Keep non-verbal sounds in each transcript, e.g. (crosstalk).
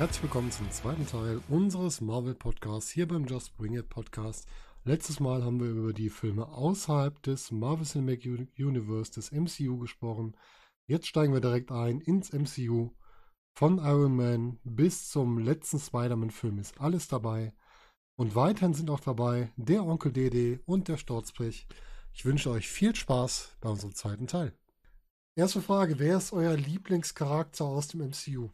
Herzlich willkommen zum zweiten Teil unseres Marvel Podcasts hier beim Just Bring It Podcast. Letztes Mal haben wir über die Filme außerhalb des Marvel Cinematic Universe des MCU gesprochen. Jetzt steigen wir direkt ein ins MCU. Von Iron Man bis zum letzten Spider-Man-Film ist alles dabei. Und weiterhin sind auch dabei der Onkel Dede und der Sturzbrich. Ich wünsche euch viel Spaß bei unserem zweiten Teil. Erste Frage: Wer ist euer Lieblingscharakter aus dem MCU?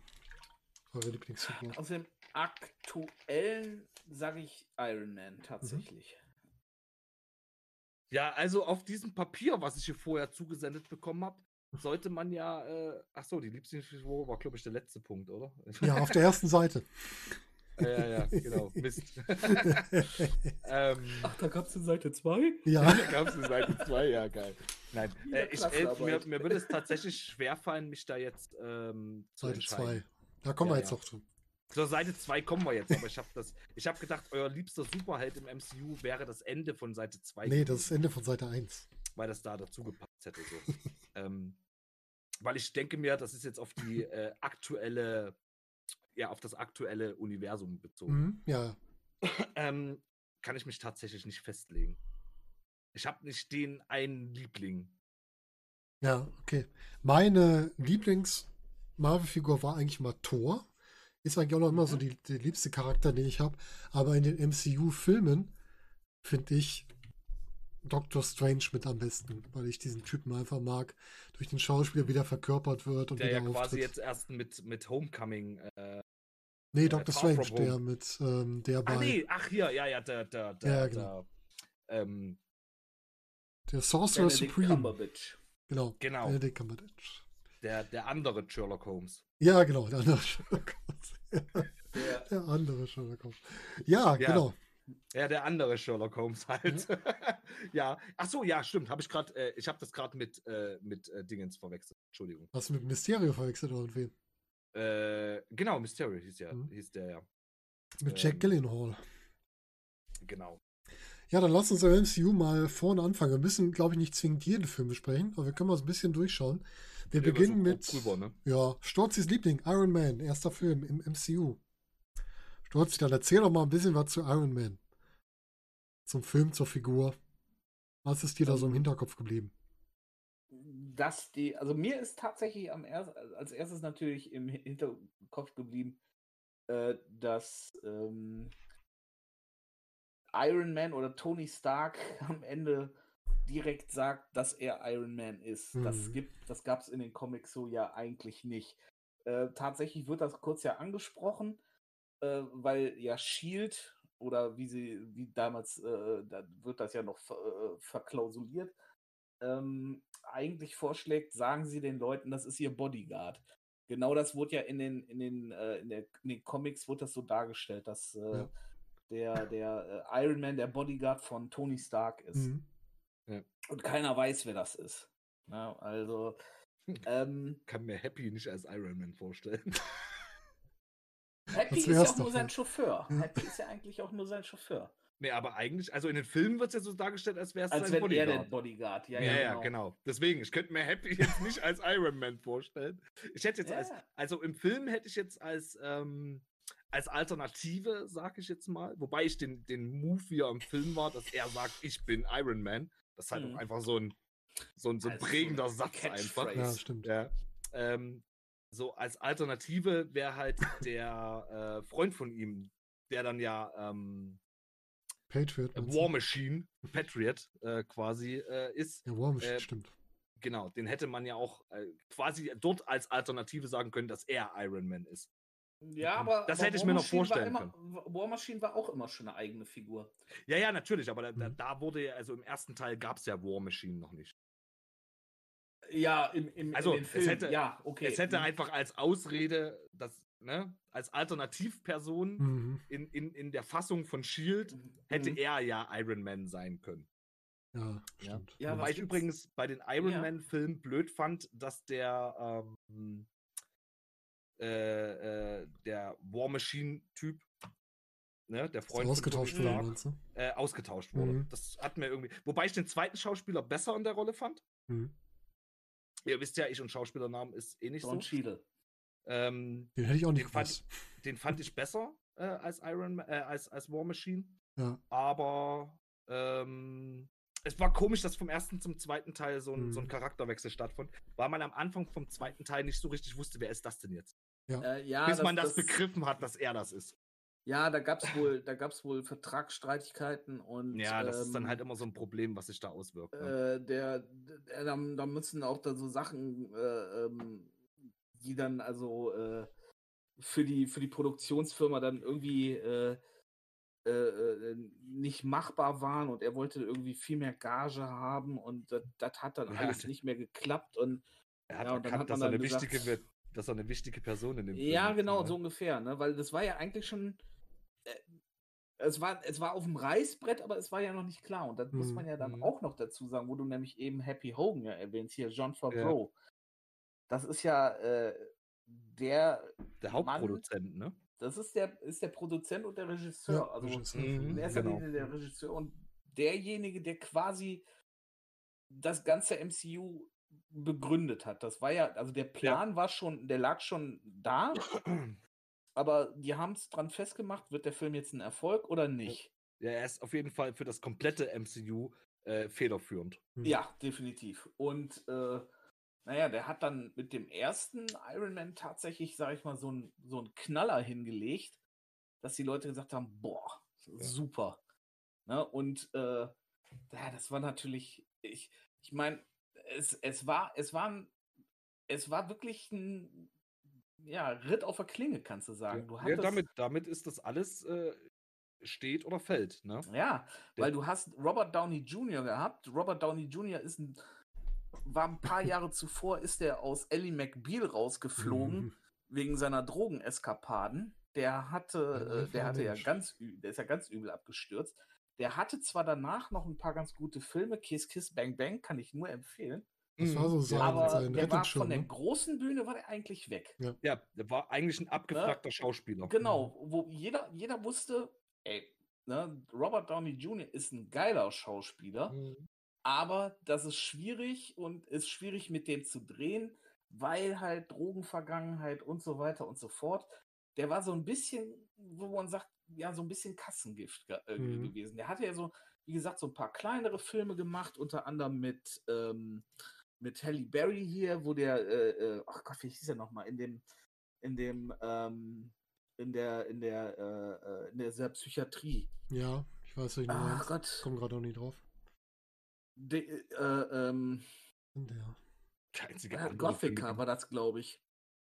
Eure Lieblingsfigur? Aus dem aktuellen sage ich Iron Man tatsächlich. Mhm. Ja, also auf diesem Papier, was ich hier vorher zugesendet bekommen habe, sollte man ja. Äh, ach so, die Lieblingsfigur war, glaube ich, der letzte Punkt, oder? Ja, auf der ersten Seite. (laughs) ja, ja, ja, genau. Mist. (laughs) ähm, ach, da gab es eine Seite 2? Ja. (laughs) da gab es eine Seite 2, ja, geil. Nein, äh, ich, äh, mir, mir würde es tatsächlich schwerfallen, mich da jetzt ähm, zu Seite 2. Da kommen ja, wir jetzt ja. noch zu. Zur Seite 2 kommen wir jetzt, aber ich habe das, ich habe gedacht, euer liebster Superheld im MCU wäre das Ende von Seite 2. Nee, das ist Ende von Seite 1. Weil das da dazu gepasst hätte. So. ähm, weil ich denke mir, das ist jetzt auf die äh, aktuelle, ja, auf das aktuelle Universum bezogen. Mhm, ja. (clears throat) ähm, kann ich mich tatsächlich nicht festlegen. Ich habe nicht den einen Liebling. Ja, okay. Meine Lieblings- Marvel-Figur war eigentlich mal Thor. Ist eigentlich auch noch immer mhm. so die, der liebste Charakter, den ich habe. Aber in den MCU-Filmen finde ich Doctor Strange mit am besten, weil ich diesen Typen einfach mag, durch den Schauspieler wieder verkörpert wird und der wieder ja quasi auftritt. jetzt erst mit, mit Homecoming. Äh, nee, Doctor äh, Strange, der mit ähm, der bei. Ach nee, ach hier, ja, ja, der, der, der, ja, genau. der, ähm, der Sorcerer Benedict Supreme. Cumberbatch. Genau. Genau. Benedict Cumberbatch. Der, der andere Sherlock Holmes. Ja, genau, der andere (laughs) Sherlock Holmes. Ja, der andere Sherlock Holmes. Ja, ja, genau. Ja, der andere Sherlock Holmes (laughs) halt. Ja. ja. Ach so, ja, stimmt. Habe ich gerade, äh, ich habe das gerade mit äh, mit äh, Dingens verwechselt. Entschuldigung. Hast du mit Mysterio verwechselt oder mit wem? Äh, genau, Mysterio hieß ja, mhm. hieß der ja. Mit ähm, Jack Gyllenhaal. Genau. Ja, dann lass uns im MCU mal vorne anfangen. Wir müssen, glaube ich, nicht zwingend jeden Film besprechen, aber wir können mal so ein bisschen durchschauen. Wir ja, beginnen mit cool ne? ja, Sturzis Liebling, Iron Man, erster Film im MCU. Sturzi, dann erzähl doch mal ein bisschen was zu Iron Man. Zum Film, zur Figur. Was ist dir da so im ähm. Hinterkopf geblieben? Dass die, also mir ist tatsächlich am erst, als erstes natürlich im Hinterkopf geblieben, äh, dass ähm, Iron Man oder Tony Stark (laughs) am Ende direkt sagt, dass er Iron Man ist. Mhm. Das gibt, das gab es in den Comics so ja eigentlich nicht. Äh, tatsächlich wird das kurz ja angesprochen, äh, weil ja Shield oder wie sie, wie damals, äh, da wird das ja noch äh, verklausuliert, ähm, eigentlich vorschlägt, sagen sie den Leuten, das ist ihr Bodyguard. Genau das wurde ja in den, in den, äh, in, der, in den Comics wurde das so dargestellt, dass äh, ja. der, der Iron Man der Bodyguard von Tony Stark ist. Mhm. Ja. Und keiner weiß, wer das ist. Ja, also. Ähm, Kann mir Happy nicht als Iron Man vorstellen. (laughs) Happy ist ja auch nur sein Chauffeur. Happy ist ja eigentlich auch nur sein Chauffeur. Nee, aber eigentlich, also in den Filmen wird es ja so dargestellt, als wäre es sein Bodyguard. Er der Bodyguard. Ja, ja, ja, genau. genau. Deswegen, ich könnte mir Happy jetzt nicht als Iron Man vorstellen. Ich hätte jetzt ja. als, also im Film hätte ich jetzt als, ähm, als Alternative, sag ich jetzt mal, wobei ich den, den Move, wie er im Film war, dass er sagt, ich bin Iron Man, das ist halt mhm. auch einfach so ein, so ein, so ein prägender so Satz einfach. Ja, stimmt. Ja. Ähm, so als Alternative wäre halt der äh, Freund von ihm, der dann ja ähm, Patriot. War Machine, Patriot äh, quasi äh, ist. Ja, War Machine, äh, stimmt. Genau, den hätte man ja auch äh, quasi dort als Alternative sagen können, dass er Iron Man ist. Ja, aber. Das aber hätte ich mir noch vorstellen immer, können. War Machine war auch immer schon eine eigene Figur. Ja, ja, natürlich, aber da, mhm. da wurde ja, also im ersten Teil gab es ja War Machine noch nicht. Ja, im, im, also, in es hätte, ja, okay. Es hätte mhm. einfach als Ausrede, das, ne, als Alternativperson mhm. in, in, in der Fassung von Shield mhm. hätte mhm. er ja Iron Man sein können. Ja, stimmt. Ja, Wobei ich übrigens bei den Iron ja. Man-Filmen blöd fand, dass der ähm, äh, äh, der War Machine-Typ, ne, der Freund ausgetauscht wurde, äh, ausgetauscht wurde. Mhm. Das hat mir irgendwie. Wobei ich den zweiten Schauspieler besser in der Rolle fand. Mhm. Ihr wisst ja, ich und Schauspielernamen ist eh nicht Don so. Schiele. Ähm, den hätte ich auch nicht den fand, den fand ich besser äh, als Iron äh, als, als War Machine. Ja. Aber ähm, es war komisch, dass vom ersten zum zweiten Teil so ein, mhm. so ein mhm. Charakterwechsel stattfand, weil man am Anfang vom zweiten Teil nicht so richtig wusste, wer ist das denn jetzt. Ja. Äh, ja Bis das, man das, das, begriffen hat, dass er das ist. Ja, da gab es wohl, wohl Vertragsstreitigkeiten und. Ja, das ähm, ist dann ähm, halt immer so ein Problem, was sich da auswirkt. Ne? Äh, der, der, da, da, müssen auch da so Sachen, äh, ähm, die dann also äh, für die für die Produktionsfirma dann irgendwie äh, äh, äh, nicht machbar waren und er wollte irgendwie viel mehr Gage haben und das, hat dann ja, alles nicht mehr geklappt und er hat ja, erkannt, dass, er eine gesagt, wichtige, dass er eine wichtige Person in dem Film Ja, genau, ne? so ungefähr, ne? weil das war ja eigentlich schon es war, es war auf dem Reißbrett, aber es war ja noch nicht klar. Und das mhm. muss man ja dann mhm. auch noch dazu sagen, wo du nämlich eben Happy Hogan ja erwähnst, hier John Favreau. Ja. Das ist ja äh, der. Der Hauptproduzent, Mann, ne? Das ist der, ist der Produzent und der Regisseur. Ja, also Regisseur. in mhm, erster genau. Linie der Regisseur und derjenige, der quasi das ganze MCU begründet hat. Das war ja, also der Plan ja. war schon, der lag schon da, (clears throat) aber die haben es dran festgemacht, wird der Film jetzt ein Erfolg oder nicht? Ja, er ist auf jeden Fall für das komplette MCU äh, federführend. Ja, definitiv. Und äh, naja, der hat dann mit dem ersten Iron Man tatsächlich, sag ich mal, so einen so Knaller hingelegt, dass die Leute gesagt haben, boah, super. Ne? Und äh, ja, das war natürlich, ich, ich meine, es, es war, es war ein, es war wirklich ein ja, Ritt auf der Klinge, kannst du sagen. Du ja, damit, damit ist das alles äh, steht oder fällt. Ne? Ja, weil du hast Robert Downey Jr. gehabt. Robert Downey Jr. ist ein war ein paar Jahre zuvor, ist er aus Ellie McBeal rausgeflogen mhm. wegen seiner Drogeneskapaden. Der hatte, äh, der hatte ja ganz, der ist ja ganz übel abgestürzt. Der hatte zwar danach noch ein paar ganz gute Filme, Kiss Kiss Bang Bang kann ich nur empfehlen. Das war so sein, aber sein der war von der ne? großen Bühne war der eigentlich weg. Ja, ja der war eigentlich ein abgefragter ne? Schauspieler. Genau, wo jeder, jeder wusste, ey, ne, Robert Downey Jr. ist ein geiler Schauspieler, mhm. Aber das ist schwierig und ist schwierig mit dem zu drehen, weil halt Drogenvergangenheit und so weiter und so fort. Der war so ein bisschen, wo man sagt, ja, so ein bisschen Kassengift äh, mhm. gewesen. Der hatte ja so, wie gesagt, so ein paar kleinere Filme gemacht, unter anderem mit, ähm, mit Halle Berry hier, wo der, äh, äh, ach Gott, wie hieß er nochmal, in dem, in dem, ähm, in der, in der, äh, äh in der Psychiatrie. Ja, ich weiß nicht, ach Gott. Komm gerade auch nicht drauf. De, äh, ähm, der. Einzige äh, Gothica war das, glaube ich.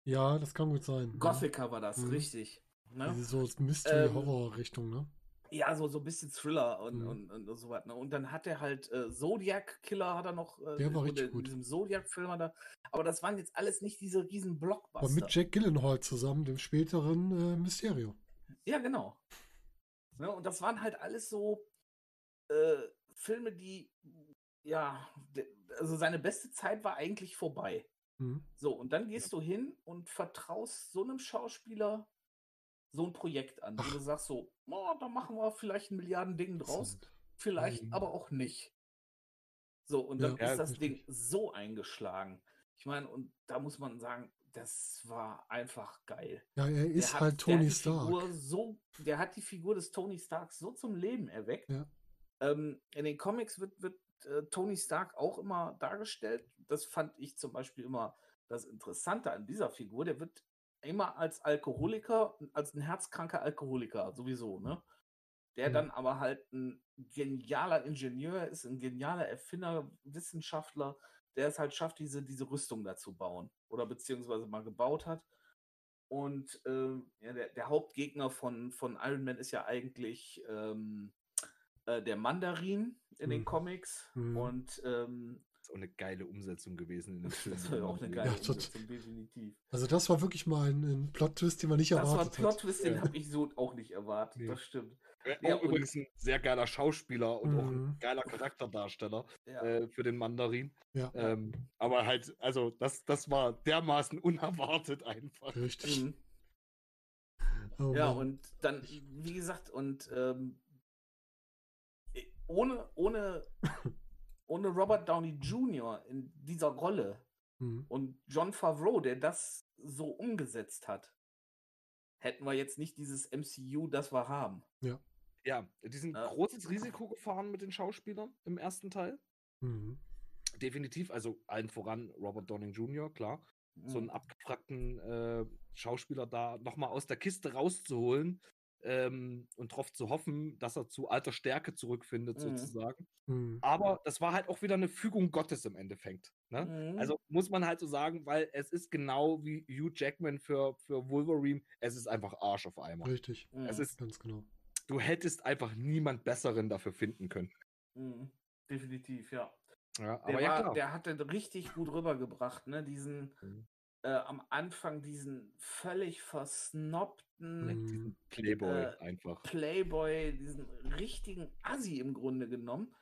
Ja, das kann gut sein. Gothica ja. war das, mhm. richtig. Ne? So Mystery-Horror-Richtung, ähm, ne? Ja, so, so ein bisschen Thriller und, mhm. und, und, so was. Ne? Und dann hat er halt äh, Zodiac Killer hat er noch. Äh, der war richtig in gut. diesem Zodiac-Film da. Aber das waren jetzt alles nicht diese riesen Blockbuster. Aber mit Jack Gillenhall zusammen, dem späteren äh, Mysterio. Ja, genau. Ne? Und das waren halt alles so äh, Filme, die ja, also seine beste Zeit war eigentlich vorbei. Mhm. So, und dann gehst ja. du hin und vertraust so einem Schauspieler so ein Projekt an, wo du sagst so, oh, da machen wir vielleicht ein Milliarden-Ding draus, vielleicht mhm. aber auch nicht. So, und dann ja, ist das Ding so eingeschlagen. Ich meine, und da muss man sagen, das war einfach geil. Ja, er ist hat, halt Tony Stark. So, der hat die Figur des Tony Starks so zum Leben erweckt. Ja. Ähm, in den Comics wird, wird äh, Tony Stark auch immer dargestellt. Das fand ich zum Beispiel immer das Interessante an dieser Figur. Der wird immer als Alkoholiker, als ein herzkranker Alkoholiker sowieso, ne? Der mhm. dann aber halt ein genialer Ingenieur ist, ein genialer Erfinder, Wissenschaftler, der es halt schafft, diese, diese Rüstung dazu bauen oder beziehungsweise mal gebaut hat. Und äh, ja, der, der, Hauptgegner von, von Iron Man ist ja eigentlich ähm, äh, der Mandarin in hm. den Comics hm. und ähm, ist auch eine geile Umsetzung gewesen in dem (laughs) Film. Das war ja auch eine geile ja, Umsetzung, definitiv. Also das war wirklich mal ein, ein Plot-Twist, den man nicht das erwartet hat. Das war ein Plot-Twist, den ja. habe ich so auch nicht erwartet, nee. das stimmt. ja, übrigens ein sehr geiler Schauspieler und mhm. auch ein mhm. geiler Charakterdarsteller ja. äh, für den Mandarin. Ja. Ähm, aber halt, also das, das war dermaßen (laughs) unerwartet einfach. Richtig. Mhm. Oh, ja, Mann. und dann, wie gesagt, und ähm, ohne, ohne, (laughs) ohne Robert Downey Jr. in dieser Rolle mhm. und John Favreau, der das so umgesetzt hat, hätten wir jetzt nicht dieses MCU, das wir haben. Ja. Ja, die sind ja. großes Risiko gefahren mit den Schauspielern im ersten Teil. Mhm. Definitiv, also allen voran Robert Downing Jr., klar. Mhm. So einen abgefragten äh, Schauspieler da nochmal aus der Kiste rauszuholen ähm, und darauf zu hoffen, dass er zu alter Stärke zurückfindet, mhm. sozusagen. Mhm. Aber das war halt auch wieder eine Fügung Gottes im Endeffekt. Ne? Mhm. Also muss man halt so sagen, weil es ist genau wie Hugh Jackman für, für Wolverine, es ist einfach Arsch auf einmal. Richtig. Es ist ganz genau. Du hättest einfach niemand besseren dafür finden können. Mhm. Definitiv, ja. Ja, der, ja, war, der hat den richtig gut rübergebracht, ne? Diesen, mhm. Äh, am Anfang diesen völlig versnobten mhm. Playboy äh, einfach. Playboy, diesen richtigen Assi im Grunde genommen.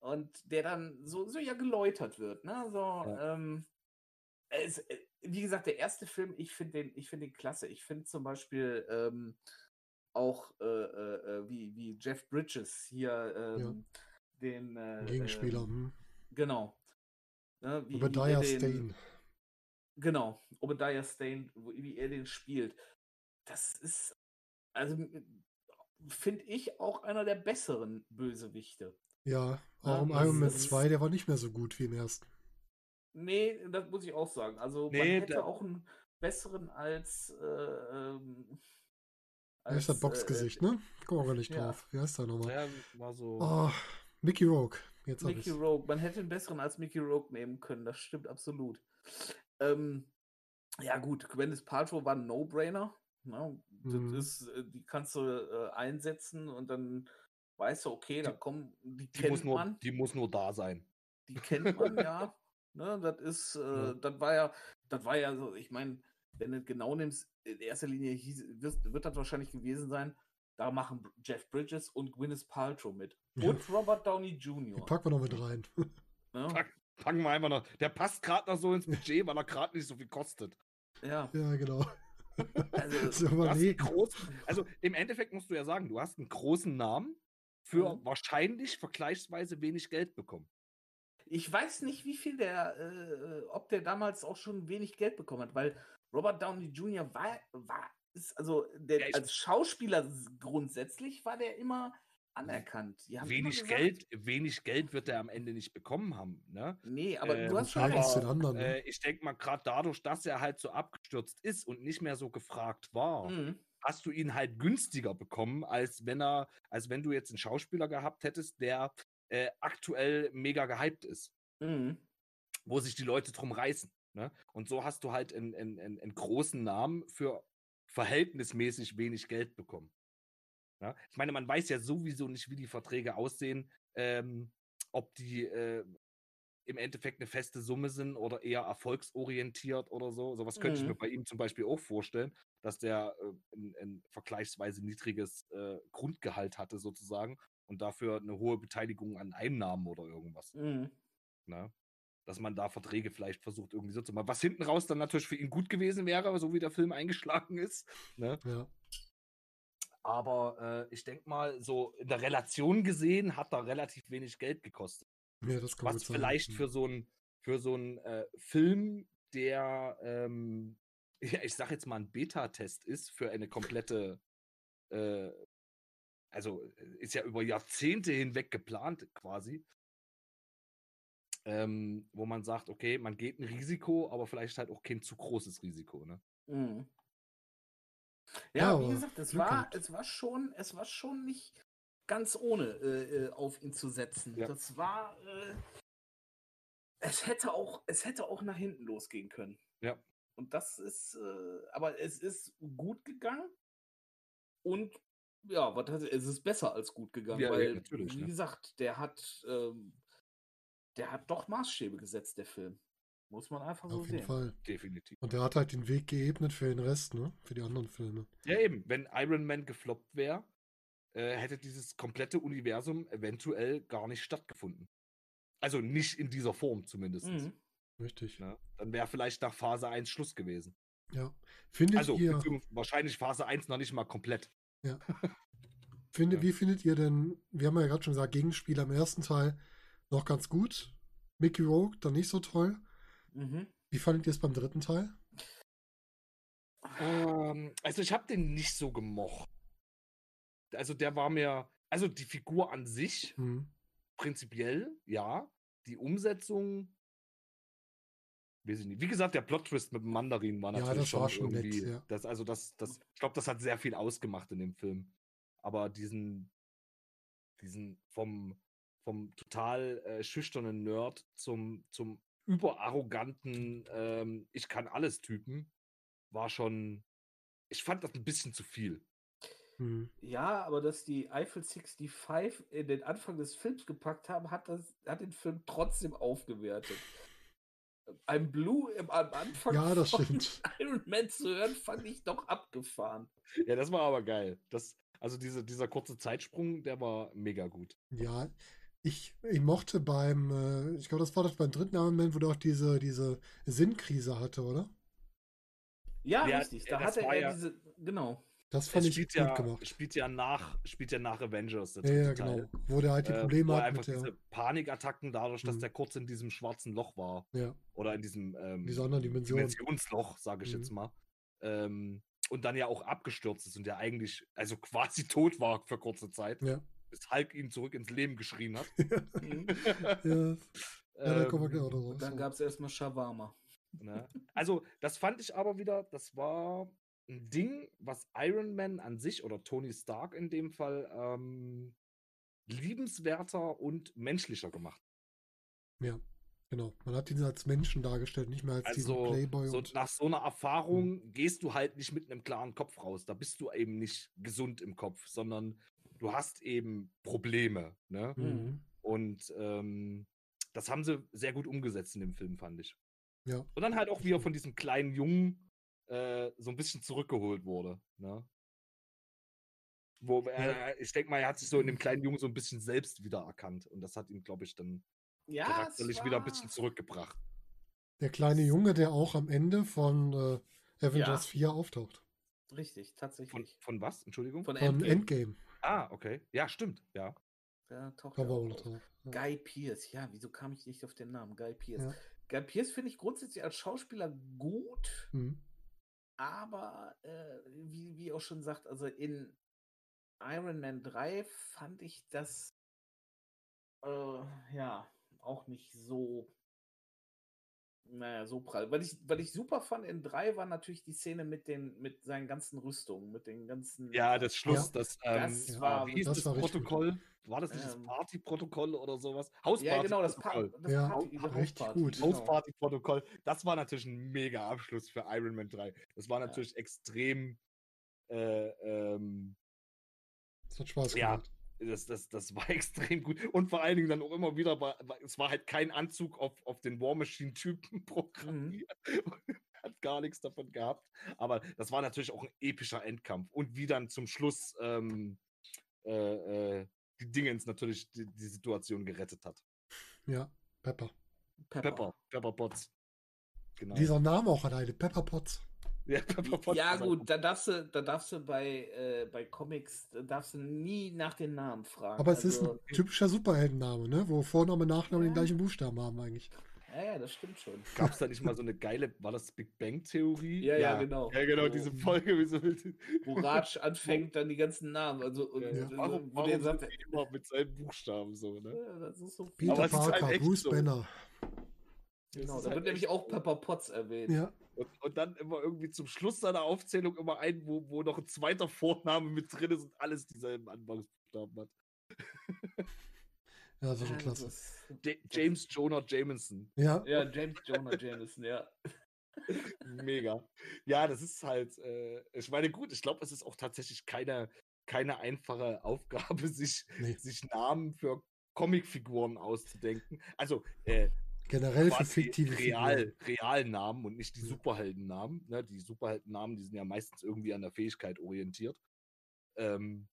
Und der dann so, so ja geläutert wird, ne? So, ja. ähm, es, äh, wie gesagt, der erste Film, ich finde den, ich finde den klasse. Ich finde zum Beispiel ähm, auch äh, äh, äh, wie, wie Jeff Bridges hier ähm, ja. den äh, Gegenspieler. Ähm, hm. Genau. Ne, wie, Obadiah wie Stane. Genau, Obadiah Stane, wie er den spielt. Das ist, also finde ich auch einer der besseren Bösewichte. Ja, auch im Iron Man 2, der war nicht mehr so gut wie im ersten. Nee, das muss ich auch sagen. Also nee, man hätte auch einen besseren als äh, ähm, als, Wie heißt das Boxgesicht, äh, ne? Guck mal nicht ja. drauf. Wie heißt der nochmal? Ja, war so. Oh, Mickey Rogue. Jetzt Mickey Rogue. Man hätte einen besseren als Mickey Rogue nehmen können. Das stimmt absolut. Ähm, ja, gut. Gwyneth Paltrow war ein No-Brainer. Ne? Mhm. Das äh, die kannst du äh, einsetzen und dann weißt du, okay, da kommen, die, die kennt nur, man. Die muss nur da sein. Die kennt man, (laughs) ja. Ne, das ist, äh, ja. das war ja, das war ja so, ich meine, wenn du genau nimmst, in erster Linie hieß, wird, wird das wahrscheinlich gewesen sein, da machen Jeff Bridges und Gwyneth Paltrow mit. Und ja. Robert Downey Jr. Die packen wir noch mit rein. Ja. Pack, packen wir einfach noch. Der passt gerade noch so ins Budget, weil er gerade nicht so viel kostet. Ja. Ja, genau. Also, (laughs) groß, also im Endeffekt musst du ja sagen, du hast einen großen Namen für mhm. wahrscheinlich vergleichsweise wenig Geld bekommen. Ich weiß nicht, wie viel der, äh, ob der damals auch schon wenig Geld bekommen hat, weil Robert Downey Jr. war, war ist, also der, ja, als Schauspieler grundsätzlich war der immer anerkannt. wenig gesagt, Geld, wenig Geld wird er am Ende nicht bekommen haben. Ne? Nee, aber äh, du hast schon aber, anderen, ne? äh, Ich denke mal, gerade dadurch, dass er halt so abgestürzt ist und nicht mehr so gefragt war, mhm. hast du ihn halt günstiger bekommen, als wenn er, als wenn du jetzt einen Schauspieler gehabt hättest, der äh, aktuell mega gehypt ist. Mhm. Wo sich die Leute drum reißen. Ne? Und so hast du halt einen, einen, einen großen Namen für verhältnismäßig wenig Geld bekommen. Ja? Ich meine, man weiß ja sowieso nicht, wie die Verträge aussehen, ähm, ob die äh, im Endeffekt eine feste Summe sind oder eher erfolgsorientiert oder so. Sowas könnte mhm. ich mir mhm. bei ihm zum Beispiel auch vorstellen, dass der äh, ein, ein, vergleichsweise niedriges äh, Grundgehalt hatte sozusagen und dafür eine hohe Beteiligung an Einnahmen oder irgendwas. Mhm. Na? dass man da Verträge vielleicht versucht irgendwie so zu machen. Was hinten raus dann natürlich für ihn gut gewesen wäre, so wie der Film (laughs) eingeschlagen ist. Ne? Ja. Aber äh, ich denke mal, so in der Relation gesehen hat er relativ wenig Geld gekostet. Ja, das kann Was vielleicht für so einen für so einen äh, Film, der ähm, (laughs) ja, ich sag jetzt mal ein Beta-Test ist für eine komplette äh, also ist ja über Jahrzehnte hinweg geplant quasi, ähm, wo man sagt, okay, man geht ein Risiko, aber vielleicht halt auch kein zu großes Risiko, ne? Mhm. Ja, ja, wie gesagt, es war, es war schon, es war schon nicht ganz ohne äh, äh, auf ihn zu setzen. Ja. Das war, äh, es hätte auch, es hätte auch nach hinten losgehen können. Ja. Und das ist, äh, aber es ist gut gegangen und ja, was es ist besser als gut gegangen, ja, weil, wie ne? gesagt, der hat ähm, der hat doch Maßstäbe gesetzt, der Film. Muss man einfach so Auf jeden sehen. Fall. Definitiv. Und der hat halt den Weg geebnet für den Rest, ne? Für die anderen Filme. Ja, eben. Wenn Iron Man gefloppt wäre, äh, hätte dieses komplette Universum eventuell gar nicht stattgefunden. Also nicht in dieser Form zumindest. Mhm. Richtig. Ja, dann wäre vielleicht nach Phase 1 Schluss gewesen. Ja. Findet also ihr, wahrscheinlich Phase 1 noch nicht mal komplett. Ja. (laughs) Finde, ja. Wie findet ihr denn, wir haben ja gerade schon gesagt, Gegenspieler im ersten Teil noch ganz gut. Mickey Rogue dann nicht so toll. Mhm. Wie fandet ihr es beim dritten Teil? Ähm, also ich habe den nicht so gemocht. Also der war mir, also die Figur an sich, mhm. prinzipiell, ja. Die Umsetzung, weiß ich nicht. Wie gesagt, der Plot-Twist mit dem Mandarin war natürlich ja, das schon, war schon irgendwie. Nett, ja. das, also das, das, ich glaube, das hat sehr viel ausgemacht in dem Film. Aber diesen, diesen vom, vom total äh, schüchternen Nerd zum, zum überarroganten ähm, Ich kann alles Typen war schon. Ich fand das ein bisschen zu viel. Hm. Ja, aber dass die Eiffel 65 in den Anfang des Films gepackt haben, hat, das, hat den Film trotzdem aufgewertet. Ein Blue im, am Anfang ja, das von stimmt. (laughs) Iron Man zu hören, fand ich doch abgefahren. Ja, das war aber geil. Das, also diese, dieser kurze Zeitsprung, der war mega gut. Ja, ich, ich mochte beim, äh, ich glaube, das war das beim dritten Iron Man, wo der auch diese, diese Sinnkrise hatte, oder? Ja, ja richtig. Da hatte er ja, diese, genau. Das fand ich gut ja, gemacht. Spielt ja nach, spielt ja nach Avengers. ja, ja genau. Wo der halt die äh, Probleme äh, hat. Einfach mit diese Panikattacken dadurch, dass mhm. der kurz in diesem schwarzen Loch war. Ja. Oder in diesem ähm, Diese anderen. Dimensionsloch, sage ich mhm. jetzt mal. Ähm, und dann ja auch abgestürzt ist und der eigentlich, also quasi (laughs) tot war für kurze Zeit. Ja. Bis Hulk ihn zurück ins Leben geschrien hat. (laughs) Mhm. ja. ja, da kommen wir ähm. Dann gab es erstmal Shawarma. Ne? Also, das fand ich aber wieder, das war ein Ding, was Iron Man an sich oder Tony Stark in dem Fall ähm, liebenswerter und menschlicher gemacht. Ja, genau. Man hat ihn als Menschen dargestellt, nicht mehr als also, diesen Playboy. So nach so einer Erfahrung mhm. gehst du halt nicht mit einem klaren Kopf raus. Da bist du eben nicht gesund im Kopf, sondern du hast eben Probleme. Ne? Mhm. Und ähm, das haben sie sehr gut umgesetzt in dem Film, fand ich. Ja. Und dann halt auch, wie er von diesem kleinen Jungen äh, so ein bisschen zurückgeholt wurde. Ne? Wo er, ich denke mal, er hat sich so in dem kleinen Jungen so ein bisschen selbst wiedererkannt. Und das hat ihn, glaube ich, dann ja, charakterlich wieder ein bisschen zurückgebracht. Der kleine Junge, der auch am Ende von äh, Avengers ja. 4 auftaucht. Richtig, tatsächlich. Von, von was? Entschuldigung? Von, von Endgame. Ah, okay. Ja, stimmt, ja. Da taucht er drauf. Guy Pierce, ja, wieso kam ich nicht auf den Namen? Guy Pierce. Ja. Guy Pierce finde ich grundsätzlich als Schauspieler gut, mhm. aber äh, wie, wie auch schon sagt, also in Iron Man 3 fand ich das äh, ja auch nicht so naja, so prall. Was ich, was ich super fand in 3 war natürlich die Szene mit den, mit seinen ganzen Rüstungen, mit den ganzen. Ja, das Schluss, ja. das, ähm, das war, wie das, das Protokoll? War das nicht ähm, das Partyprotokoll oder sowas? Hausparty. Ja, genau, das, pa das ja, Party, richtig Hausparty, gut. Genau. Hausparty-Protokoll. Das war natürlich ein mega Abschluss für Iron Man 3. Das war natürlich ja. extrem. Äh, ähm, das hat Spaß gemacht. Das, das, das war (laughs) extrem gut. Und vor allen Dingen dann auch immer wieder, war, es war halt kein Anzug auf, auf den War Machine-Typen (laughs) programmiert. Mhm. (laughs) Hat gar nichts davon gehabt. Aber das war natürlich auch ein epischer Endkampf. Und wie dann zum Schluss ähm, äh, äh, die Dingens natürlich die, die, Situation gerettet hat. Ja, Pepper. Pepper. Pepper, Pepper Potts. Genau. Dieser Name auch alleine, Pepper Potts. (laughs) Ja, ja gut, da darfst du, da darfst du bei, äh, bei Comics, da darfst du nie nach den Namen fragen. Aber es also, ist ein typischer Superheldenname, ne? Wo Vorname und Nachname ja. den gleichen Buchstaben haben eigentlich. Ja, ja, das stimmt schon. Gab es da nicht mal so eine geile, war das Big Bang Theorie? Ja, ja, ja genau. Ja, genau, wo, diese Folge. Wie so wo Ratsch anfängt, dann die ganzen Namen. Also, und, ja, Warum, warum der sagt, immer mit seinen Buchstaben so, ne? Ja, das ist so Peter Parker, halt Bruce so. Banner. Genau, da wird halt nämlich auch Pepper Potts erwähnt. Ja. Und, und, dann immer irgendwie zum Schluss seiner Aufzählung immer ein, wo, wo noch ein zweiter Vorname mit drin ist und alles dieselben Anfangsbuchstaben hat. ja, das ist schon klasse. James Jonah Jameson. Ja. Ja, James Jonah Jameson, ja. (laughs) Mega. Ja, das ist halt, äh, ich meine, gut, ich glaube, es ist auch tatsächlich keine, keine einfache Aufgabe, (laughs) sich, nee. sich Namen für Comicfiguren auszudenken. Also, äh, Generell für fiktive Real, Realnamen und nicht die Superheldennamen. Ne? Die Superheldennamen, die sind ja meistens irgendwie an der Fähigkeit orientiert. Ähm,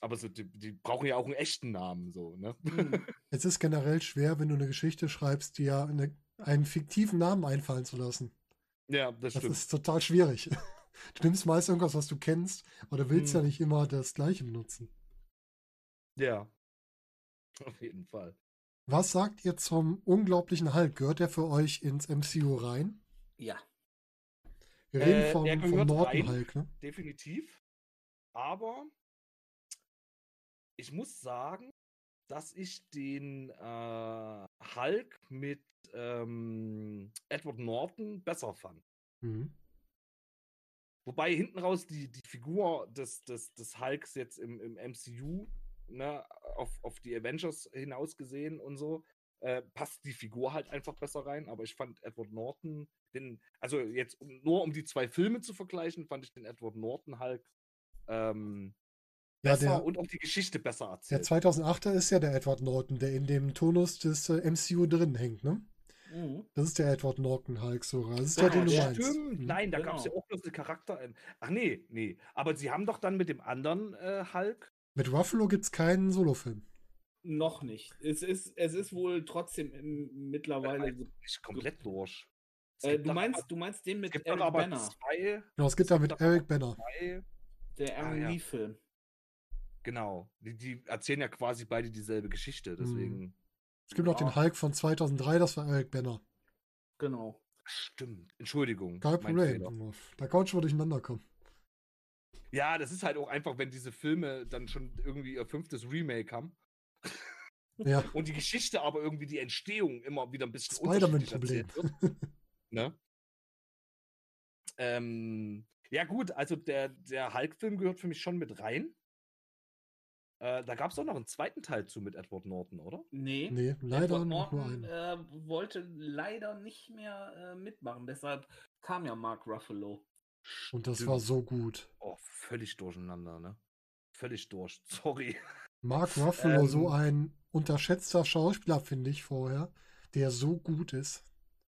Aber so, die, die, brauchen ja auch einen echten Namen, so, ne? Mhm. (laughs) Es ist generell schwer, wenn du eine Geschichte schreibst, dir eine, einen fiktiven Namen einfallen zu lassen. Ja, das, das stimmt. Das ist total schwierig. (laughs) Du nimmst meist irgendwas, was du kennst, aber du willst hm. ja nicht immer das Gleiche benutzen. Ja. Auf jeden Fall. Was sagt ihr zum unglaublichen Hulk? Gehört der für euch ins MCU rein? Ja. Wir reden äh, vom, vom Norton Hulk, ne? Definitiv. Aber ich muss sagen, dass ich den äh, Hulk mit ähm, Edward Norton besser fand. Mhm. Wobei hinten raus die, die Figur des, des, des Hulks jetzt im, im MCU, ne, auf, auf die Avengers hinaus gesehen und so, äh, passt die Figur halt einfach besser rein. Aber ich fand Edward Norton, den, also jetzt nur um die zwei Filme zu vergleichen, fand ich den Edward Norton Hulk ähm, ja, besser der, und auch die Geschichte besser erzählt. Der 2008er ist ja der Edward Norton, der in dem Tonus des äh, MCU drin hängt, ne? Mhm. Das ist der Edward Norton Hulk sogar. Das ist ja, der, den du meinst. Stimmt. Mhm. Nein, da genau. gab es ja auch bloß eine Charakter. Ach nee, nee. Aber sie haben doch dann mit dem anderen äh, Hulk. Mit Ruffalo gibt es keinen Solofilm. Noch nicht. Es ist, es ist wohl trotzdem im, mittlerweile. Äh, ist komplett durch. Äh, du, meinst, du meinst den mit Eric Banner? Zwei, genau, es gibt da mit Eric Banner. Zwei, der Aaron ah, ja. Lee-Film. Genau. Die, die, erzählen ja quasi beide dieselbe Geschichte, deswegen. Mhm. Es gibt noch den Hulk von 2003, das war Eric Banner. Genau. Stimmt. Entschuldigung. Kein Problem. Da kann man schon mal durcheinander kommen. Ja, das ist halt auch einfach, wenn diese Filme dann schon irgendwie ihr fünftes Remake haben. Ja. (laughs) Und die Geschichte aber irgendwie die Entstehung immer wieder ein bisschen Spider-Man-Problem. (laughs) ne? ähm, ja, gut, also der, der Hulk-Film gehört für mich schon mit rein. Äh, da gab es auch noch einen zweiten Teil zu mit Edward Norton, oder? Nee. Nee, leider Edward Norton äh, wollte leider nicht mehr äh, mitmachen. Deshalb kam ja Mark Ruffalo. Und das war so gut. Oh, völlig durcheinander, ne? Völlig durch. (laughs) Sorry. Mark Ruffalo, ähm, so ein unterschätzter Schauspieler, finde ich vorher, der so gut ist.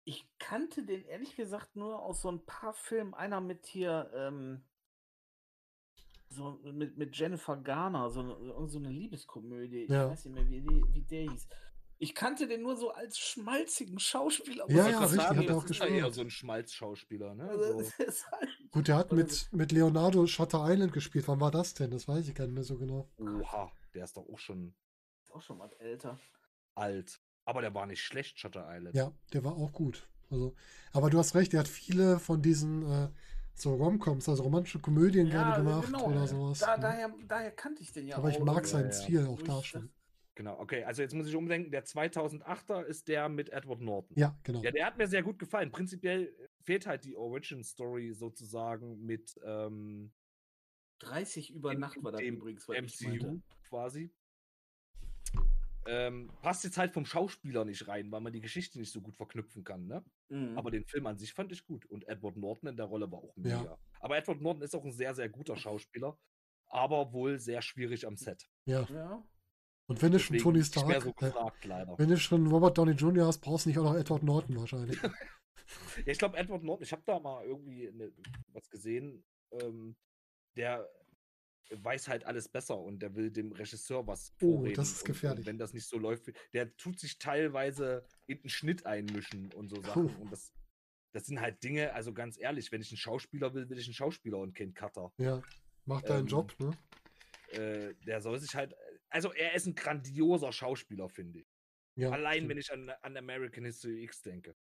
Ich kannte den ehrlich gesagt nur aus so ein paar Filmen. Einer mit hier, ähm, so mit, mit Jennifer Garner, so, so eine Liebeskomödie. Ich ja. weiß nicht mehr, wie, wie der hieß. Ich kannte den nur so als schmalzigen Schauspieler. Ja, ja, richtig, hat er auch gespielt. eher so ein Schmalzschauspieler, ne? Also, so. halt Gut, der hat mit, mit Leonardo Shutter Island gespielt. Wann war das denn? Das weiß ich gar nicht mehr so genau. Oha, der ist doch auch schon. Ist auch schon mal älter. Alt. Aber der war nicht schlecht, Shutter Island. Ja, der war auch gut. Also, aber du hast recht, der hat viele von diesen äh, so Romcoms, also romantische Komödien ja, gerne gemacht genau. oder sowas. Da, ne? daher, daher kannte ich den ja Aber auch. ich mag seinen ja, Stil auch da schon. Genau, okay, also jetzt muss ich umdenken, der 2008er ist der mit Edward Norton. Ja, genau. Ja, der hat mir sehr gut gefallen. Prinzipiell fehlt halt die Origin Story sozusagen mit ähm, 30 über Nacht war das übrigens, was MCU quasi. Ähm, passt jetzt halt vom Schauspieler nicht rein, weil man die Geschichte nicht so gut verknüpfen kann, ne? Mhm. Aber den Film an sich fand ich gut. Und Edward Norton in der Rolle war auch mega. Ja. Aber Edward Norton ist auch ein sehr, sehr guter Schauspieler, aber wohl sehr schwierig am Set. Ja. ja. Und wenn du schon Tony Stark, so gefragt, äh, wenn du schon Robert Downey Jr. hast, brauchst du nicht auch noch Edward Norton wahrscheinlich. (laughs) ja, ich glaube, Edward Norton, ich habe da mal irgendwie ne, was gesehen, ähm, der weiß halt alles besser und der will dem Regisseur was vorreden. Oh, das ist gefährlich. Und, wenn das nicht so läuft, der tut sich teilweise in den Schnitt einmischen und so Sachen. Puh. Und das, das sind halt Dinge, also ganz ehrlich, wenn ich einen Schauspieler will, will ich einen Schauspieler und keinen Cutter. Ja, macht deinen ähm, Job, ne? Äh, der soll sich halt, also er ist ein grandioser Schauspieler, finde ich. Ja, Allein, stimmt. wenn ich an, an American History X denke.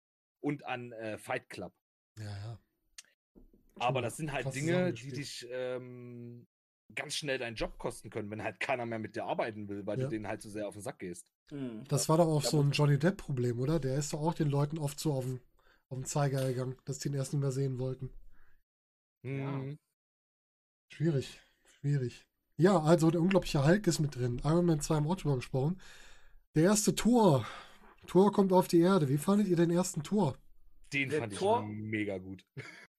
Und an äh, Fight Club. Ja, ja. Aber das sind halt Dinge, die dich ähm, ganz schnell deinen Job kosten können, wenn halt keiner mehr mit dir arbeiten will, weil ja. du denen halt so sehr auf den Sack gehst. Mhm. Das war doch auch so ein Johnny Depp-Problem, oder? Der ist doch auch den Leuten oft so auf den, auf den Zeiger gegangen, dass die ihn erst nicht mehr sehen wollten. Mhm. Schwierig, schwierig. Ja, also der unglaubliche Hulk ist mit drin. Iron Man 2 im Ort drüber gesprochen. Der erste Tor. Tor kommt auf die Erde. Wie fandet ihr den ersten Tor? Den der fand Tor, ich mega gut.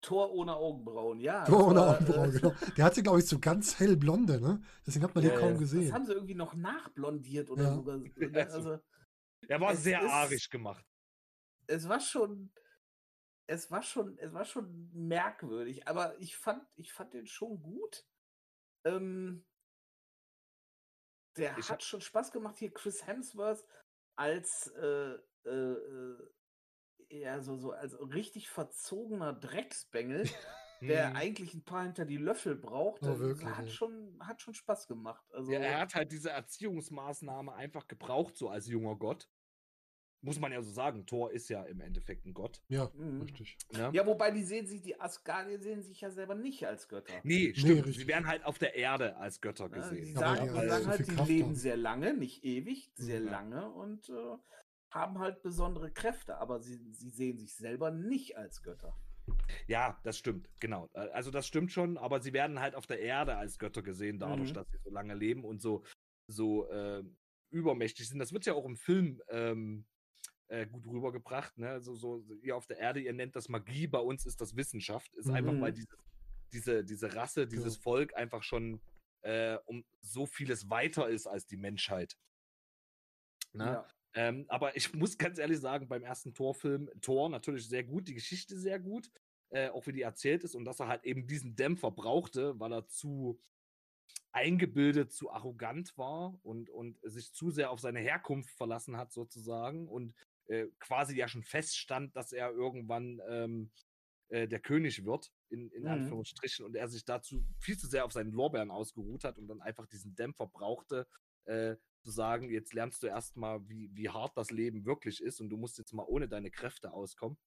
Tor ohne Augenbrauen, ja. Tor ohne war, Augenbrauen, äh, genau. Der hatte, glaube ich, so ganz hellblonde, ne? Deswegen hat man den kaum gesehen. Das haben sie irgendwie noch nachblondiert oder ja. sogar. Ne? (laughs) Also, er war sehr ist, arisch gemacht. Es war schon. Es war schon, es war schon merkwürdig, aber ich fand, ich fand den schon gut. Ähm, der ich hat schon Spaß gemacht hier, Chris Hemsworth als äh, äh, äh ja, so, so als richtig verzogener Drecksbengel, (laughs) der mhm. eigentlich ein paar hinter die Löffel braucht, oh, wirklich, hat, schon, hat schon Spaß gemacht. Also, ja, er hat halt diese Erziehungsmaßnahme einfach gebraucht, so als junger Gott. Muss man ja so sagen, Thor ist ja im Endeffekt ein Gott. Ja, mhm. richtig. Ja? ja? wobei die sehen sich, die Asgardier sehen sich ja selber nicht als Götter. Nee, stimmt. Nee, sie werden halt auf der Erde als Götter gesehen. Ja, sie sagen, die, sagen halt, sie leben haben. sehr lange, nicht ewig, sehr ja. lange und äh, haben halt besondere Kräfte, aber sie, sie sehen sich selber nicht als Götter. Ja, das stimmt, genau. Äh, also das stimmt schon, aber sie werden halt auf der Erde als Götter gesehen, dadurch, mhm. dass sie so lange leben und so, so äh, übermächtig sind. Das wird ja auch im Film ähm, äh, gut rübergebracht. Ne? So, so, ihr auf der Erde, ihr nennt das Magie, bei uns ist das Wissenschaft. Ist mhm. einfach, weil dieses, diese, diese Rasse, dieses ja. Volk einfach schon äh, um so vieles weiter ist als die Menschheit. Ne? Ja. Ähm, aber ich muss ganz ehrlich sagen, beim ersten Torfilm, Tor natürlich sehr gut, die Geschichte sehr gut, äh, auch wie die erzählt ist und dass er halt eben diesen Dämpfer brauchte, weil er zu eingebildet, zu arrogant war und, und sich zu sehr auf seine Herkunft verlassen hat, sozusagen, und äh, quasi ja schon feststand, dass er irgendwann ähm, äh, der König wird, in, in mhm. Anführungsstrichen, und er sich dazu viel zu sehr auf seinen Lorbeeren ausgeruht hat und dann einfach diesen Dämpfer brauchte, äh, zu sagen, jetzt lernst du erstmal, wie, wie hart das Leben wirklich ist und du musst jetzt mal ohne deine Kräfte auskommen.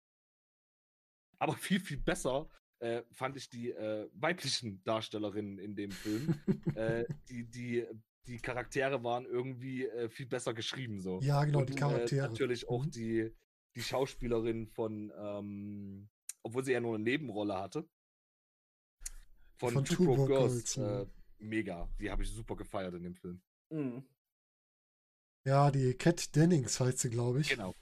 Aber viel, viel besser äh, fand ich die äh, weiblichen Darstellerinnen in dem Film. (laughs) äh, die, die, die Charaktere waren irgendwie äh, viel besser geschrieben. So. Ja, genau, und, die äh, Charaktere. natürlich auch mhm. die, die Schauspielerin von, ähm, obwohl sie ja nur eine Nebenrolle hatte. Von, von Two Broke Girls. Girls äh, mega. Die habe ich super gefeiert in dem Film. Mhm. Ja, die Cat Dennings heißt sie, glaube ich. Genau.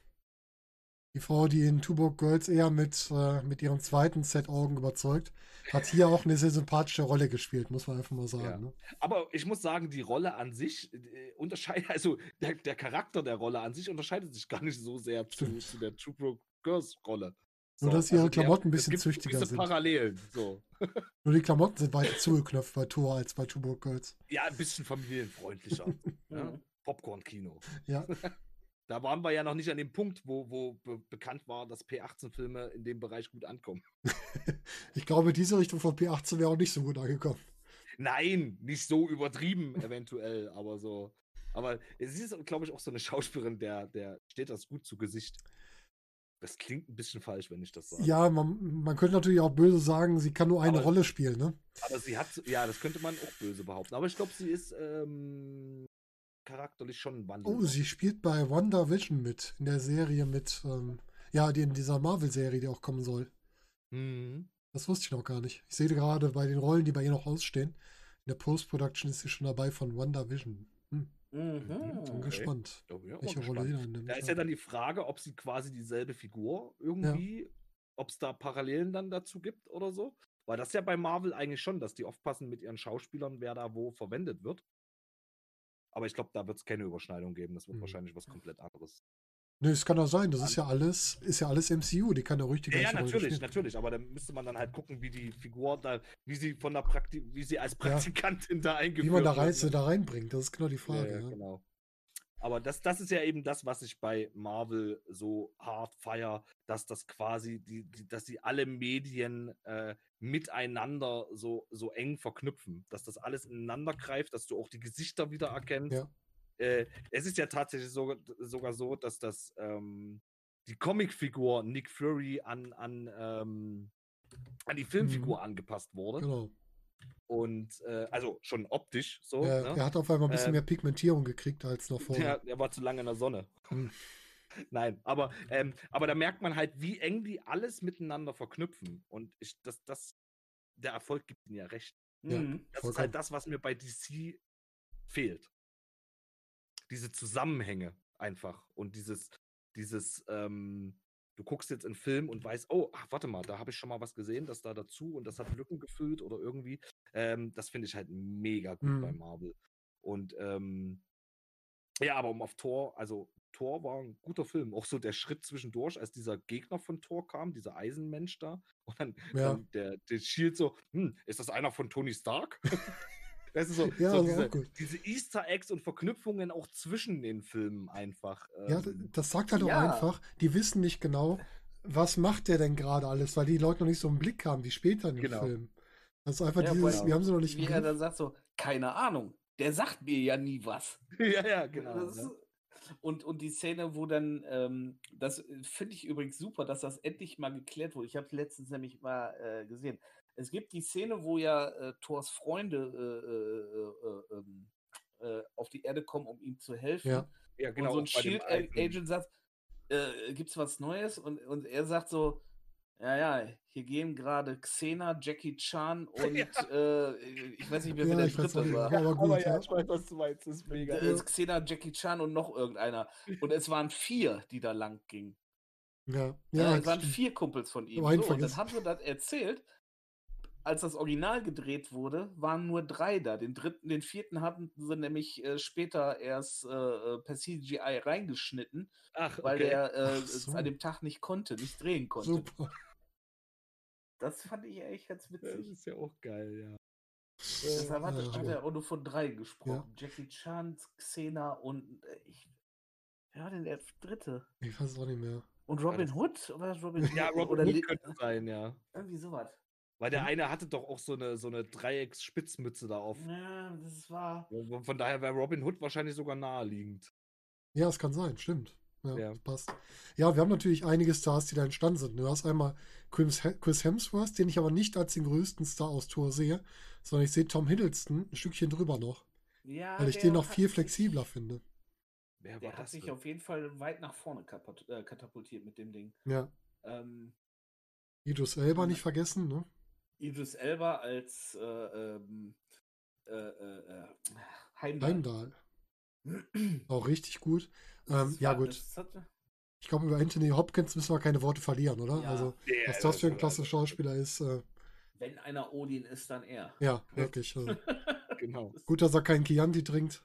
Die Frau, die in Tuborg Girls eher mit, äh, mit ihrem zweiten Set Augen überzeugt, hat hier auch eine sehr sympathische Rolle gespielt, muss man einfach mal sagen. Ja. Ne? Aber ich muss sagen, die Rolle an sich äh, unterscheidet, also der, der, Charakter der Rolle an sich unterscheidet sich gar nicht so sehr zu, zu, der Tuborg Girls Rolle. So, Nur, dass ihre also Klamotten ein bisschen züchtiger sind. Parallelen, so. (laughs) Nur die Klamotten sind weiter zugeknöpft bei Thor als bei Tuborg Girls. Ja, ein bisschen familienfreundlicher. ja? (laughs) Popcorn-Kino. Ja. (laughs) Da waren wir ja noch nicht an dem Punkt, wo, wo be bekannt war, dass P18-Filme in dem Bereich gut ankommen. (laughs) ich glaube, diese Richtung von P18 wäre auch nicht so gut angekommen. Nein, nicht so übertrieben, (laughs) eventuell, aber so. Aber es ist, glaube ich, auch so eine Schauspielerin, der, der steht das gut zu Gesicht. Das klingt ein bisschen falsch, wenn ich das sage. Ja, man, man könnte natürlich auch böse sagen, sie kann nur eine aber, Rolle spielen, ne? Aber sie hat, ja, das könnte man auch böse behaupten. Aber ich glaube, sie ist ähm, charakterlich schon ein Wandel. Oh, sie spielt bei WandaVision mit, in der Serie mit, ähm, ja, die, in dieser Marvel-Serie, die auch kommen soll. Mhm. Das wusste ich noch gar nicht. Ich sehe gerade bei den Rollen, die bei ihr noch ausstehen, in der Post-Production ist sie schon dabei von WandaVision. Hm. Mhm. Bin okay. gespannt, ja, welche gespannt. Rolle sie dann nimmt. Da ist ja dann die Frage, ob sie quasi dieselbe Figur irgendwie, ja. ob es da Parallelen dann dazu gibt oder so. Weil das ja bei Marvel eigentlich schon, dass die aufpassen mit ihren Schauspielern, wer da wo verwendet wird. Aber ich glaube, da wird es keine Überschneidung geben. Das wird mhm. wahrscheinlich was komplett anderes. Nö, es kann auch sein. Das ist ja alles, ist ja alles MCU. Die kann ja ruhig die ganze Ja, ja natürlich, natürlich. Aber dann müsste man dann halt gucken, wie die Figur da, wie sie von der Praktik, wie sie als Praktikantin ja. da eingeführt wird. Wie man da, rein, da reinbringt. Das ist genau die Frage. Ja, ja, genau. Aber das, das ist ja eben das, was ich bei Marvel so hart feier, dass das quasi, die, die, dass sie alle Medien äh, miteinander so, so eng verknüpfen, dass das alles ineinander greift, dass du auch die Gesichter wieder erkennst. Ja. Äh, es ist ja tatsächlich so, sogar so, dass das ähm, die Comicfigur Nick Fury an, an, ähm, an die Filmfigur mhm. angepasst wurde. Genau. Und äh, also schon optisch so. Ja, ne? Er hat auf einmal ein bisschen ähm, mehr Pigmentierung gekriegt als noch (laughs) vorher. Ja, er war zu lange in der Sonne. Hm. (laughs) Nein, aber, ähm, aber da merkt man halt, wie eng die alles miteinander verknüpfen. Und ich, das, das, der Erfolg gibt ihnen ja recht. Ja, mhm. das vollkommen. ist halt das, was mir bei DC fehlt. Diese Zusammenhänge einfach und dieses, dieses, ähm, du guckst jetzt einen Film und weißt, oh, ach, warte mal, da habe ich schon mal was gesehen, das da dazu und das hat Lücken gefüllt oder irgendwie. Ähm, das finde ich halt mega gut mhm. bei Marvel. Und ähm, ja, aber um auf Tor, also Tor war ein guter Film. Auch so der Schritt zwischendurch, als dieser Gegner von Tor kam, dieser Eisenmensch da, und dann, ja. dann der, der Shield so, hm, ist das einer von Tony Stark? (laughs) Das ist so, ja, so diese, diese, Easter Eggs und Verknüpfungen auch zwischen den Filmen einfach. Ähm, ja, das sagt halt auch ja. einfach, die wissen nicht genau, was macht der denn gerade alles, weil die Leute noch nicht so einen Blick haben wie später in dem genau. Film. Das ist einfach ja, dieses, wir haben sie noch nicht Wie er dann sagt so, keine Ahnung, der sagt mir ja nie was. (laughs) ja, ja, genau. Ist, ne? und, und die Szene, wo dann, ähm, das äh, finde ich übrigens super, dass das endlich mal geklärt wurde. Ich habe es letztens nämlich mal äh, gesehen. Es gibt die Szene, wo ja äh, Thors Freunde äh, äh, äh ähm, auf die Erde kommen, um ihm zu helfen. Ja, ja genau. Und so ein Shield-Agent sagt, äh, gibt es was Neues? Und, und er sagt so, ja, ja, hier gehen gerade Xena, Jackie Chan (laughs) und ja. äh, ich weiß nicht mehr, wer ja, der dritte war. Ja, aber, gut, aber ja, ich weiß, was du meinst. Das ist mega. Äh, Xena, Jackie Chan und noch irgendeiner. Und es waren vier, die da lang gingen. Ja, ja. es waren vier Kumpels von ihm. So, und dann haben sie das erzählt. Als das Original gedreht wurde, waren nur drei da. Den dritten, den vierten hatten sie nämlich äh, später erst äh, äh per CGI reingeschnitten, Ach, okay. weil der äh, so. an dem Tag nicht konnte, nicht drehen konnte. Super. Das fand ich echt ganz witzig. Das ist ja auch geil, ja. Deshalb hat, ja, hat er auch nur von drei gesprochen. Ja. Jackie Chan, Xena und äh, ich. Ja, den der dritte. Ich weiß es auch nicht mehr. Und Robin Hood? Oder Robin ja, Robin oder Hood könnte sein, ja. Irgendwie sowas. Weil der eine hatte doch auch so eine, so eine Dreiecks-Spitzmütze da auf. Ja, das war. Von daher wäre Robin Hood wahrscheinlich sogar naheliegend. Ja, es kann sein, stimmt. Ja, ja. passt. Ja, wir haben natürlich einige Stars, die da entstanden sind. Du hast einmal Chris Hemsworth, den ich aber nicht als den größten Star aus Tor sehe, sondern ich sehe Tom Hiddleston ein Stückchen drüber noch. Ja, weil ich den noch viel flexibler sich, finde. Wer der hat sich denn? auf jeden Fall weit nach vorne äh, katapultiert mit dem Ding. Ja. Ähm, Idris Elba nicht vergessen, ne? Idris Elba als äh, ähm, äh, äh, äh Heimdall. Heimdall. Auch richtig gut. Ähm, ja, gut. Ich glaube, über Anthony Hopkins müssen wir keine Worte verlieren, oder? Ja. Also, yeah, was das für ein klasse Schauspieler ist. Äh, Wenn einer Odin ist, dann er. Ja, wirklich. Also. (laughs) genau. Gut, dass er keinen Chianti trinkt.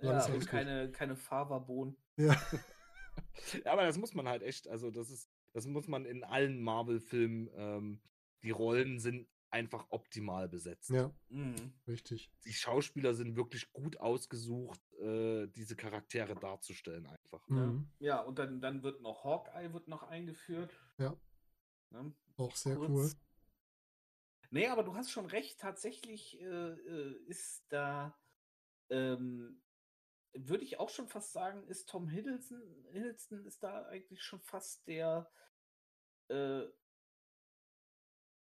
Ja, und keine, keine Faberbohnen. Ja. (laughs) ja. Aber das muss man halt echt, also das ist, das muss man in allen Marvel-Filmen, ähm, die Rollen sind einfach optimal besetzt. Ja, mhm. richtig. Die Schauspieler sind wirklich gut ausgesucht, äh, diese Charaktere darzustellen einfach. Mhm. Ja, und dann, dann wird noch Hawkeye wird noch eingeführt. Ja. Ne? Auch sehr Kurz. cool. Nee, aber du hast schon recht, tatsächlich äh, äh ist da, ähm, würde ich auch schon fast sagen, ist Tom Hiddleston, Hiddleston ist da eigentlich schon fast der äh,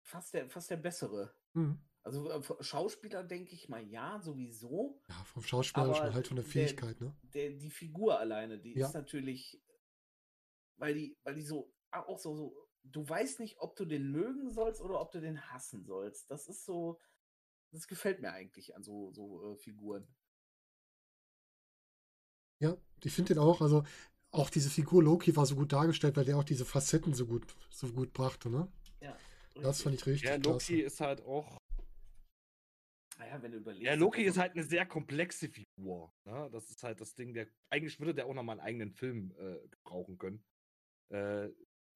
fast der, fast der bessere. Mhm. Also äh, Schauspieler denke ich mal ja, sowieso. Ja, vom Schauspielerischen halt von der Fähigkeit, der, ne? Der, die Figur alleine, die ja. ist natürlich, weil die, weil die so, auch so, so, du weißt nicht, ob du den mögen sollst oder ob du den hassen sollst. Das ist so, das gefällt mir eigentlich an so, so äh, Figuren. Ja, ich finde den auch, also auch diese Figur Loki war so gut dargestellt, weil der auch diese Facetten so gut, so gut brachte, ne? Ja. Das fand ich richtig. Ja, Loki klasse. ist halt auch. Naja, wenn du überlegst. Ja, Loki ist halt eine sehr komplexe Figur. Ne? Das ist halt das Ding, der. Eigentlich würde der auch nochmal einen eigenen Film äh, gebrauchen können. Äh,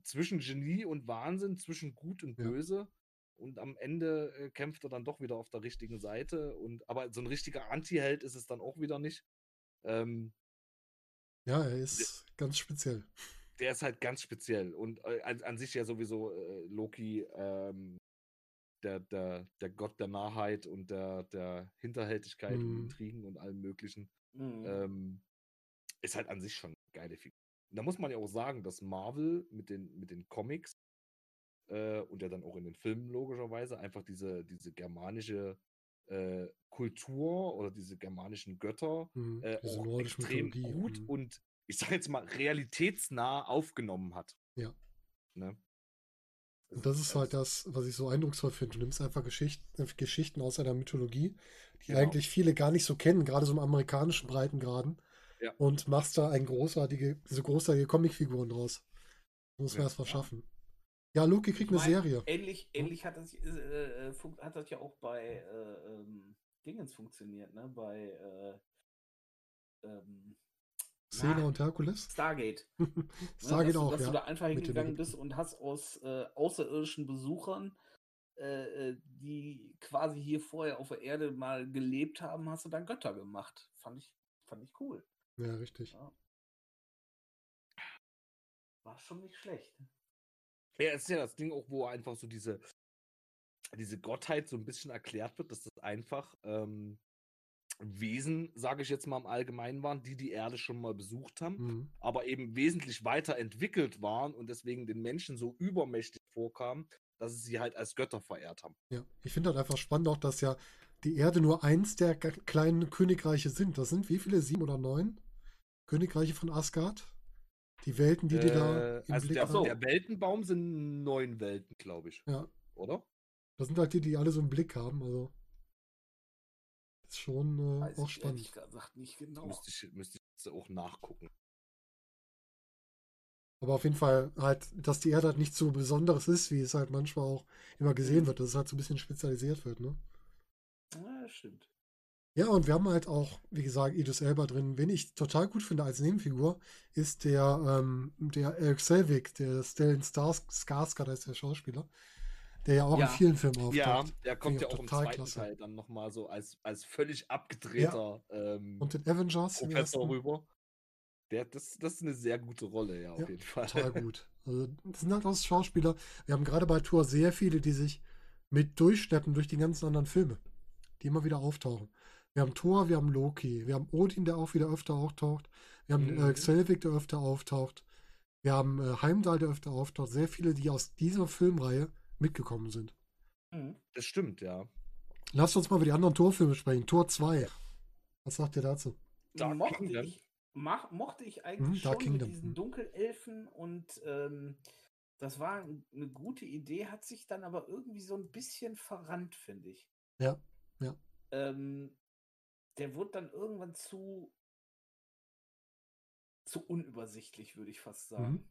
zwischen Genie und Wahnsinn, zwischen Gut und Böse. Ja. Und am Ende äh, kämpft er dann doch wieder auf der richtigen Seite. Und, aber so ein richtiger Anti-Held ist es dann auch wieder nicht. Ähm, ja, er ist ganz speziell der ist halt ganz speziell und äh, an, an, sich ja sowieso äh, Loki, ähm, der, der, der Gott der Narrheit und der, der Hinterhältigkeit mhm. und Intrigen und allem Möglichen, mhm. ähm, ist halt an sich schon eine geile Figur. Da muss man ja auch sagen, dass Marvel mit den, mit den Comics äh, und ja dann auch in den Filmen logischerweise einfach diese, diese germanische äh, Kultur oder diese germanischen Götter mhm, äh, auch extrem Mythologie. gut mhm. und ich sag jetzt mal, realitätsnah aufgenommen hat. Ja. Ne? Und das ist halt das, was ich so eindrucksvoll finde. Du nimmst einfach Geschichten, äh, Geschichten aus einer Mythologie, die genau. eigentlich viele gar nicht so kennen, gerade so im amerikanischen Breitengraden, ja. und machst da ein großartige, diese großartige Comicfiguren draus. Muss man ja. erst mal schaffen. Ja, Loki kriegt ich eine Serie. Ähnlich, ähnlich hat, das, äh, äh hat das ja auch bei äh, ähm, Dingens funktioniert, ne? Bei äh, ähm, Xena und Herkules? Stargate. (laughs) Stargate ne, auch, dass ja. du da einfach hingegangen bist und hast aus äh, außerirdischen Besuchern, äh, äh, die quasi hier vorher auf der Erde mal gelebt haben, hast du dann Götter gemacht. Fand ich, fand ich cool. Ja, richtig. Ja. War schon nicht schlecht. Ja, es ist ja das Ding auch, wo einfach so diese, diese Gottheit so ein bisschen erklärt wird, dass das einfach ähm, Wesen, sage ich jetzt mal im Allgemeinen waren, die die Erde schon mal besucht haben, mhm. aber eben wesentlich weiterentwickelt waren und deswegen den Menschen so übermächtig vorkamen, dass sie sie halt als Götter verehrt haben. Ja, ich finde halt einfach spannend auch, dass ja die Erde nur eins der kleinen Königreiche sind. Das sind wie viele? Sieben oder neun Königreiche von Asgard? Die Welten, die äh, die da im also Blick der, haben. Der Weltenbaum sind neun Welten, glaube ich. Ja. Oder? Das sind halt die, die alle so im Blick haben. Also ist schon äh, auch spannend. Ich gesagt nicht genau. Müsste ich, müsste ich auch nachgucken. Aber auf jeden Fall halt, dass die Erde halt nicht so Besonderes ist, wie es halt manchmal auch immer gesehen mhm. wird, dass es halt so ein bisschen spezialisiert wird, ne? Ja, stimmt. Ja, und wir haben halt auch, wie gesagt, Idris Elba drin. Wen ich total gut finde als Nebenfigur, ist der, ähm, der Eric Selvig, der Stellan Stars, Skarsgård ist der Schauspieler, der ja auch ja. in vielen Filmen auftaucht. Ja, der kommt ja auch im zweiten klasse. Teil dann nochmal so als, als völlig abgedrehter ja. ähm, und den Avengers Professor rüber. Der, das, das ist eine sehr gute Rolle, ja, auf ja, jeden Fall. Total (laughs) gut. Also, das sind halt auch Schauspieler. Wir haben gerade bei Tour sehr viele, die sich mit durchschleppen durch die ganzen anderen Filme, die immer wieder auftauchen. Wir haben Thor, wir haben Loki, wir haben Odin, der auch wieder öfter auftaucht. Wir haben mhm. äh, Selvig, der öfter auftaucht. Wir haben äh, Heimdall, der öfter auftaucht. Sehr viele, die aus dieser Filmreihe mitgekommen sind. Mhm. Das stimmt, ja. Lasst uns mal über die anderen Torfilme sprechen. Tor 2. Was sagt ihr dazu? Dark mochte. Ich, mach, mochte ich eigentlich hm, schon mit diesen hm. Dunkelelfen und ähm, das war eine gute Idee, hat sich dann aber irgendwie so ein bisschen verrannt, finde ich. Ja, ja. Ähm, der wurde dann irgendwann zu, zu unübersichtlich, würde ich fast sagen. Mhm.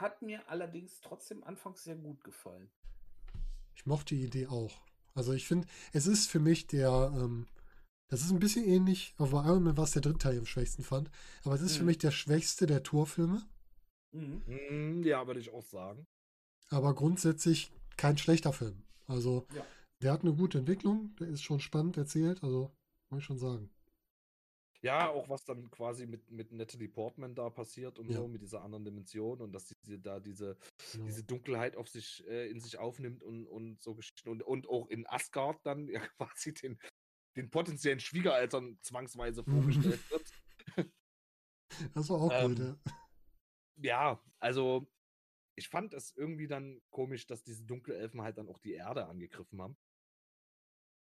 Hat mir allerdings trotzdem anfangs sehr gut gefallen. Ich mochte die Idee auch. Also ich finde, es ist für mich der, ähm, das ist ein bisschen ähnlich, aber Iron Man war es der dritte Teil, am schwächsten fand. Aber es ist mhm. für mich der schwächste der Torfilme. Mhm. mhm. Ja, würde ich auch sagen. Aber grundsätzlich kein schlechter Film. Also ja. der hat eine gute Entwicklung, der ist schon spannend erzählt, also muss ich schon sagen. Ja, auch was dann quasi mit, mit Natalie Portman da passiert und ja. so, mit dieser anderen Dimension und dass sie da diese, genau. diese Dunkelheit auf sich, äh, in sich aufnimmt und, und so Geschichten und, und auch in Asgard dann (laughs) ja quasi den, den potenziellen Schwiegereltern zwangsweise vorgestellt (laughs) wird. Das war auch ähm, gut, ja. Ja, also ich fand es irgendwie dann komisch, dass diese Dunkelelfen halt dann auch die Erde angegriffen haben.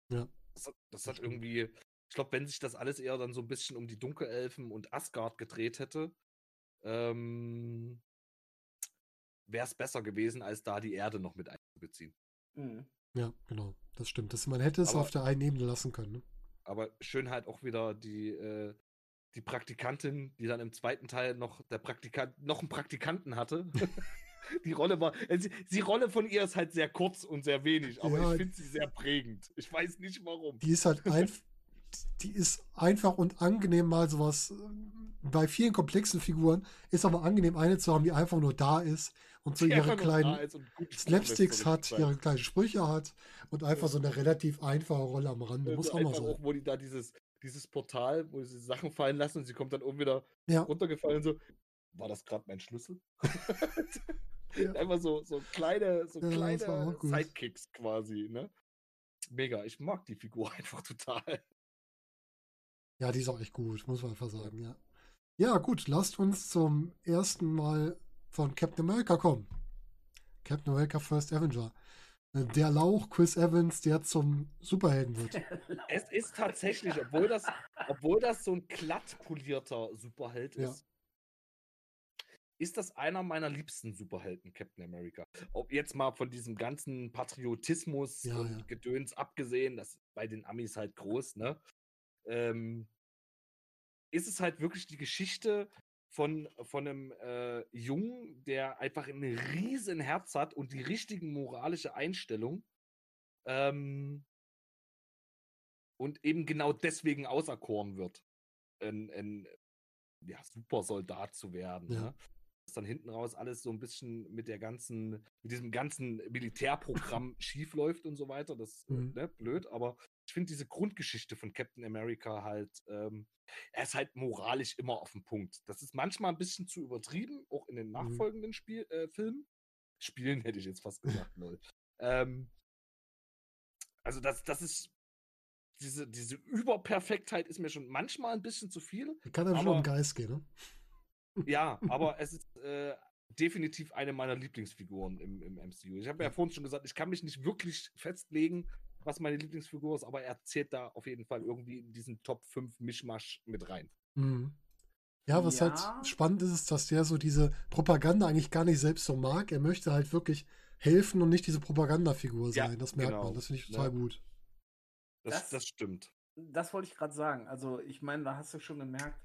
Ja. Das hat, das hat irgendwie, ich glaube, wenn sich das alles eher dann so ein bisschen um die Dunkelelfen und Asgard gedreht hätte, ähm, wäre es besser gewesen, als da die Erde noch mit einzubeziehen. Mhm. Ja, genau, das stimmt. Das, man hätte es aber, auf der einen Ebene lassen können. Ne? Aber schön halt auch wieder die, äh, die Praktikantin, die dann im zweiten Teil noch der Praktikant, noch einen Praktikanten hatte. (laughs) (laughs) die Rolle war, also die Rolle von ihr ist halt sehr kurz und sehr wenig, aber ja, ich finde sie sehr prägend. Ich weiß nicht warum. Die ist halt (laughs) einfach, die ist einfach und angenehm mal sowas, bei vielen komplexen Figuren ist aber angenehm eine zu haben, die einfach nur da ist und so ihre kleinen Slapsticks hat, ihre kleinen Sprüche hat und einfach so eine relativ einfache Rolle am Rande. Muss auch mal so. Auch, wo die da dieses, dieses Portal, wo sie Sachen fallen lassen und sie kommt dann oben wieder ja. runtergefallen so, war das gerade mein Schlüssel? Ja. (laughs) Einfach so, so kleine, so ja, kleine Sidekicks quasi, ne? Mega, ich mag die Figur (laughs) einfach total. Ja, die ist auch echt gut, muss man einfach sagen, ja. Ja, gut, lasst uns zum ersten Mal von Captain America kommen. Captain America First Avenger. Der Lauch Chris Evans, der zum Superhelden wird. Es ist tatsächlich, obwohl das, obwohl das so ein glatt polierter Superheld ist, ja ist das einer meiner liebsten Superhelden, Captain America. Ob jetzt mal von diesem ganzen Patriotismus ja, und ja. Gedöns abgesehen, das ist bei den Amis halt groß, ne? Ähm, ist es halt wirklich die Geschichte von, von einem äh, Jungen, der einfach ein riesen Herz hat und die richtigen moralische Einstellung. Ähm, und eben genau deswegen auserkoren wird, ein, ein ja, Supersoldat zu werden. Ja. Ne? dann hinten raus alles so ein bisschen mit der ganzen, mit diesem ganzen Militärprogramm (laughs) schief läuft und so weiter. Das ist mhm. ne, blöd, aber ich finde diese Grundgeschichte von Captain America halt, ähm, er ist halt moralisch immer auf dem Punkt. Das ist manchmal ein bisschen zu übertrieben, auch in den mhm. nachfolgenden Spiel, äh, Filmen. Spielen hätte ich jetzt fast gesagt, lol. Ähm, also das, das ist diese, diese Überperfektheit ist mir schon manchmal ein bisschen zu viel. Kann ja schon um Geist gehen, ne? Ja, (laughs) aber es ist äh, definitiv eine meiner Lieblingsfiguren im, im MCU. Ich habe ja vorhin schon gesagt, ich kann mich nicht wirklich festlegen, was meine Lieblingsfigur ist, aber er zählt da auf jeden Fall irgendwie in diesen Top 5 Mischmasch mit rein. Mhm. Ja, was halt ja. halt spannend ist, ist, dass der so diese Propaganda eigentlich gar nicht selbst so mag. Er möchte halt wirklich helfen und nicht diese Propagandafigur sein. Ja, das merkt genau. man. Das finde ich total ja. gut. Das, das, das stimmt. Das wollte ich gerade sagen. Also, ich meine, da hast du schon gemerkt,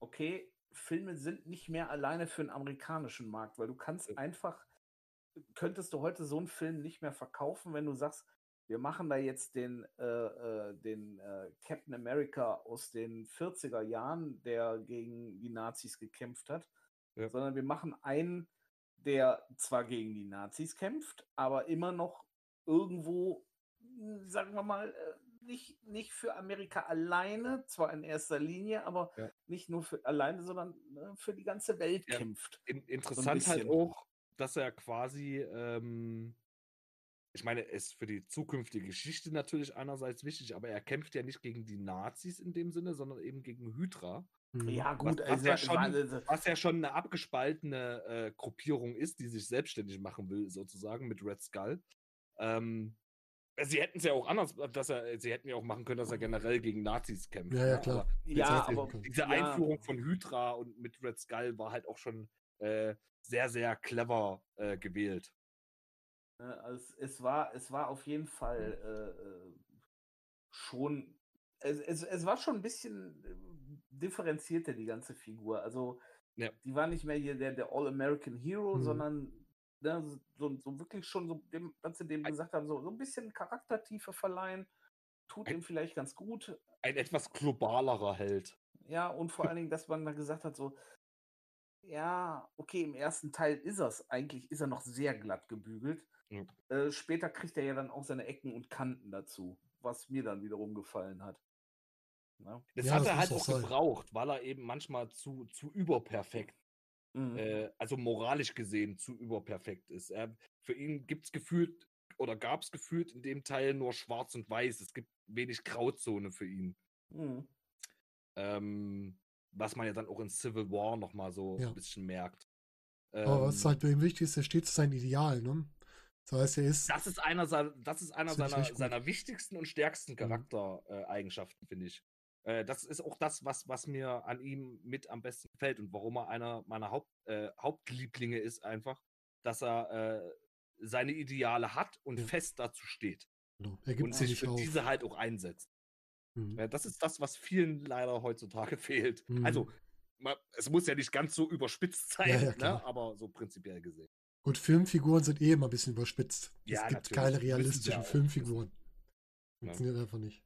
okay, Filme sind nicht mehr alleine für den amerikanischen Markt, weil du kannst einfach, könntest du heute so einen Film nicht mehr verkaufen, wenn du sagst, wir machen da jetzt den, äh, äh, den äh, Captain America aus den 40er Jahren, der gegen die Nazis gekämpft hat, ja. sondern wir machen einen, der zwar gegen die Nazis kämpft, aber immer noch irgendwo, sagen wir mal, äh, nicht, nicht für Amerika alleine, zwar in erster Linie, aber ja. nicht nur für alleine, sondern ne, für die ganze Welt ja. kämpft. In, interessant so halt auch, dass er quasi, ähm, ich meine, ist für die zukünftige Geschichte natürlich einerseits wichtig, aber er kämpft ja nicht gegen die Nazis in dem Sinne, sondern eben gegen Hydra. Mhm. Ja, gut, was, was, ja, schon, was ja schon eine abgespaltene äh, Gruppierung ist, die sich selbstständig machen will, sozusagen, mit Red Skull. Ähm, Sie hätten es ja auch anders, dass er, sie hätten ja auch machen können, dass er generell gegen Nazis kämpft. Ja, ja, ne? klar. Aber ja, aber diese ja. Einführung von Hydra und mit Red Skull war halt auch schon äh, sehr, sehr clever äh, gewählt. Also es, war, es war auf jeden Fall äh, äh, schon, es, es, es war schon ein bisschen äh, differenzierter, die ganze Figur. Also ja. die war nicht mehr hier der, der All-American Hero, mhm. sondern ne, so, so, wirklich schon so dem, was sie dem gesagt haben, so, so ein bisschen Charaktertiefe verleihen, tut ihm vielleicht ganz gut. Ein etwas globalerer Held. Ja, und vor allen Dingen, dass man da gesagt hat, so, ja, okay, im ersten Teil ist er es, eigentlich ist er noch sehr glatt gebügelt. Mhm. Äh, später kriegt er ja dann auch seine Ecken und Kanten dazu, was mir dann wiederum gefallen hat. Ja. Das ja, hat das er halt auch sein. gebraucht, weil er eben manchmal zu, zu überperfekt Mhm. Äh, also moralisch gesehen zu überperfekt ist. Er, für ihn gibt es gefühlt oder gab es gefühlt in dem Teil nur schwarz und weiß. Es gibt wenig Grauzone für ihn. Mhm. Ähm, was man ja dann auch in Civil War nochmal so ja. ein bisschen merkt. Aber was ähm halt bei ihm wichtig ist, er steht zu seinen Idealen, ne? Das heißt, er ist. Das ist einer, das ist einer seiner, seiner wichtigsten und stärksten mhm. Charaktereigenschaften, finde ich. Äh, das ist auch das, was, was mir an ihm mit am besten gefällt und warum er einer meiner Haupt, äh, Hauptlieblinge ist, einfach, dass er äh, seine Ideale hat und ja. fest dazu steht. Genau. Er gibt und sich für auf. diese halt auch einsetzt. Mhm. Äh, das ist das, was vielen leider heutzutage (laughs) fehlt. Also, mhm. Also, es muss ja nicht ganz so überspitzt sein, ja, ja, ne? aber so prinzipiell gesehen. Gut, Filmfiguren sind eh immer ein bisschen überspitzt. Es ja, gibt natürlich. keine realistischen Filmfiguren. Funktioniert einfach nicht.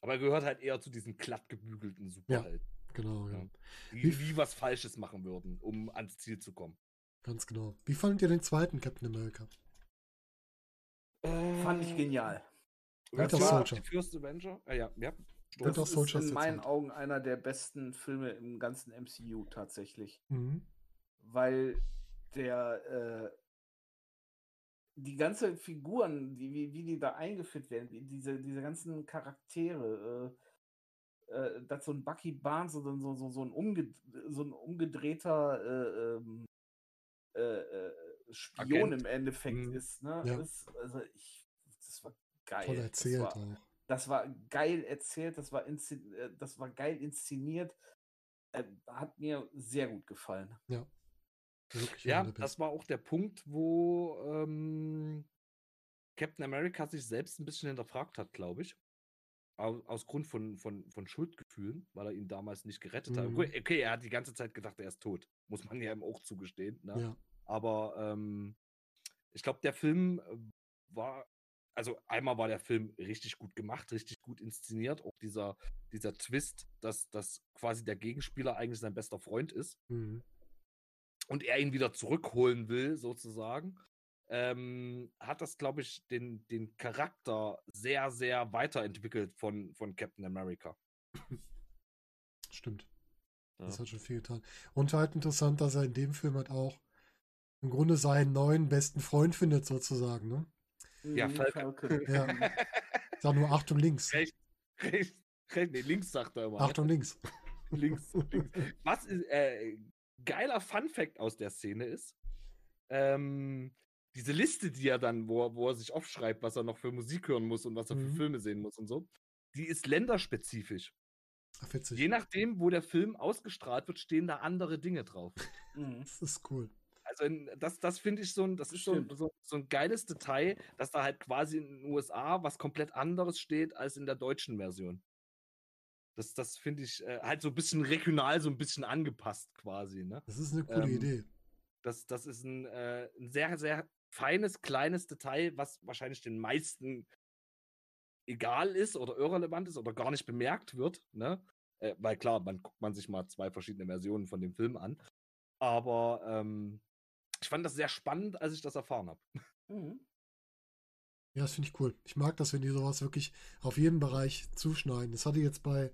Aber er gehört halt eher zu diesen glatt gebügelten Superhelden. Ja, genau, ja. Die Wie, was Falsches machen würden, um ans Ziel zu kommen. Ganz genau. Wie fandet ihr den zweiten Captain America? Äh, Fand ich genial. Winter Soldier. First Avenger? Ah, ja, ja. Das Winter ist in meinen Augen einer der besten Filme im ganzen MCU tatsächlich. Mhm. Weil der äh, die ganze Figuren, die, wie, wie die da eingeführt werden, diese, diese ganzen Charaktere, äh, äh, dass so ein Bucky Barnes so, so, so, so, ein, umge so ein umgedrehter äh, ähm, äh, äh Spion Agent. im Endeffekt mhm. ist. Ne? Ja. Das, also ich, das war geil. Toll erzählt das war, das war geil erzählt, das war, äh, das war geil inszeniert. hat mir sehr gut gefallen. Ja. Wirklich ja, das war auch der Punkt, wo ähm, Captain America sich selbst ein bisschen hinterfragt hat, glaube ich. Aus, aus, Grund von, von, von Schuldgefühlen, weil er ihn damals nicht gerettet mhm. hat. Okay, er hat die ganze Zeit gedacht, er ist tot. Muss man ja ihm auch zugestehen. Ne? Ja. Aber ähm, ich glaube, der Film äh, war, also einmal war der Film richtig gut gemacht, richtig gut inszeniert. Auch dieser, dieser Twist, dass, dass quasi der Gegenspieler eigentlich sein bester Freund ist. Mhm und er ihn wieder zurückholen will, sozusagen, ähm, hat das, glaube ich, den, den Charakter sehr, sehr weiterentwickelt von, von Captain America. (laughs) Stimmt. Ja. Das hat schon viel getan. Und halt interessant, dass er in dem Film halt auch im Grunde seinen neuen besten Freund findet, sozusagen, ne? Ja, Falcon. (laughs) Ja. Sag nur Achtung links. Rechts, rechts, rechts, nee, links sagt er immer. Achtung links. links, links. (laughs) Was ist, äh, geiler Fun Fact aus der Szene ist, ähm, diese Liste, die er dann, wo er, wo er sich aufschreibt, was er noch für Musik hören muss und was er mhm. für Filme sehen muss und so, die ist länderspezifisch. Ach, witzig. Je nachdem, wo der Film ausgestrahlt wird, stehen da andere Dinge drauf. (laughs) Mhm. Das ist cool. Also das, das finde ich so ein, das ist so ein, so, so ein geiles Detail, dass da halt quasi in den USA was komplett anderes steht als in der deutschen Version. Das, das finde ich äh, halt so ein bisschen regional, so ein bisschen angepasst quasi. Ne? Das ist eine coole ähm, Idee. Das, das ist ein, äh, ein sehr, sehr feines, kleines Detail, was wahrscheinlich den meisten egal ist oder irrelevant ist oder gar nicht bemerkt wird. Ne? Äh, weil klar, man guckt man sich mal zwei verschiedene Versionen von dem Film an. Aber ähm, ich fand das sehr spannend, als ich das erfahren habe. Mhm. Ja, das finde ich cool. Ich mag das, wenn die sowas wirklich auf jeden Bereich zuschneiden. Das hatte ich jetzt bei,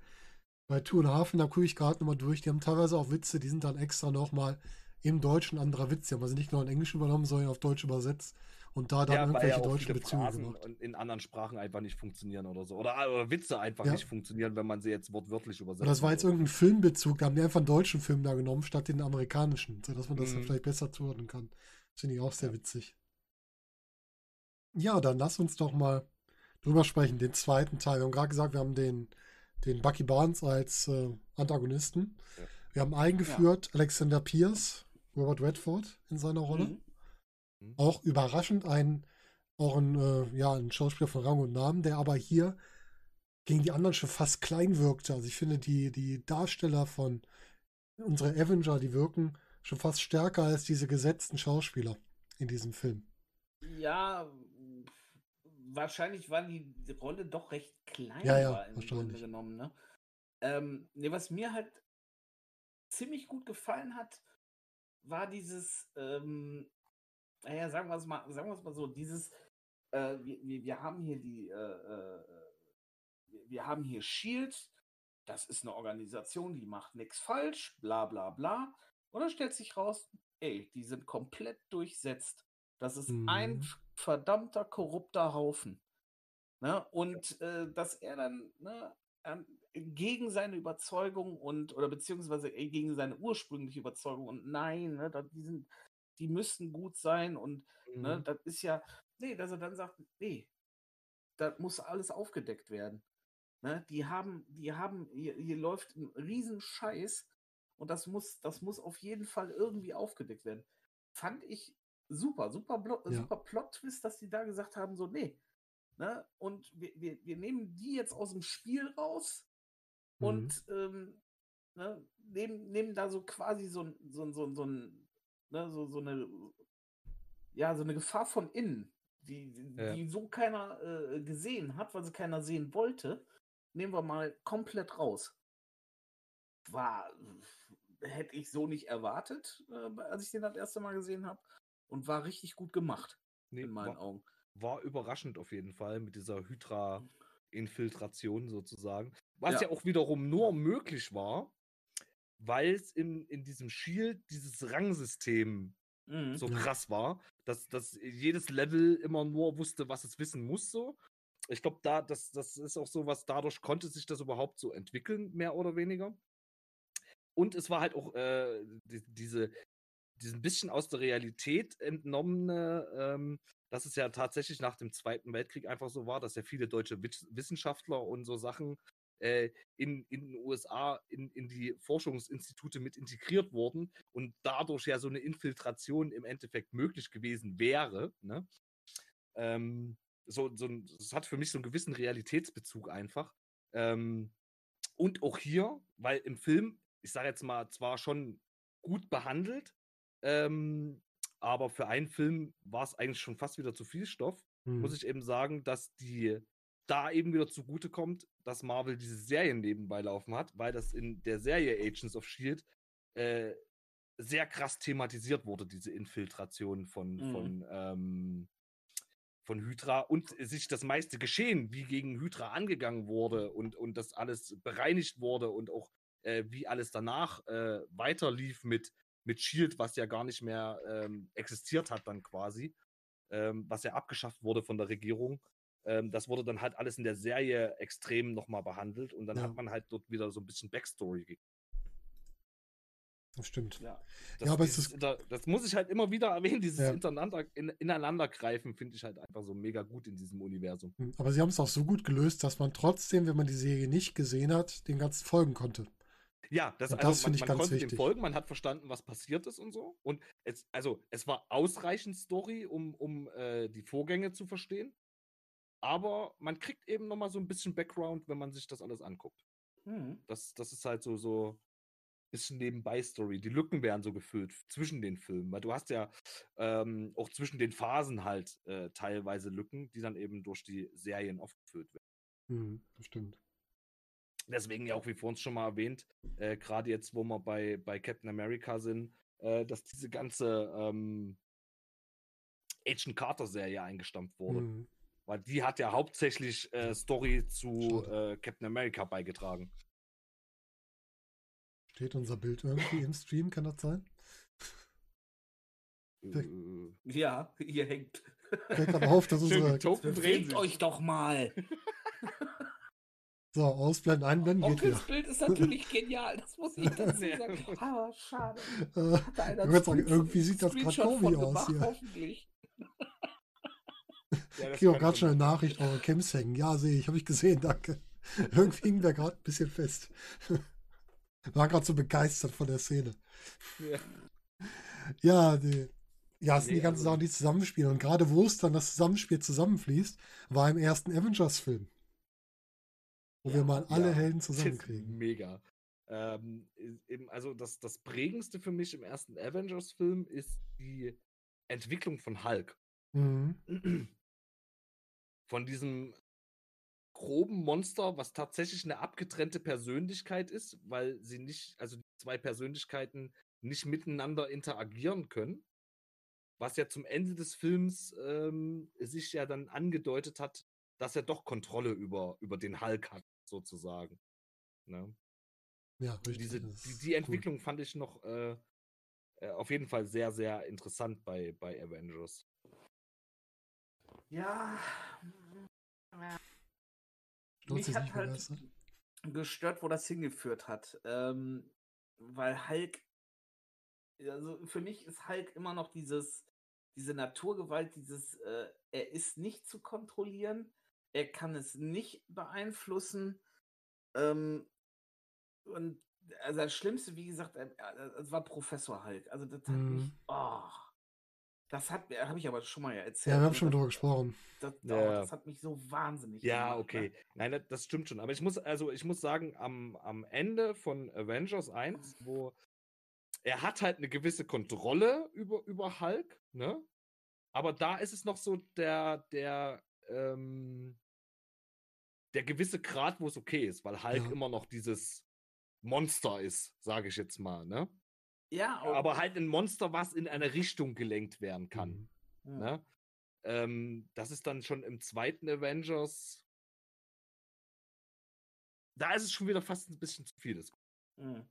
bei Two and Half, da gucke ich gerade nochmal durch. Die haben teilweise auch Witze, die sind dann extra nochmal im Deutschen anderer Witze. Die haben also nicht nur in Englisch übernommen, sondern auf Deutsch übersetzt und da dann ja, irgendwelche ja deutschen Bezüge gemacht. in anderen Sprachen einfach nicht funktionieren oder so. Oder, oder Witze einfach ja. nicht funktionieren, wenn man sie jetzt wortwörtlich übersetzt. Und das war jetzt irgendein Filmbezug, da haben die einfach einen deutschen Film da genommen, statt den amerikanischen, sodass man das mhm. vielleicht besser zuordnen kann. Das finde ich auch sehr witzig. Ja, dann lass uns doch mal drüber sprechen, den zweiten Teil. Wir haben gerade gesagt, wir haben den, den Bucky Barnes als äh, Antagonisten. Wir haben eingeführt Alexander Pierce, Robert Redford in seiner Rolle. Mhm. Mhm. Auch überraschend ein, auch ein, äh, ja, ein Schauspieler von Rang und Namen, der aber hier gegen die anderen schon fast klein wirkte. Also ich finde, die, die Darsteller von unsere Avenger, die wirken schon fast stärker als diese gesetzten Schauspieler in diesem Film. Ja, wahrscheinlich war die Rolle doch recht klein ja, ja, im Grunde genommen. Ne? Ähm, ne, was mir halt ziemlich gut gefallen hat, war dieses ähm, naja, sagen wir es mal, sagen wir es mal so, dieses, äh, wir, wir, wir haben hier die, äh, äh, wir haben hier Shield, das ist eine Organisation, die macht nichts falsch, bla bla bla. Und dann stellt sich raus, ey, die sind komplett durchsetzt. Das ist mhm. ein verdammter korrupter Haufen. Ne? Und äh, dass er dann ne, gegen seine Überzeugung und oder beziehungsweise gegen seine ursprüngliche Überzeugung und nein, ne, die sind die müssten gut sein und ne, mhm. ne, das ist ja, nee, dass er dann sagt, nee, das muss alles aufgedeckt werden. Ne, die haben, die haben, hier, hier läuft ein Riesenscheiß und das muss, das muss auf jeden Fall irgendwie aufgedeckt werden. Fand ich super, super, ja. super Plot-Twist, dass die da gesagt haben, so, nee, ne, und wir, wir, wir nehmen die jetzt aus dem Spiel raus mhm. und ähm, ne, nehmen, nehmen da so quasi so, so, so, so ne, so, so eine, ja, so eine Gefahr von innen, die, ja. die so keiner äh, gesehen hat, weil sie keiner sehen wollte, nehmen wir mal komplett raus. War, hätte ich so nicht erwartet, äh, als ich den das erste Mal gesehen habe. Und war richtig gut gemacht, nee, in meinen war, Augen. War überraschend auf jeden Fall mit dieser Hydra-Infiltration sozusagen. Was ja. ja auch wiederum nur möglich war, weil es in, in diesem Shield dieses Rangsystem mhm. so krass war, dass, dass jedes Level immer nur wusste, was es wissen muss. So. Ich glaube, da, das, das ist auch so was, dadurch konnte sich das überhaupt so entwickeln, mehr oder weniger. Und es war halt auch äh, die, diese, diesen bisschen aus der Realität entnommene, ähm, dass es ja tatsächlich nach dem Zweiten Weltkrieg einfach so war, dass ja viele deutsche Wissenschaftler und so Sachen äh, in, in den USA in, in die Forschungsinstitute mit integriert wurden und dadurch ja so eine Infiltration im Endeffekt möglich gewesen wäre. Ne? Ähm, so, so das hat für mich so einen gewissen Realitätsbezug einfach. Ähm, und auch hier, weil im Film, ich sage jetzt mal, zwar schon gut behandelt, ähm, aber für einen Film war es eigentlich schon fast wieder zu viel Stoff. Hm. Muss ich eben sagen, dass die da eben wieder zugute kommt, dass Marvel diese Serien nebenbei laufen hat, weil das in der Serie Agents of Shield äh, sehr krass thematisiert wurde, diese Infiltration von, mhm. von, ähm, von Hydra und sich das meiste Geschehen, wie gegen Hydra angegangen wurde und, und das alles bereinigt wurde und auch äh, wie alles danach äh, weiterlief mit, mit Shield, was ja gar nicht mehr ähm, existiert hat dann quasi, ähm, was ja abgeschafft wurde von der Regierung. Ähm, das wurde dann halt alles in der Serie extrem nochmal behandelt und dann ja. hat man halt dort wieder so ein bisschen Backstory gekriegt. Das stimmt. Ja, das, ja aber es ist das muss ich halt immer wieder erwähnen, dieses ja. Ineinander, in, Ineinandergreifen finde ich halt einfach so mega gut in diesem Universum. Hm, aber sie haben es auch so gut gelöst, dass man trotzdem, wenn man die Serie nicht gesehen hat, den ganzen folgen konnte. Ja, das, also, das ich man ganz konnte wichtig. dem folgen, man hat verstanden, was passiert ist und so. Und es, also, es war ausreichend Story, um, um äh, die Vorgänge zu verstehen. Aber man kriegt eben nochmal so ein bisschen Background, wenn man sich das alles anguckt. Mhm. Das, das ist halt so, so, bisschen Nebenbei-Story. Die Lücken werden so gefüllt zwischen den Filmen, weil du hast ja ähm, auch zwischen den Phasen halt äh, teilweise Lücken, die dann eben durch die Serien aufgefüllt werden. Mhm, das stimmt. Deswegen ja auch, wie vor uns schon mal erwähnt, äh, gerade jetzt, wo wir bei, bei Captain America sind, äh, dass diese ganze ähm, Agent Carter-Serie eingestampft wurde. Mhm. Weil die hat ja hauptsächlich äh, Story zu äh, Captain America beigetragen. Steht unser Bild irgendwie im Stream, kann das sein? Äh, ja, ihr hängt. Fällt gerade auf, dass unsere. Bewegt euch doch mal! (laughs) So, ausblenden, einblenden geht wieder. Das Bild ist (laughs) natürlich genial, das muss ich dazu sagen. Aber schade. Äh, sagen, irgendwie sieht das gerade komisch aus hier. Hoffentlich. (laughs) Ja, ich auch gerade schon eine Nachricht eure Camps hängen. Ja, sehe ich, habe ich gesehen, danke. (laughs) Irgendwie hingen wir gerade ein bisschen fest. War gerade so begeistert von der Szene. Ja, ja, die, ja es sind nee, die ganzen also Sachen, die zusammenspielen. Und gerade wo es dann das Zusammenspiel zusammenfließt, war im ersten Avengers-Film. Wo ja, wir mal alle ja, Helden (laughs) zusammenkriegen. Mega. Ähm, eben, also das, das prägendste für mich im ersten Avengers-Film ist die Entwicklung von Hulk. Mhm. (clears throat) Von diesem groben Monster, was tatsächlich eine abgetrennte Persönlichkeit ist, weil sie nicht, also die zwei Persönlichkeiten nicht miteinander interagieren können. Was ja zum Ende des Films ähm, sich ja dann angedeutet hat, dass er doch Kontrolle über, über den Hulk hat, sozusagen. Ne? Ja, richtig. Diese, die, die Entwicklung cool. fand ich noch äh, äh, auf jeden Fall sehr, sehr interessant bei, bei Avengers. Ja. Mich hat halt gestört, wo das hingeführt hat. Ähm, weil Hulk, also für mich ist Hulk immer noch dieses, diese Naturgewalt, dieses, äh, er ist nicht zu kontrollieren, er kann es nicht beeinflussen. Ähm, und also das Schlimmste, wie gesagt, äh, es war Professor Hulk. Also das hat mhm. mich, oh, das hat habe ich aber schon mal erzählt. Ja, wir haben schon drüber gesprochen. Das, das, ja. das, hat mich so wahnsinnig Ja, gemacht, okay. Ne? Nein, das stimmt schon. Aber ich muss, also ich muss sagen, am, am Ende von Avengers 1, wo er hat halt eine gewisse Kontrolle über, über Hulk, ne? Aber da ist es noch so der, der, ähm, der gewisse Grad, wo es okay ist, weil Hulk ja. immer noch dieses Monster ist, sage ich jetzt mal, ne? Ja, auch. aber halt ein Monster, was in eine Richtung gelenkt werden kann. Mhm. Ne? Ähm, das ist dann schon im zweiten Avengers. Da ist es schon wieder fast ein bisschen zu viel. Mhm.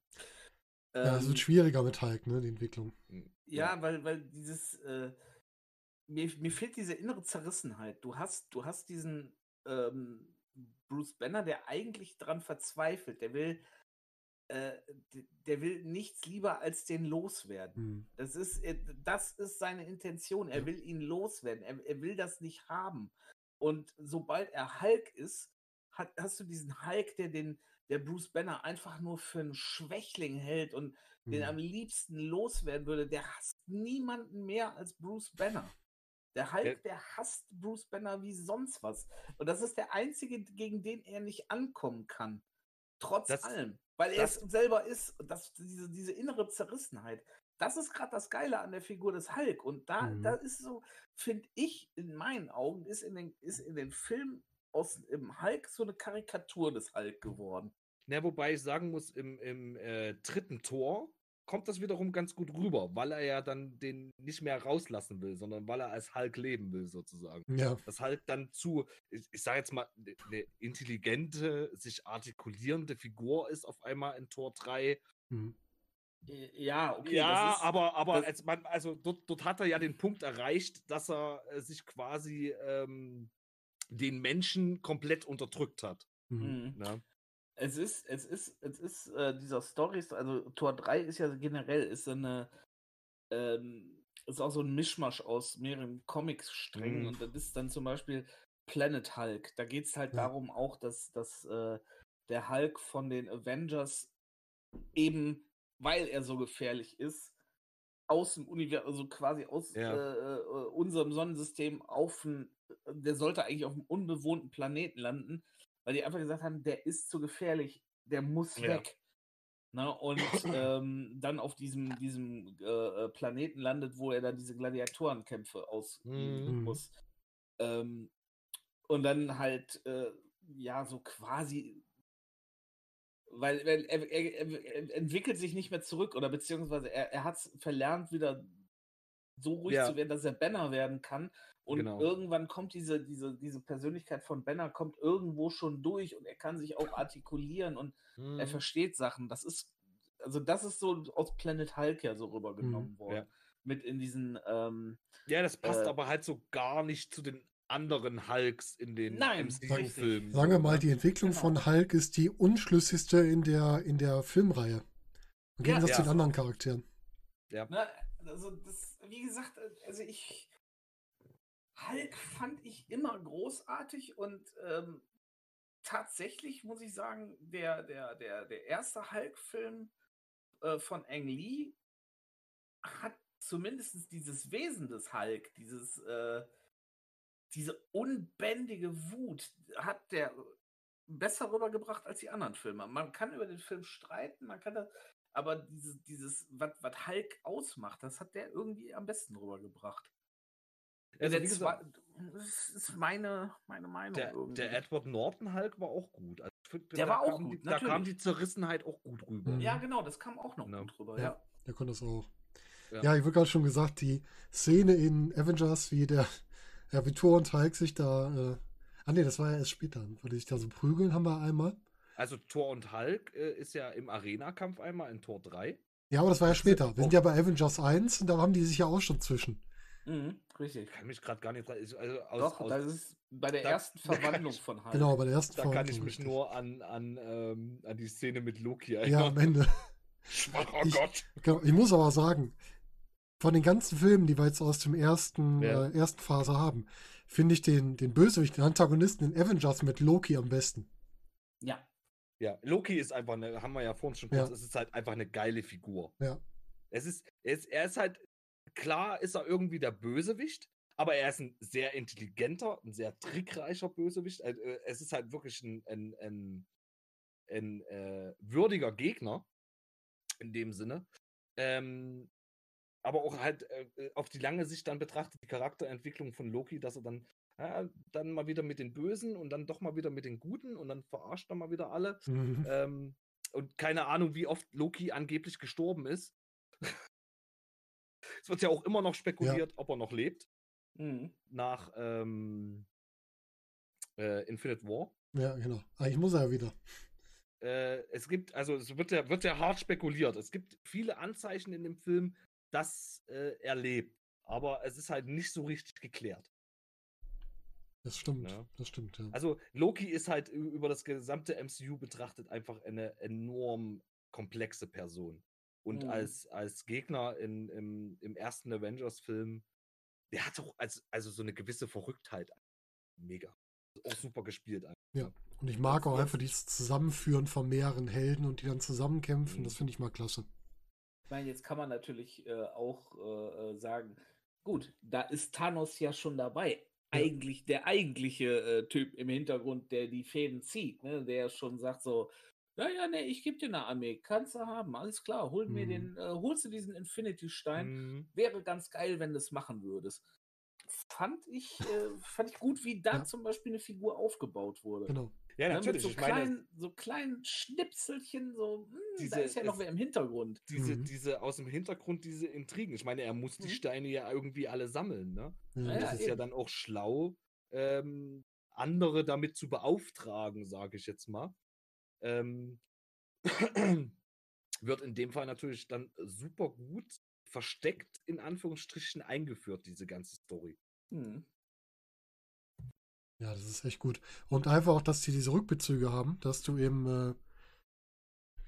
Ja, es wird ähm. schwieriger mit Hulk, ne, die Entwicklung. Hm, ja, ja. weil, weil dieses, äh, mir, mir fehlt diese innere Zerrissenheit. Du hast, du hast diesen ähm, Bruce Banner, der eigentlich dran verzweifelt. Der will, äh, der will nichts lieber als den loswerden. Hm. Das, ist, äh, das ist seine Intention. Er will ihn loswerden. Er, er will das nicht haben. Und sobald er Hulk ist, hat, hast du diesen Hulk, der den, der Bruce Banner einfach nur für einen Schwächling hält und hm. den am liebsten loswerden würde. Der hasst niemanden mehr als Bruce Banner. Der Hulk, der hasst Bruce Banner wie sonst was. Und das ist der einzige, gegen den er nicht ankommen kann. Trotz das, allem. Weil er es selber ist, das, diese, diese innere Zerrissenheit. Das ist gerade das Geile an der Figur des Hulk. Und da, mhm. da ist so, finde ich, in meinen Augen, ist in den, ist in den Filmen aus im Hulk so eine Karikatur des Hulk geworden. Na, wobei ich sagen muss, im, im äh, dritten Tor kommt das wiederum ganz gut rüber, weil er ja dann den nicht mehr rauslassen will, sondern weil er als Hulk leben will, sozusagen. Ja. Das Hulk dann zu, ich, ich sage jetzt mal, eine ne intelligente, sich artikulierende Figur ist auf einmal in Tor 3. Mhm. Ja, okay. Ja, ist, aber, aber als man, also dort, dort hat er ja den Punkt erreicht, dass er äh, sich quasi ähm, den Menschen komplett unterdrückt hat. Mhm. Ja. Es ist, es ist, es ist äh, dieser Stories, also Tor 3 ist ja generell ist eine, ähm, ist auch so ein Mischmasch aus mehreren Comics-Strängen mhm. und das ist dann zum Beispiel Planet Hulk. Da geht es halt ja. darum auch, dass, dass äh, der Hulk von den Avengers eben, weil er so gefährlich ist, aus dem Universum, also quasi aus ja. äh, äh unserem Sonnensystem auf ein, der sollte eigentlich auf einem unbewohnten Planeten landen weil die einfach gesagt haben, der ist zu gefährlich, der muss ja. weg. Na, ne, und (clears throat) ähm, dann auf diesem, diesem äh, äh, Planeten landet, wo er dann diese Gladiatorenkämpfe ausüben mhm. muss. Ähm, und dann halt, äh, ja, so quasi, weil, weil er, er, er, entwickelt sich nicht mehr zurück oder beziehungsweise er, er hat es verlernt, wieder so ruhig ja. zu werden, dass er Banner werden kann. Und genau. irgendwann kommt diese, diese, diese Persönlichkeit von Banner kommt irgendwo schon durch und er kann sich auch artikulieren und mhm. er versteht Sachen. Das ist, also das ist so aus Planet Hulk ja so rübergenommen mhm. worden. Ja. Mit in diesen. Ähm, ja, das passt äh, aber halt so gar nicht zu den anderen Hulks in den MCU-Filmen. Sagen wir mal, die Entwicklung genau. von Hulk ist die unschlüssigste in der, in der Filmreihe. Im Gegensatz ja, ja. zu den anderen Charakteren. Ja. Na, also das, wie gesagt, also ich Hulk fand ich immer großartig und ähm, tatsächlich muss ich sagen, der, der, der, der erste Hulk-Film äh, von Ang Lee hat zumindest dieses Wesen des Hulk, dieses, äh, diese unbändige Wut, hat der besser rübergebracht als die anderen Filme. Man kann über den Film streiten, man kann das, aber dieses, dieses was Hulk ausmacht, das hat der irgendwie am besten rübergebracht. Also, der zwei, das ist meine, meine Meinung. Der, der, Edward Norton Hulk war auch gut. Also find, der war auch gut. Die, da kam die Zerrissenheit auch gut rüber. Mhm. Ja, genau, das kam auch noch ja. gut rüber. Ja, ja. der konnte das auch. Ja, ja ich wurde gerade schon gesagt, die Szene in Avengers, wie der ja, wie Thor und Hulk sich da. Äh, ah, nee, das war ja erst später, wo die sich da so prügeln, haben wir einmal. Also Thor und Hulk äh, ist ja im Arena-Kampf einmal in Tor 3. Ja, aber das war ja später. Wir sind ja bei Avengers 1 und da haben die sich ja auch schon zwischen. Mhm, richtig. Ich kann mich gerade gar nicht. Also aus, Doch, aus, das ist bei der da, ersten (laughs) Verwandlung ich, von Hulk. Genau, bei der ersten Da kann ich mich richtig. nur an, an, ähm, an die Szene mit Loki erinnern. Ja, am Ende. Schwacher ich, Gott. Genau, ich muss aber sagen, von den ganzen Filmen, die wir jetzt aus dem ersten, ja. äh, ersten Phase haben, finde ich den, den Bösewicht, den Antagonisten in Avengers mit Loki am besten. Ja. Ja, Loki ist einfach eine, haben wir ja vorhin schon kurz, ja. es ist halt einfach eine geile Figur. Ja. Es ist, ist, er ist halt klar ist er irgendwie der Bösewicht, aber er ist ein sehr intelligenter, ein sehr trickreicher Bösewicht. Äh, es ist halt wirklich ein, ein, ein, ein äh, würdiger Gegner in dem Sinne. Ähm, aber auch halt äh, auf die lange Sicht dann betrachtet, die Charakterentwicklung von Loki, dass er dann ja, dann mal wieder mit den Bösen und dann doch mal wieder mit den Guten und dann verarscht er mal wieder alle. Mhm. Ähm, und keine Ahnung, wie oft Loki angeblich gestorben ist. Es wird ja auch immer noch spekuliert, ja. ob er noch lebt. Mhm. Nach ähm, äh, Infinite War. Ja, genau. Eigentlich muss er ja wieder. Äh, es gibt, also es wird ja, wird ja hart spekuliert. Es gibt viele Anzeichen in dem Film, dass äh, er lebt. Aber es ist halt nicht so richtig geklärt. Das stimmt, ja. das stimmt, ja. Also Loki ist halt über das gesamte MCU betrachtet einfach eine enorm komplexe Person. Und mhm. als, als Gegner in, im, im ersten Avengers-Film, der hat auch als, also so eine gewisse Verrücktheit. Mega. Auch super gespielt. Einfach. Ja, und ich mag auch einfach dieses Zusammenführen von mehreren Helden und die dann zusammenkämpfen. Mhm. Das finde ich mal klasse. Ich meine, jetzt kann man natürlich äh, auch äh, äh sagen, gut, da ist Thanos ja schon dabei. Eigentlich der eigentliche äh, Typ im Hintergrund, der die Fäden zieht, ne? der schon sagt so, ja, ja, nee, ich gebe dir eine Armee. Kannst du haben, alles klar. Hol mir mhm. den, äh, holst du diesen Infinity-Stein. Mhm. Wäre ganz geil, wenn du es machen würdest. Fand ich, äh, fand ich gut, wie da ja. zum Beispiel eine Figur aufgebaut wurde. Genau. Ja, ne, natürlich. Ne, so, kleinen, so kleinen Schnipselchen, so, mh, hm, diese, da ist ja noch wer im Hintergrund. Diese, mhm. diese, aus dem Hintergrund, diese Intrigen. Ich meine, er muss mhm. die Steine ja irgendwie alle sammeln, ne? Ja, das ist eben. ja dann auch schlau, ähm, andere damit zu beauftragen, sage ich jetzt mal. Ähm, (clears throat) wird in dem Fall natürlich dann super gut versteckt in Anführungsstrichen eingeführt, diese ganze Story. Mhm. Ja, das ist echt gut. Und einfach auch, dass die diese Rückbezüge haben, dass du eben, äh,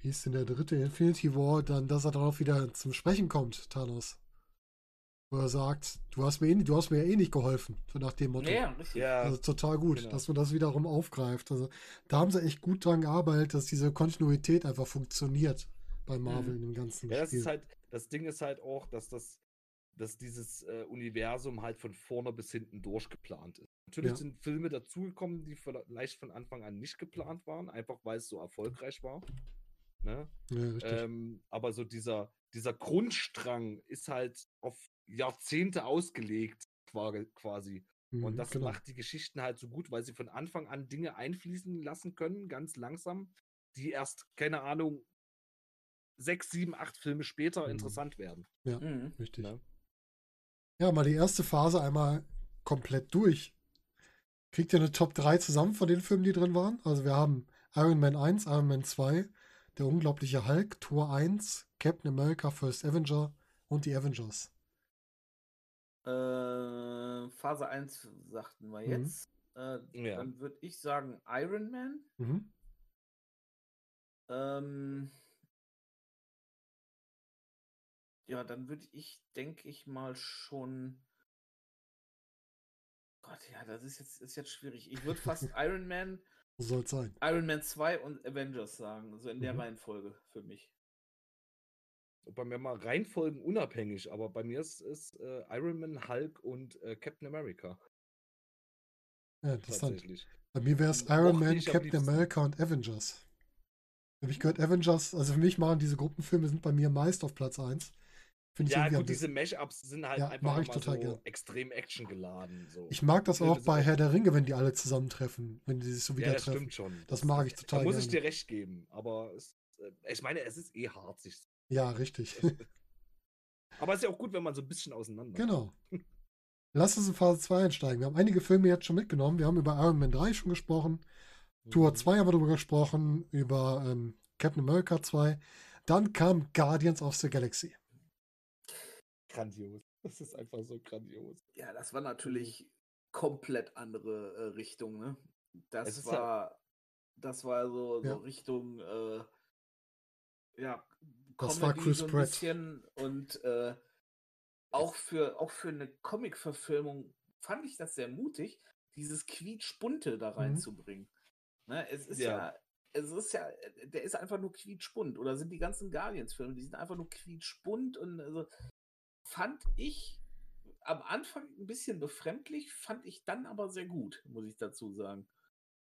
wie ist denn der dritte Infinity War, dann, dass er darauf wieder zum Sprechen kommt, Thanos. Wo er sagt, du hast mir, eh, du hast mir ja eh nicht geholfen, so nach dem Motto. Ja, richtig. Ja, also total gut, genau. dass man das wiederum aufgreift. Also da haben sie echt gut dran gearbeitet, dass diese Kontinuität einfach funktioniert bei Marvel mhm. in dem ganzen Ja, das Spiel. ist halt, das Ding ist halt auch, dass das, dass dieses äh, Universum halt von vorne bis hinten durchgeplant ist. Natürlich ja. sind Filme dazugekommen, die vielleicht von Anfang an nicht geplant waren, einfach weil es so erfolgreich war. Ne? Ja, ähm, aber so dieser, dieser Grundstrang ist halt auf Jahrzehnte ausgelegt, quasi. Mhm, und das genau. macht die Geschichten halt so gut, weil sie von Anfang an Dinge einfließen lassen können, ganz langsam, die erst, keine Ahnung, sechs, sieben, acht Filme später mhm. interessant werden. Ja, mhm. richtig. Ja. ja, mal die erste Phase einmal komplett durch. Kriegt ihr eine Top 3 zusammen von den Filmen, die drin waren? Also wir haben Iron Man 1, Iron Man 2, Der unglaubliche Hulk, Tor 1, Captain America, First Avenger und die Avengers. Äh, Phase 1 sagten wir mhm. jetzt. Mhm. Äh, ja. Dann würde ich sagen Iron Man. Mhm. Ähm, ja, dann würde ich, denke ich mal, schon. Gott, ja, das ist jetzt, ist jetzt schwierig. Ich würde fast (laughs) Iron Man. Soll sein. Iron Man 2 und Avengers sagen. So also in der mhm. Reihenfolge für mich bei mir mal Reihenfolgen unabhängig, aber bei mir ist es äh, Iron Man, Hulk und äh, Captain America. Ja, interessant. Bei mir wäre es Iron Man, Captain America und Avengers. Für mich gehört Avengers, also für mich machen diese Gruppenfilme sind bei mir meist auf Platz 1. Find ja, gut, diese Mashups sind halt ja, einfach ich total so gern. extrem actiongeladen. So. Ich mag das auch bei Herr der Ringe, wenn die alle zusammentreffen, wenn die sich so wieder ja, das treffen. Stimmt schon. Das, das mag ich total. Da muss gerne. ich dir recht geben, aber es, äh, ich meine, es ist eh hart, sich ja, richtig. (laughs) Aber es ist ja auch gut, wenn man so ein bisschen auseinander. Genau. (laughs) Lass uns in Phase 2 einsteigen. Wir haben einige Filme jetzt schon mitgenommen. Wir haben über Iron Man 3 schon gesprochen. Mhm. Tour 2 haben wir darüber gesprochen, über ähm, Captain America 2. Dann kam Guardians of the Galaxy. Grandios. (laughs) Das ist einfach so grandios. Ja, das war natürlich komplett andere äh, Richtung, ne? Das war, ja das war so, so ja. Richtung, äh, ja, das war Chris so ein Pratt. bisschen und äh, auch für auch für eine Comic-Verfilmung fand ich das sehr mutig, dieses quietschbunte da mhm. reinzubringen. Mhm. Ne, es ist ja. ja. es ist ja, der ist einfach nur quietschbunt. Oder sind die ganzen Guardians-Filme, die sind einfach nur quietschbunt und also fand ich am Anfang ein bisschen befremdlich, fand ich dann aber sehr gut, muss ich dazu sagen.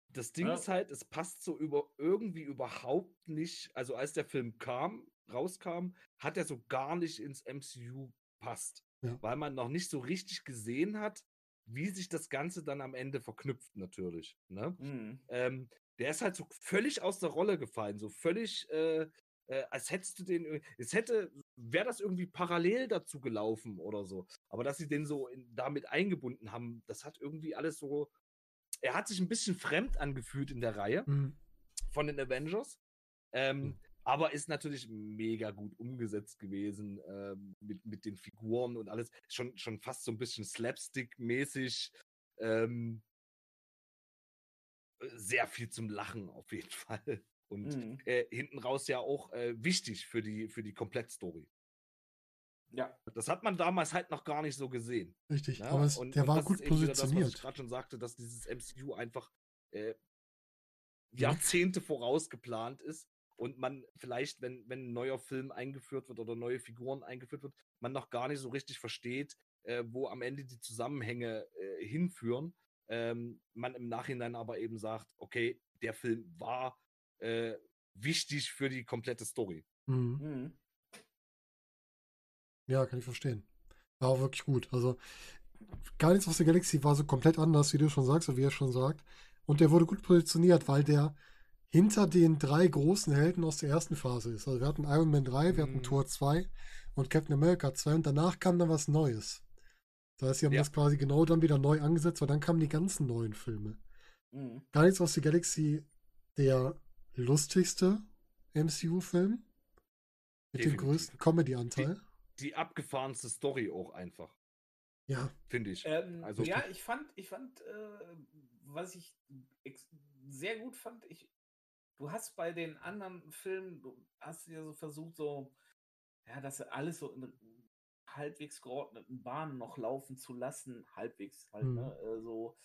Das Ding ja. ist halt, es passt so über irgendwie überhaupt nicht. Also als der Film kam, rauskam, hat er so gar nicht ins MCU passt. Ja. Weil man noch nicht so richtig gesehen hat, wie sich das Ganze dann am Ende verknüpft, natürlich. Ne? Mhm. Ähm, der ist halt so völlig aus der Rolle gefallen, so völlig, äh, äh, als hättest du den, es hätte, wäre das irgendwie parallel dazu gelaufen oder so. Aber dass sie den so in, damit eingebunden haben, das hat irgendwie alles so, er hat sich ein bisschen fremd angefühlt in der Reihe mhm. von den Avengers. Ähm, mhm. Aber ist natürlich mega gut umgesetzt gewesen äh, mit, mit den Figuren und alles. Schon, schon fast so ein bisschen Slapstick-mäßig. Ähm, sehr viel zum Lachen auf jeden (laughs) Fall. Und mhm. äh, hinten raus ja auch äh, wichtig für die, für die Komplettstory. Ja. Das hat man damals halt noch gar nicht so gesehen. Richtig, ja? aber es, und, der und war gut positioniert. Das, was ich gerade schon sagte, dass dieses MCU einfach äh, Jahrzehnte vorausgeplant ist und man vielleicht, wenn, wenn ein neuer Film eingeführt wird oder neue Figuren eingeführt wird, man noch gar nicht so richtig versteht, äh, wo am Ende die Zusammenhänge äh, hinführen. Ähm, man im Nachhinein aber eben sagt, okay, der Film war äh, wichtig für die komplette Story. Mhm. Mhm. Ja, kann ich verstehen. War auch wirklich gut. Also Guardians of the Galaxy war so komplett anders, wie du schon sagst, oder wie er schon sagt. Und der wurde gut positioniert, weil der hinter den drei großen Helden aus der ersten Phase ist. Also wir hatten Iron Man 3, wir hatten Mhm. Tor 2 und Captain America 2 und danach kam dann was Neues. Das heißt, sie haben Ja. das quasi genau dann wieder neu angesetzt, weil dann kamen die ganzen neuen Filme. Mhm. Guardians of the Galaxy der lustigste MCU-Film mit dem Definitiv. größten Comedy-Anteil. Die abgefahrenste Story auch einfach, Ja, finde ich. Ähm, Also- ja, ich fand, ich fand, äh, was ich sehr gut fand, ich, du hast bei den anderen Filmen, du hast ja so versucht, so, ja, das alles so in halbwegs geordneten Bahnen noch laufen zu lassen, halbwegs halt, Mhm. ne, so,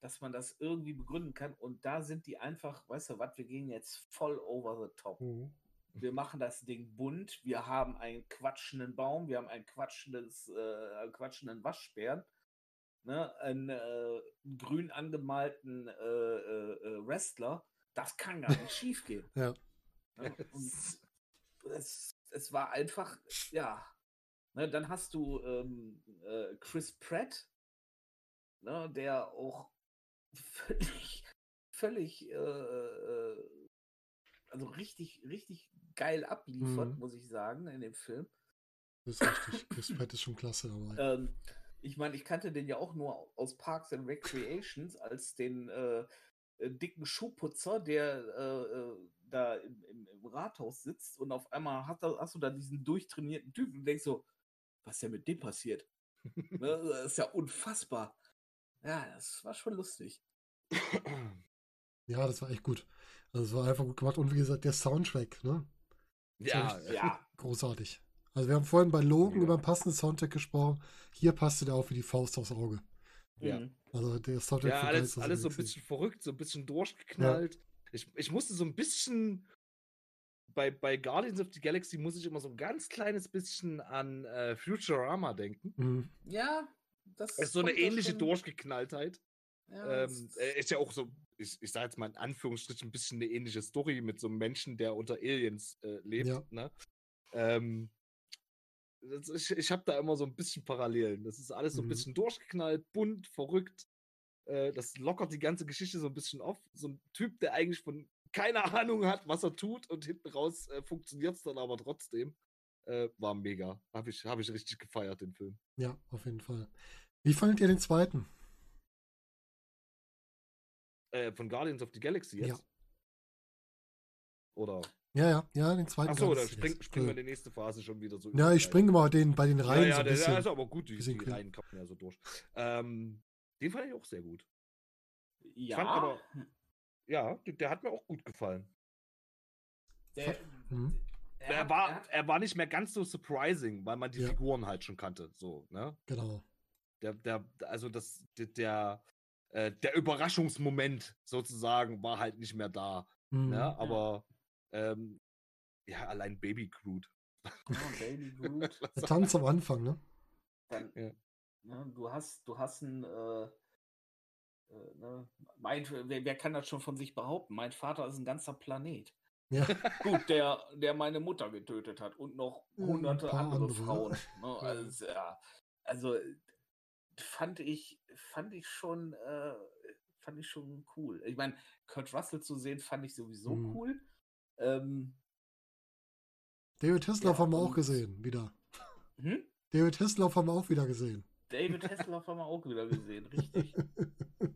dass man das irgendwie begründen kann. Und da sind die einfach, weißt du was, wir gehen jetzt voll over the top. Wir machen das Ding bunt. Wir haben einen quatschenden Baum, wir haben ein quatschendes, äh, einen quatschenden Waschbären, ne? einen äh, grün angemalten äh, äh, äh, Wrestler. Das kann gar nicht schiefgehen. Ja. Ne? Und (laughs) es, es war einfach, ja. Ne? Dann hast du ähm, äh, Chris Pratt, ne? der auch völlig, völlig, äh, äh, also richtig, richtig geil abliefert, Mhm. muss ich sagen, in dem Film. das ist richtig. Chris Pratt ist schon klasse dabei. Ähm, ich meine, ich kannte den ja auch nur aus Parks and Recreations als den äh, äh, dicken Schuhputzer, der äh, äh, da im, im, im Rathaus sitzt und auf einmal hast du, hast du da diesen durchtrainierten Typen und denkst so, was ist denn mit dem passiert? ne? (laughs) Das ist ja unfassbar. Ja, das war schon lustig. Ja, das war echt gut. Also es war einfach gut gemacht. Und wie gesagt, der Soundtrack, ne? ja, Ja, (laughs) Großartig. Also wir haben vorhin bei Logan Mega. über einen passenden Soundtrack gesprochen. Hier passte der auch wie die Faust aufs Auge. Ja. mhm. Also der Soundtrack ja alles, alles so ein bisschen verrückt, so ein bisschen durchgeknallt. Ich, ich musste so ein bisschen bei, bei Guardians of the Galaxy muss ich immer so ein ganz kleines bisschen an äh, Futurama denken. Mhm. ja, das Es ist so eine ähnliche schon- Durchgeknalltheit. Ja, Ähm, das- äh, ist ja auch so, ich, ich sage jetzt mal in Anführungsstrichen, ein bisschen eine ähnliche Story mit so einem Menschen, der unter Aliens äh, lebt. Ja. Ne? Ähm, das, ich ich habe da immer so ein bisschen Parallelen. Das ist alles so ein Mhm. bisschen durchgeknallt, bunt, verrückt. Äh, das lockert die ganze Geschichte so ein bisschen auf. So ein Typ, der eigentlich von keine (laughs) Ahnung hat, was er tut und hinten raus äh, funktioniert es dann aber trotzdem. Äh, war mega. Habe ich, hab ich richtig gefeiert, den Film. Ja, auf jeden Fall. Wie fandet ihr den zweiten? Äh, von Guardians of the Galaxy Ja. jetzt. Oder? Ja, ja, ja, den zweiten. Achso, da Guardians spring, jetzt. springen wir in die nächste Phase schon wieder so. Ja, ich springe mal den, bei den Reihen. Reihen Ja, so ja, ein der, bisschen. der ist aber gut, die, die. Reihen kommen ja so durch. Ähm, den fand ich auch sehr gut. ja, fand aber- Ja, der, der hat mir auch gut gefallen. der, Mhm. er Er war, er er war nicht mehr ganz so surprising, weil man die Ja. Figuren halt schon kannte. So, ne? Genau. Der, der, also das, der, der, äh, der Überraschungsmoment sozusagen war halt nicht mehr da. Mhm. Ne? Aber ähm, ja, allein Baby Groot. Ja, Baby (laughs) Groot. Der Tanz am Anfang, ne? Dann, Ja. ne, du hast, du hast ein, äh, äh, ne, mein, wer, wer kann das schon von sich behaupten? Mein Vater ist ein ganzer Planet. Ja. (laughs) Gut, der, der meine Mutter getötet hat und noch Ja, ein hunderte andere, andere, ja. Frauen. Ne, (laughs) Ja. also, ja, also äh, fand ich, fand ich schon, äh, fand ich schon cool. Ich meine, Kurt Russell zu sehen, fand ich sowieso Mhm. cool. Ähm, David Hasselhoff Ja, haben wir auch gesehen, wieder. hm? David Hasselhoff haben wir auch wieder gesehen. David Hasselhoff haben wir auch wieder gesehen, richtig. (laughs)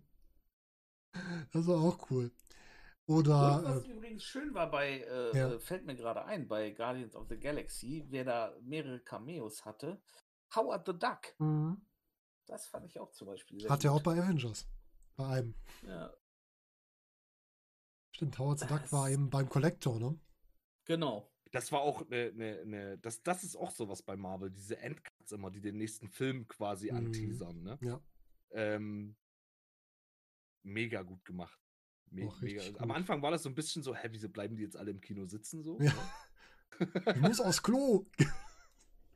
Das war auch cool. Und Oder, was äh, übrigens schön war bei, äh, Ja. äh, fällt mir gerade ein, bei Guardians of the Galaxy, wer da mehrere Cameos hatte, Howard the Duck. mhm. Das fand ich auch zum Beispiel sehr hat er auch bei Avengers. Bei einem. Ja, Stimmt, Howard the Duck war eben beim Collector, ne? genau. Das war auch eine, eine, eine das, das ist auch sowas bei Marvel, diese Endcuts immer, die den nächsten Film quasi Mhm. anteasern, ne? Ja. Ähm, mega gut gemacht. Me Auch mega. richtig Am gut. Anfang war das so ein bisschen so, hä, wieso bleiben die jetzt alle im Kino sitzen so? Ja. Ne? Ich muss aufs Klo. (laughs)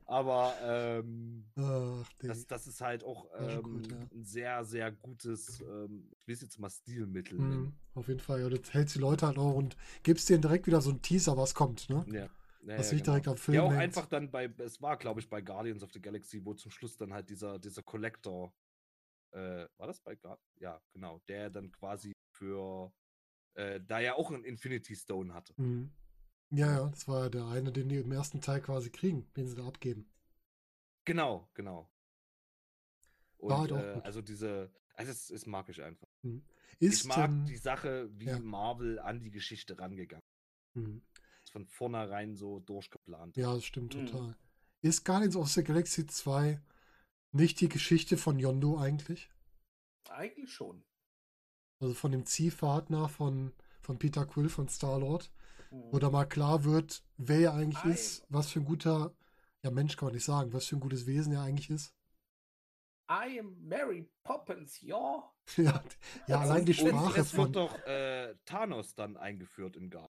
Aber ähm, Ach, das, das ist halt auch ähm, gut, ja. ein sehr, sehr gutes, ähm, ich will es jetzt mal Stilmittel nennen. mhm, auf jeden Fall. Ja, das hältst die Leute halt auch und gibst denen direkt wieder so einen Teaser, was kommt, ne? Ja. Ja, Was ja, nicht direkt am Film Ja, auch hängt. einfach dann bei, es war, glaube ich, bei Guardians of the Galaxy, wo zum Schluss dann halt dieser, dieser Collector, äh, war das bei Guard? Ja, genau, der dann quasi für äh, da er auch einen Infinity Stone hatte. Mhm. Ja, ja, das war der eine, den die im ersten Teil quasi kriegen, den sie da abgeben. Genau, genau. Und War halt auch äh, gut. also diese, also es, es mag ich einfach. Mhm. Ich Ist, mag ähm, die Sache, wie ja. Marvel an die Geschichte rangegangen mhm. ist. Von vornherein so durchgeplant. Ja, das stimmt Mhm. total. Ist Guardians of the Galaxy 2 nicht die Geschichte von Yondo eigentlich? Eigentlich schon. Also von dem Ziehvater von, von Peter Quill von Star-Lord. Wo da mal klar wird, wer er eigentlich Ei. ist, was für ein guter, ja Mensch kann man nicht sagen, was für ein gutes Wesen er eigentlich ist. I am Mary Poppins, (laughs) ja. ja, ja allein die Und Sprache es wird von, doch äh, Thanos dann eingeführt in Guardians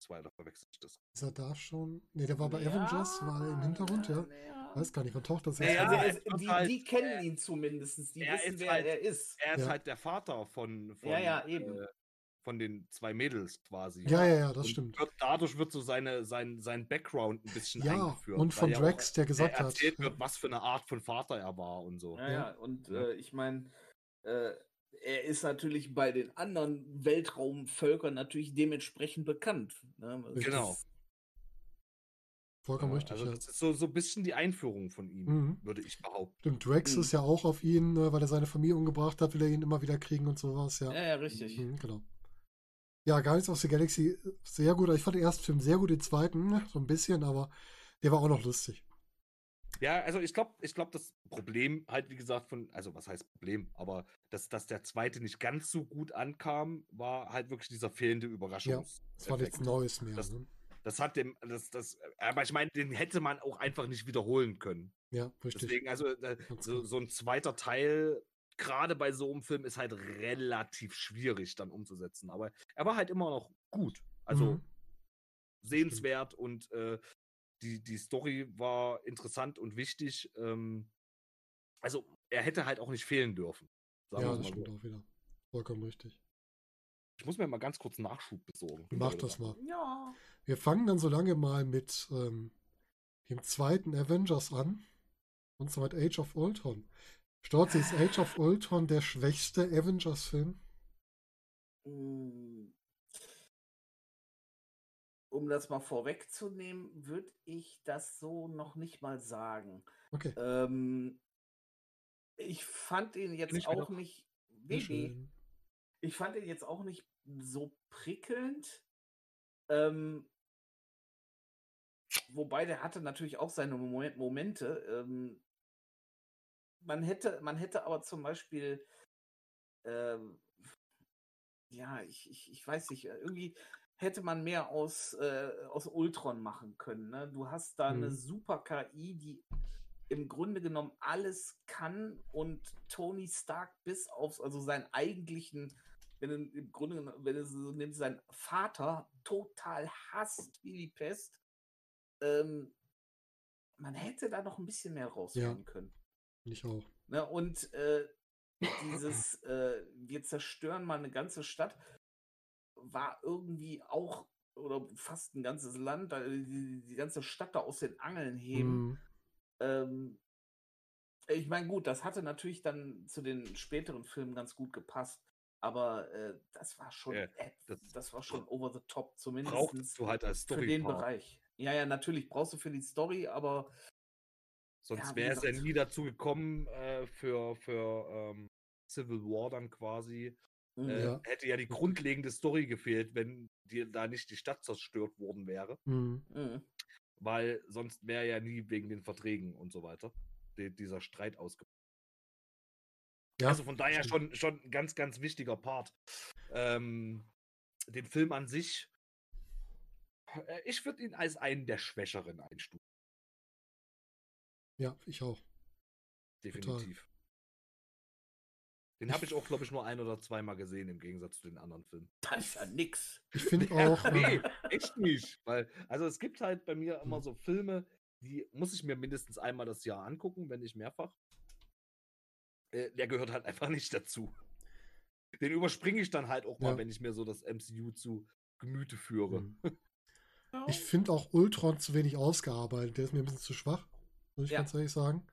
2, da verwechsel ich das. ist er da schon? Ne, der war bei Avengers, war er im Hintergrund, ja. Weiß gar nicht, wann taucht das Ja, jetzt ja, also wird die, halt, die kennen äh, ihn zumindest. Die wissen, wer halt- er ist. Er ist Ja. halt der Vater von, von, Ja, ja, eben. Äh, von den zwei Mädels quasi. Ja, ja, ja, das Und stimmt. Wird, dadurch wird so seine, sein, sein Background ein bisschen Ja, eingeführt. und von ja auch, Drax, der äh, gesagt hat. erzählt ja. wird, was für eine Art von Vater er war und so. Ja, Ja. ja. Und Ja. Äh, ich meine, äh, er ist natürlich bei den anderen Weltraumvölkern natürlich dementsprechend bekannt. Ne? Genau. Vollkommen Ja, richtig, also ja. das ist so, so ein bisschen die Einführung von ihm, Mhm. würde ich behaupten. Stimmt, Drax Mhm. ist ja auch auf ihn, äh, weil er seine Familie umgebracht hat, will er ihn immer wieder kriegen und sowas, ja. Ja, ja, richtig. Mhm, genau. Ja, Guardians of the Galaxy, äh, sehr gut. Ich fand den ersten Film sehr gut, den zweiten, ne, so ein bisschen, aber der war auch noch lustig. Ja, also ich glaube, ich glaube, das Problem halt, wie gesagt, von, also was heißt Problem, aber dass, dass der zweite nicht ganz so gut ankam, war halt wirklich dieser fehlende Überraschungs. Das war nichts Neues mehr. Das- ne? Das hat dem, das, das, aber ich meine, den hätte man auch einfach nicht wiederholen können. Ja, richtig. Deswegen, also äh, so, klar. so ein zweiter Teil, gerade bei so einem Film, ist halt relativ schwierig dann umzusetzen. Aber er war halt immer noch gut. Also Mhm. sehenswert und äh, die, die Story war interessant und wichtig. Ähm, also er hätte halt auch nicht fehlen dürfen. Sagen Ja, das mal so. stimmt auch wieder. Vollkommen richtig. Ich muss mir mal ganz kurz Nachschub besorgen. Mach das mal. Ja. Wir fangen dann so lange mal mit ähm, dem zweiten Avengers an. Und zwar mit Age of Ultron. Storzi, ist Age of Ultron der schwächste Avengers-Film? Mm. Um das mal vorwegzunehmen, würde ich das so noch nicht mal sagen. Okay. Ähm, ich fand ihn jetzt Nicht auch nicht. Nee. Ich fand ihn jetzt auch nicht so prickelnd. Ähm, wobei der hatte natürlich auch seine Momen- Momente. Ähm, man hätte, man hätte aber zum Beispiel, ähm, ja, ich, ich, ich weiß nicht, irgendwie hätte man mehr aus, äh, aus Ultron machen können. Ne? Du hast da eine Mhm. super KI, die im Grunde genommen alles kann und Tony Stark bis auf also seinen eigentlichen, wenn du im Grunde genommen, wenn du so nimmst, seinen Vater total hasst wie die Pest. Ähm, man hätte da noch ein bisschen mehr rausholen können. Finde ich auch. Ne? Und äh, dieses, äh, wir zerstören mal eine ganze Stadt, war irgendwie auch, oder fast ein ganzes Land, die, die ganze Stadt da aus den Angeln heben. Mhm. Ähm, ich meine, gut, das hatte natürlich dann zu den späteren Filmen ganz gut gepasst, aber äh, das war schon, Ja, äh, das- das, war schon over the top, zumindest Brauchtest du halt als für den Story. Bereich. Ja, ja, natürlich brauchst du für die Story, aber Sonst Ja, wäre es ja nie dazu gekommen äh, für, für ähm, Civil War dann quasi. mh, Äh, Ja. Hätte ja die grundlegende Story gefehlt, wenn dir da nicht die Stadt zerstört worden wäre. Mhm. mh. Weil sonst wäre ja nie wegen den Verträgen und so weiter die, dieser Streit ausgebrochen. Ja, also von daher schon, schon ein ganz, ganz wichtiger Part. Ähm, den Film an sich, äh, ich würde ihn als einen der Schwächeren einstufen. Ja, ich auch. Definitiv. Den habe ich auch, glaube ich, nur ein oder zweimal gesehen im Gegensatz zu den anderen Filmen. Das ist ja nix. Ich finde (laughs) auch. nee, ähm, echt nicht. Weil, also es gibt halt bei mir immer so Filme, die muss ich mir mindestens einmal das Jahr angucken, wenn nicht mehrfach. Äh, der gehört halt einfach nicht dazu. Den überspringe ich dann halt auch mal, Ja. wenn ich mir so das MCU zu Gemüte führe. mhm. (laughs) Ich finde auch Ultron zu wenig ausgearbeitet. Der ist mir ein bisschen zu schwach, muss ich Ja. ganz ehrlich sagen.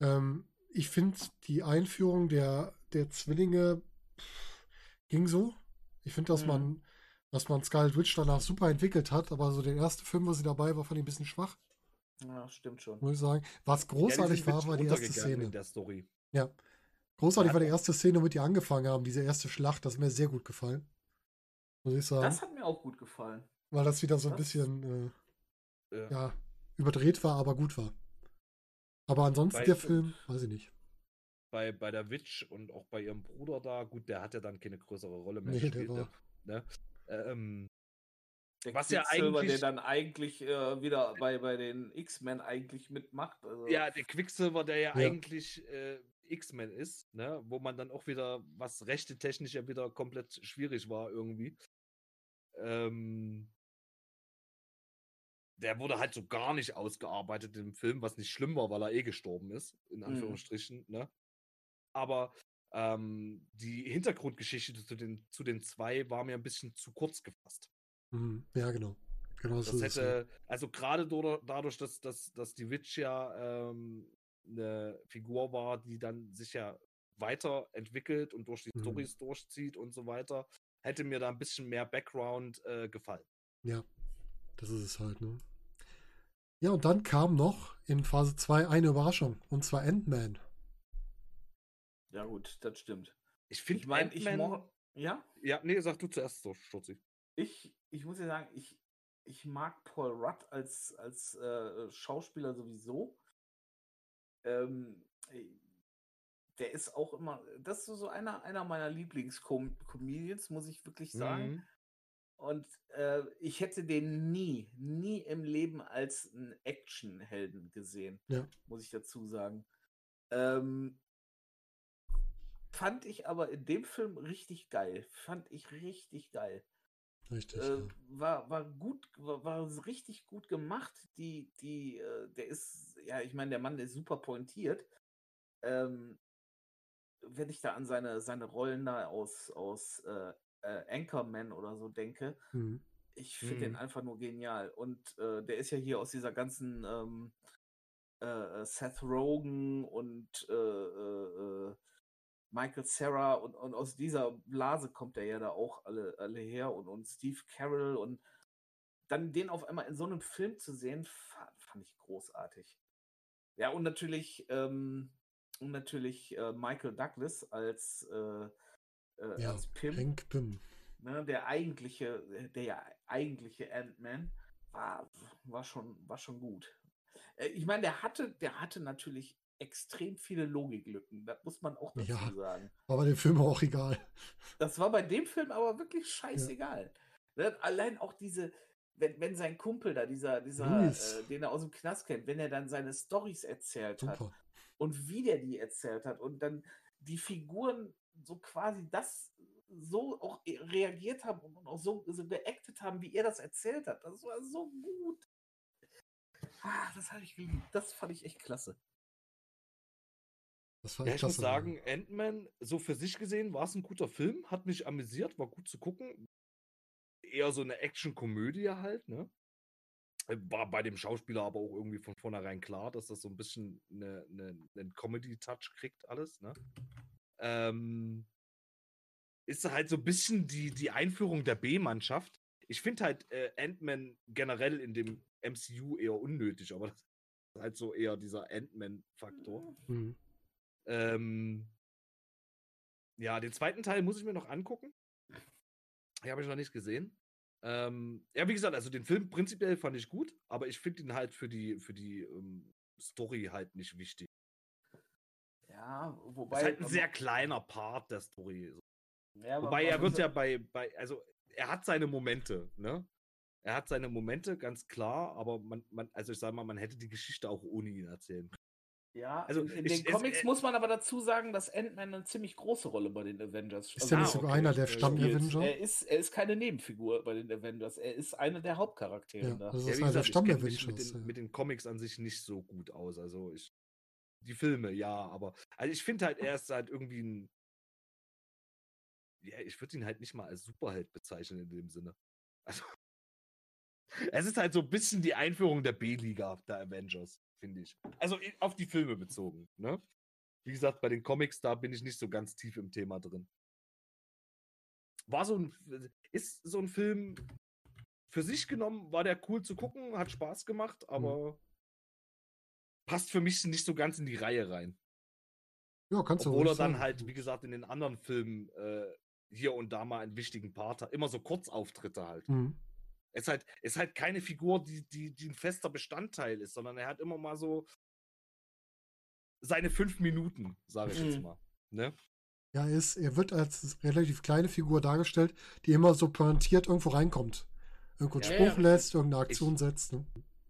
Ähm, ich finde die Einführung der, der Zwillinge, pff, ging so. Ich finde, dass mhm. man, dass man Scarlet Witch danach super entwickelt hat, aber so der erste Film, wo sie dabei war, fand ich ein bisschen schwach. Ja, stimmt schon. Muss ich sagen. Was großartig ja, war, war die erste Szene. In der Story. Ja. Großartig ja, war die erste Szene, womit die angefangen haben, diese erste Schlacht, das ist mir sehr gut gefallen. Muss ich sagen. Das hat mir auch gut gefallen. Weil das wieder so ein bisschen äh, ja. ja. überdreht war, aber gut war. Aber ansonsten bei, der Film, weiß ich nicht. Bei, bei der Witch und auch bei ihrem Bruder da, gut, der hat ja dann keine größere Rolle mehr nee, gespielt. Der war, ne? Ähm, der was ja eigentlich, der dann eigentlich äh, wieder bei, bei den X-Men eigentlich mitmacht. Also. Ja, der Quicksilver, der ja, ja. eigentlich äh, X-Men ist, ne? wo man dann auch wieder, was rechte technisch ja wieder komplett schwierig war irgendwie. Ähm, der wurde halt so gar nicht ausgearbeitet im Film, was nicht schlimm war, weil er eh gestorben ist, in mhm. Anführungsstrichen. Mhm. Ne? Aber ähm, die Hintergrundgeschichte zu den, zu den zwei war mir ein bisschen zu kurz gefasst. Mhm. Ja, genau. genau das so hätte, also gerade dadurch, dass, dass, dass die Witch ja ähm, eine Figur war, die dann sich ja weiterentwickelt und durch die mhm. Stories durchzieht und so weiter, hätte mir da ein bisschen mehr Background äh, gefallen. Ja, das ist es halt, ne? Ja, und dann kam noch in Phase 2 eine Überraschung, und zwar Ant-Man. Ja, gut, das stimmt. Ich finde, ich meine, ich ja? Ja, nee, sag du zuerst so, Stutzi. Ich, ich muss ja sagen, ich, ich mag Paul Rudd als, als äh, Schauspieler sowieso. Ähm, der ist auch immer, das ist so einer, einer meiner Lieblingscomedians, muss ich wirklich sagen. Mhm. Und äh, ich hätte den nie, nie im Leben als einen Actionhelden gesehen, ja. muss ich dazu sagen. Ähm, fand ich aber in dem Film richtig geil. Fand ich richtig geil. Richtig. Äh, ja. war, war gut, war, war, richtig gut gemacht. Die, die, äh, der ist, ja, ich meine, der Mann der ist super pointiert. Ähm, wenn ich da an seine, seine Rollen da aus, aus äh, äh, Anchorman oder so denke, mhm. ich finde mhm. den einfach nur genial. Und äh, der ist ja hier aus dieser ganzen ähm, äh, Seth Rogen und äh, äh, Michael Sarah und, und aus dieser Blase kommt er ja da auch alle, alle her und, und Steve Carroll und dann den auf einmal in so einem Film zu sehen, fand, fand ich großartig. Ja, und natürlich, ähm, und natürlich äh, Michael Douglas als, äh, äh, ja, als Pim. Hank Pym. Ne, der eigentliche, der eigentliche Ant-Man war, war, schon, war schon gut. Äh, ich meine, der hatte, der hatte natürlich extrem viele Logiklücken. Das muss man auch dazu ja, sagen. Aber dem Film auch egal. Das war bei dem Film aber wirklich scheißegal. Ja. Ne, allein auch diese, wenn, wenn sein Kumpel da, dieser, dieser, äh, den er aus dem Knast kennt, wenn er dann seine Stories erzählt Super. hat und wie der die erzählt hat und dann die Figuren so quasi das so auch reagiert haben und auch so, so geactet haben, wie er das erzählt hat. Das war so gut. Ah, das habe ich geliebt. Das fand ich echt klasse. Das war ja, ich klasse, muss sagen, Ant-Man, so für sich gesehen, war es ein guter Film, hat mich amüsiert, war gut zu gucken. Eher so eine Action-Komödie halt, ne? War bei dem Schauspieler aber auch irgendwie von vornherein klar, dass das so ein bisschen eine, eine, einen Comedy-Touch kriegt, alles, ne? Ähm, ist halt so ein bisschen die, die Einführung der B-Mannschaft. Ich finde halt äh, Ant-Man generell in dem MCU eher unnötig, aber das (laughs) ist halt so eher dieser Ant-Man-Faktor. Mhm. Ähm, ja, den zweiten Teil muss ich mir noch angucken. Den habe ich noch nicht gesehen. Ähm, ja, wie gesagt, also den Film prinzipiell fand ich gut, aber ich finde ihn halt für die, für die ähm, Story halt nicht wichtig. Ja, wobei. ist halt ein sehr kleiner Part der Story. Ja, wobei er wird ja bei, bei, also er hat seine Momente, ne? Er hat seine Momente, ganz klar, aber man, man also ich sag mal, man hätte die Geschichte auch ohne ihn erzählen können. Ja, also in, in ich, den Comics es, muss man aber dazu sagen, dass Ant-Man eine ziemlich große Rolle bei den Avengers spielt. Ist er nicht sogar okay. einer der Stamm-Avenger? Er ist, er ist keine Nebenfigur bei den Avengers. Er ist einer der Hauptcharaktere. Ja, da. das ist ja, einer der Stamm-Avengers. Mit, den, mit den Comics an sich nicht so gut aus. Also ich, die Filme, ja, aber also ich finde halt, er ist halt irgendwie ein. Ja, ich würde ihn halt nicht mal als Superheld bezeichnen in dem Sinne. Also. (laughs) Es ist halt so ein bisschen die Einführung der B-Liga der Avengers, finde ich. Also auf die Filme bezogen, ne? Wie gesagt, bei den Comics, da bin ich nicht so ganz tief im Thema drin. war so ein, ist so ein Film für sich genommen, war der cool zu gucken, hat Spaß gemacht, Mhm. aber passt für mich nicht so ganz in die Reihe rein. Ja, kannst du Obwohl er ruhig dann sagen. halt, wie gesagt, in den anderen Filmen äh, hier und da mal einen wichtigen Part hat. Immer so Kurzauftritte halt. Mhm. ist halt, ist halt keine Figur, die, die, die ein fester Bestandteil ist, sondern er hat immer mal so seine fünf Minuten, sage ich jetzt Mhm. mal. Ne? Ja, er, ist, er wird als relativ kleine Figur dargestellt, die immer so pointiert irgendwo reinkommt. Irgendwo einen Ja, Spruch ja, lässt, irgendeine Aktion Ich- setzt. Ne?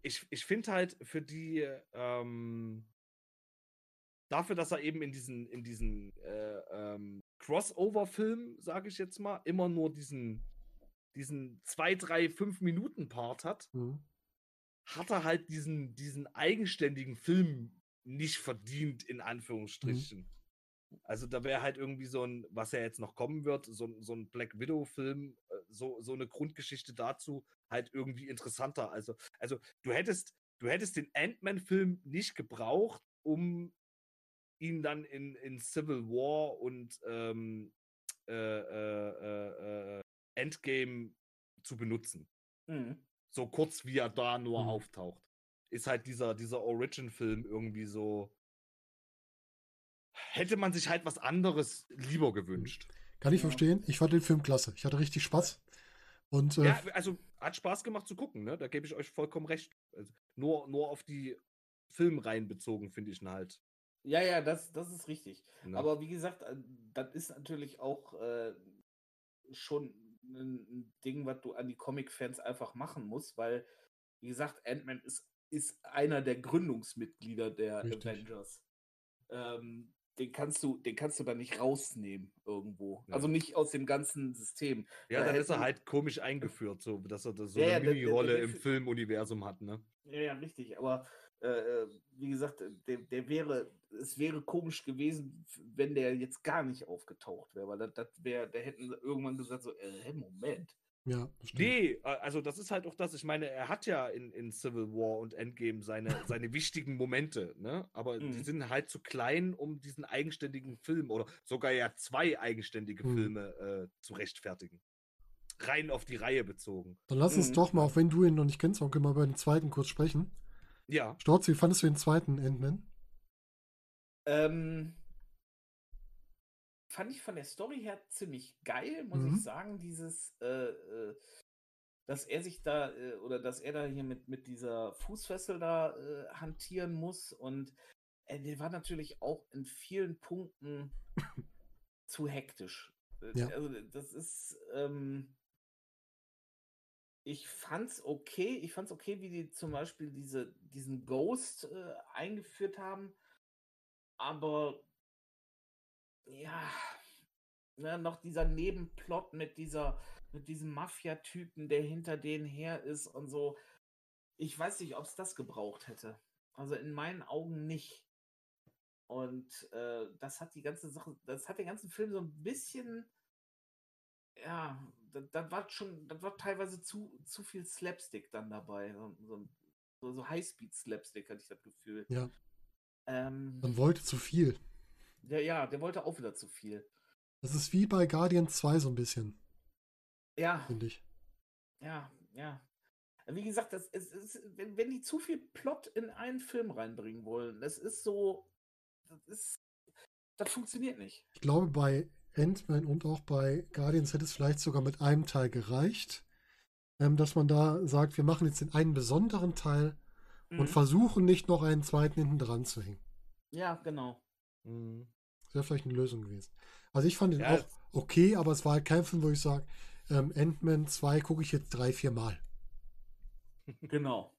Ich, ich finde halt für die, ähm, dafür, dass er eben in diesen, in diesen äh, ähm, Crossover-Film, sage ich jetzt mal, immer nur diesen, diesen zwei, drei, fünf Minuten Part hat, Mhm. hat er halt diesen, diesen eigenständigen Film nicht verdient, in Anführungsstrichen. Also da wäre halt irgendwie so ein, was ja jetzt noch kommen wird, so, ein- so ein Black Widow-Film, so, so eine Grundgeschichte dazu halt irgendwie interessanter. Also, also du hättest, du hättest den Ant-Man-Film nicht gebraucht, um ihn dann in, in Civil War und ähm, äh, äh, äh, äh, Endgame zu benutzen Mhm. so kurz wie er da nur Mhm. auftaucht. Ist halt dieser, dieser Origin-Film irgendwie so. Hätte man sich halt was anderes lieber gewünscht. Kann ich Ja. verstehen. Ich fand den Film klasse. Ich hatte richtig Spaß. Und äh, Ja, also hat Spaß gemacht zu gucken, ne? Da gebe ich euch vollkommen recht. Also, nur, nur auf die Filmreihen bezogen, finde ich ihn halt. Ja, ja, das, das ist richtig. Ne? Aber wie gesagt, äh, das ist natürlich auch äh, schon ein, ein Ding, was du an die Comic-Fans einfach machen musst, weil, wie gesagt, Ant-Man ist, ist einer der Gründungsmitglieder der Richtig. Avengers. Ähm, den kannst du, den kannst du da nicht rausnehmen irgendwo. Ja. Also nicht aus dem ganzen System. ja, da dann ist er halt komisch eingeführt, so dass er da so Ja, eine Mini-Rolle im Fi- Filmuniversum hat, ne? Ja, ja, richtig. Aber äh, äh, wie gesagt, äh, der, der wäre, es wäre komisch gewesen, wenn der jetzt gar nicht aufgetaucht wäre, weil das, das wäre, da hätten irgendwann gesagt, so, äh, Moment. Ja, das stimmt. Nee, also das ist halt auch das. Ich meine, er hat ja in, in Civil War und Endgame seine, (laughs) seine wichtigen Momente, ne? Aber die Mhm. sind halt zu klein, um diesen eigenständigen Film oder sogar ja zwei eigenständige Mhm. Filme äh, zu rechtfertigen. Rein auf die Reihe bezogen. Dann lass uns Mhm. doch mal, auch wenn du ihn noch nicht kennst, Onkel, mal über den zweiten kurz sprechen. Ja. Storz, wie fandest du den zweiten Ant-Man? Ähm, fand ich von der Story her ziemlich geil, muss Mhm. ich sagen, dieses, äh, äh, dass er sich da, äh, oder dass er da hier mit, mit dieser Fußfessel da äh, hantieren muss und äh, der war natürlich auch in vielen Punkten (laughs) zu hektisch. Äh, Ja. Also das ist, ähm, ich fand's okay, ich fand's okay, wie die zum Beispiel diese, diesen Ghost äh, eingeführt haben, aber ja, ne, noch dieser Nebenplot mit dieser, mit diesem Mafia-Typen, der hinter denen her ist und so. Ich weiß nicht, ob es das gebraucht hätte. Also in meinen Augen nicht. Und äh, das hat die ganze Sache, das hat den ganzen Film so ein bisschen, ja, das, das war schon, das war teilweise zu, zu viel Slapstick dann dabei. So, so, so, Highspeed-Slapstick hatte ich das Gefühl. Ja. Ähm, Man wollte zu viel. Der, ja, der wollte auch wieder zu viel. Das ist wie bei Guardian 2 so ein bisschen, Ja, finde ich. ja, ja. Wie gesagt, das ist, ist, wenn, wenn die zu viel Plot in einen Film reinbringen wollen, das ist so, das ist, das funktioniert nicht. Ich glaube, bei Ant-Man und auch bei Guardians hätte es vielleicht sogar mit einem Teil gereicht, ähm, dass man da sagt, wir machen jetzt den einen besonderen Teil und Mhm. versuchen nicht noch einen zweiten hinten dran zu hängen. Ja, genau. Mhm. Das wäre vielleicht eine Lösung gewesen. Also ich fand ihn Ja, auch okay, aber es war halt kein Film, wo ich sage, ähm, Ant-Man 2 gucke ich jetzt drei, vier Mal. Genau.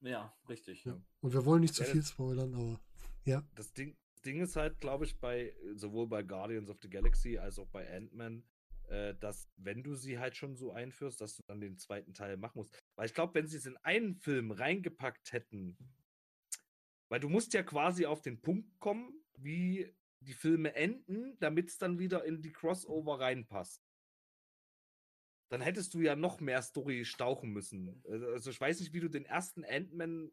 Ja, richtig. Ja. Und wir wollen nicht zu Ja, viel spoilern, aber ja. Das Ding, Ding ist halt, glaube ich, bei sowohl bei Guardians of the Galaxy als auch bei Ant-Man, äh, dass wenn du sie halt schon so einführst, dass du dann den zweiten Teil machen musst. Weil ich glaube, wenn sie es in einen Film reingepackt hätten, weil du musst ja quasi auf den Punkt kommen, wie die Filme enden, damit es dann wieder in die Crossover reinpasst. Dann hättest du ja noch mehr Story stauchen müssen. Also ich weiß nicht, wie du den ersten Ant-Man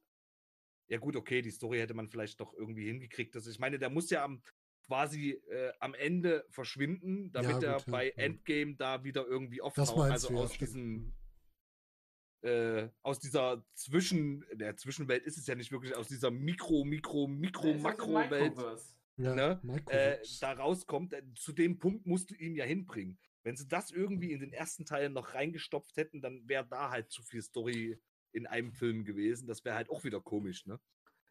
ja, gut, okay, die Story hätte man vielleicht doch irgendwie hingekriegt. Dass, ich meine, der muss ja am, quasi äh, am Ende verschwinden, damit ja, gut, er bei ja. Endgame da wieder irgendwie auftaucht. Also aus diesem äh, aus dieser Zwischen, der Zwischenwelt ist es ja nicht wirklich, aus dieser Mikro, Mikro, Mikro, Makro-Welt ja, ne, äh, da rauskommt. Äh, zu dem Punkt musst du ihn ja hinbringen. Wenn sie das irgendwie in den ersten Teilen noch reingestopft hätten, dann wäre da halt zu viel Story in einem Film gewesen. Das wäre halt auch wieder komisch, ne?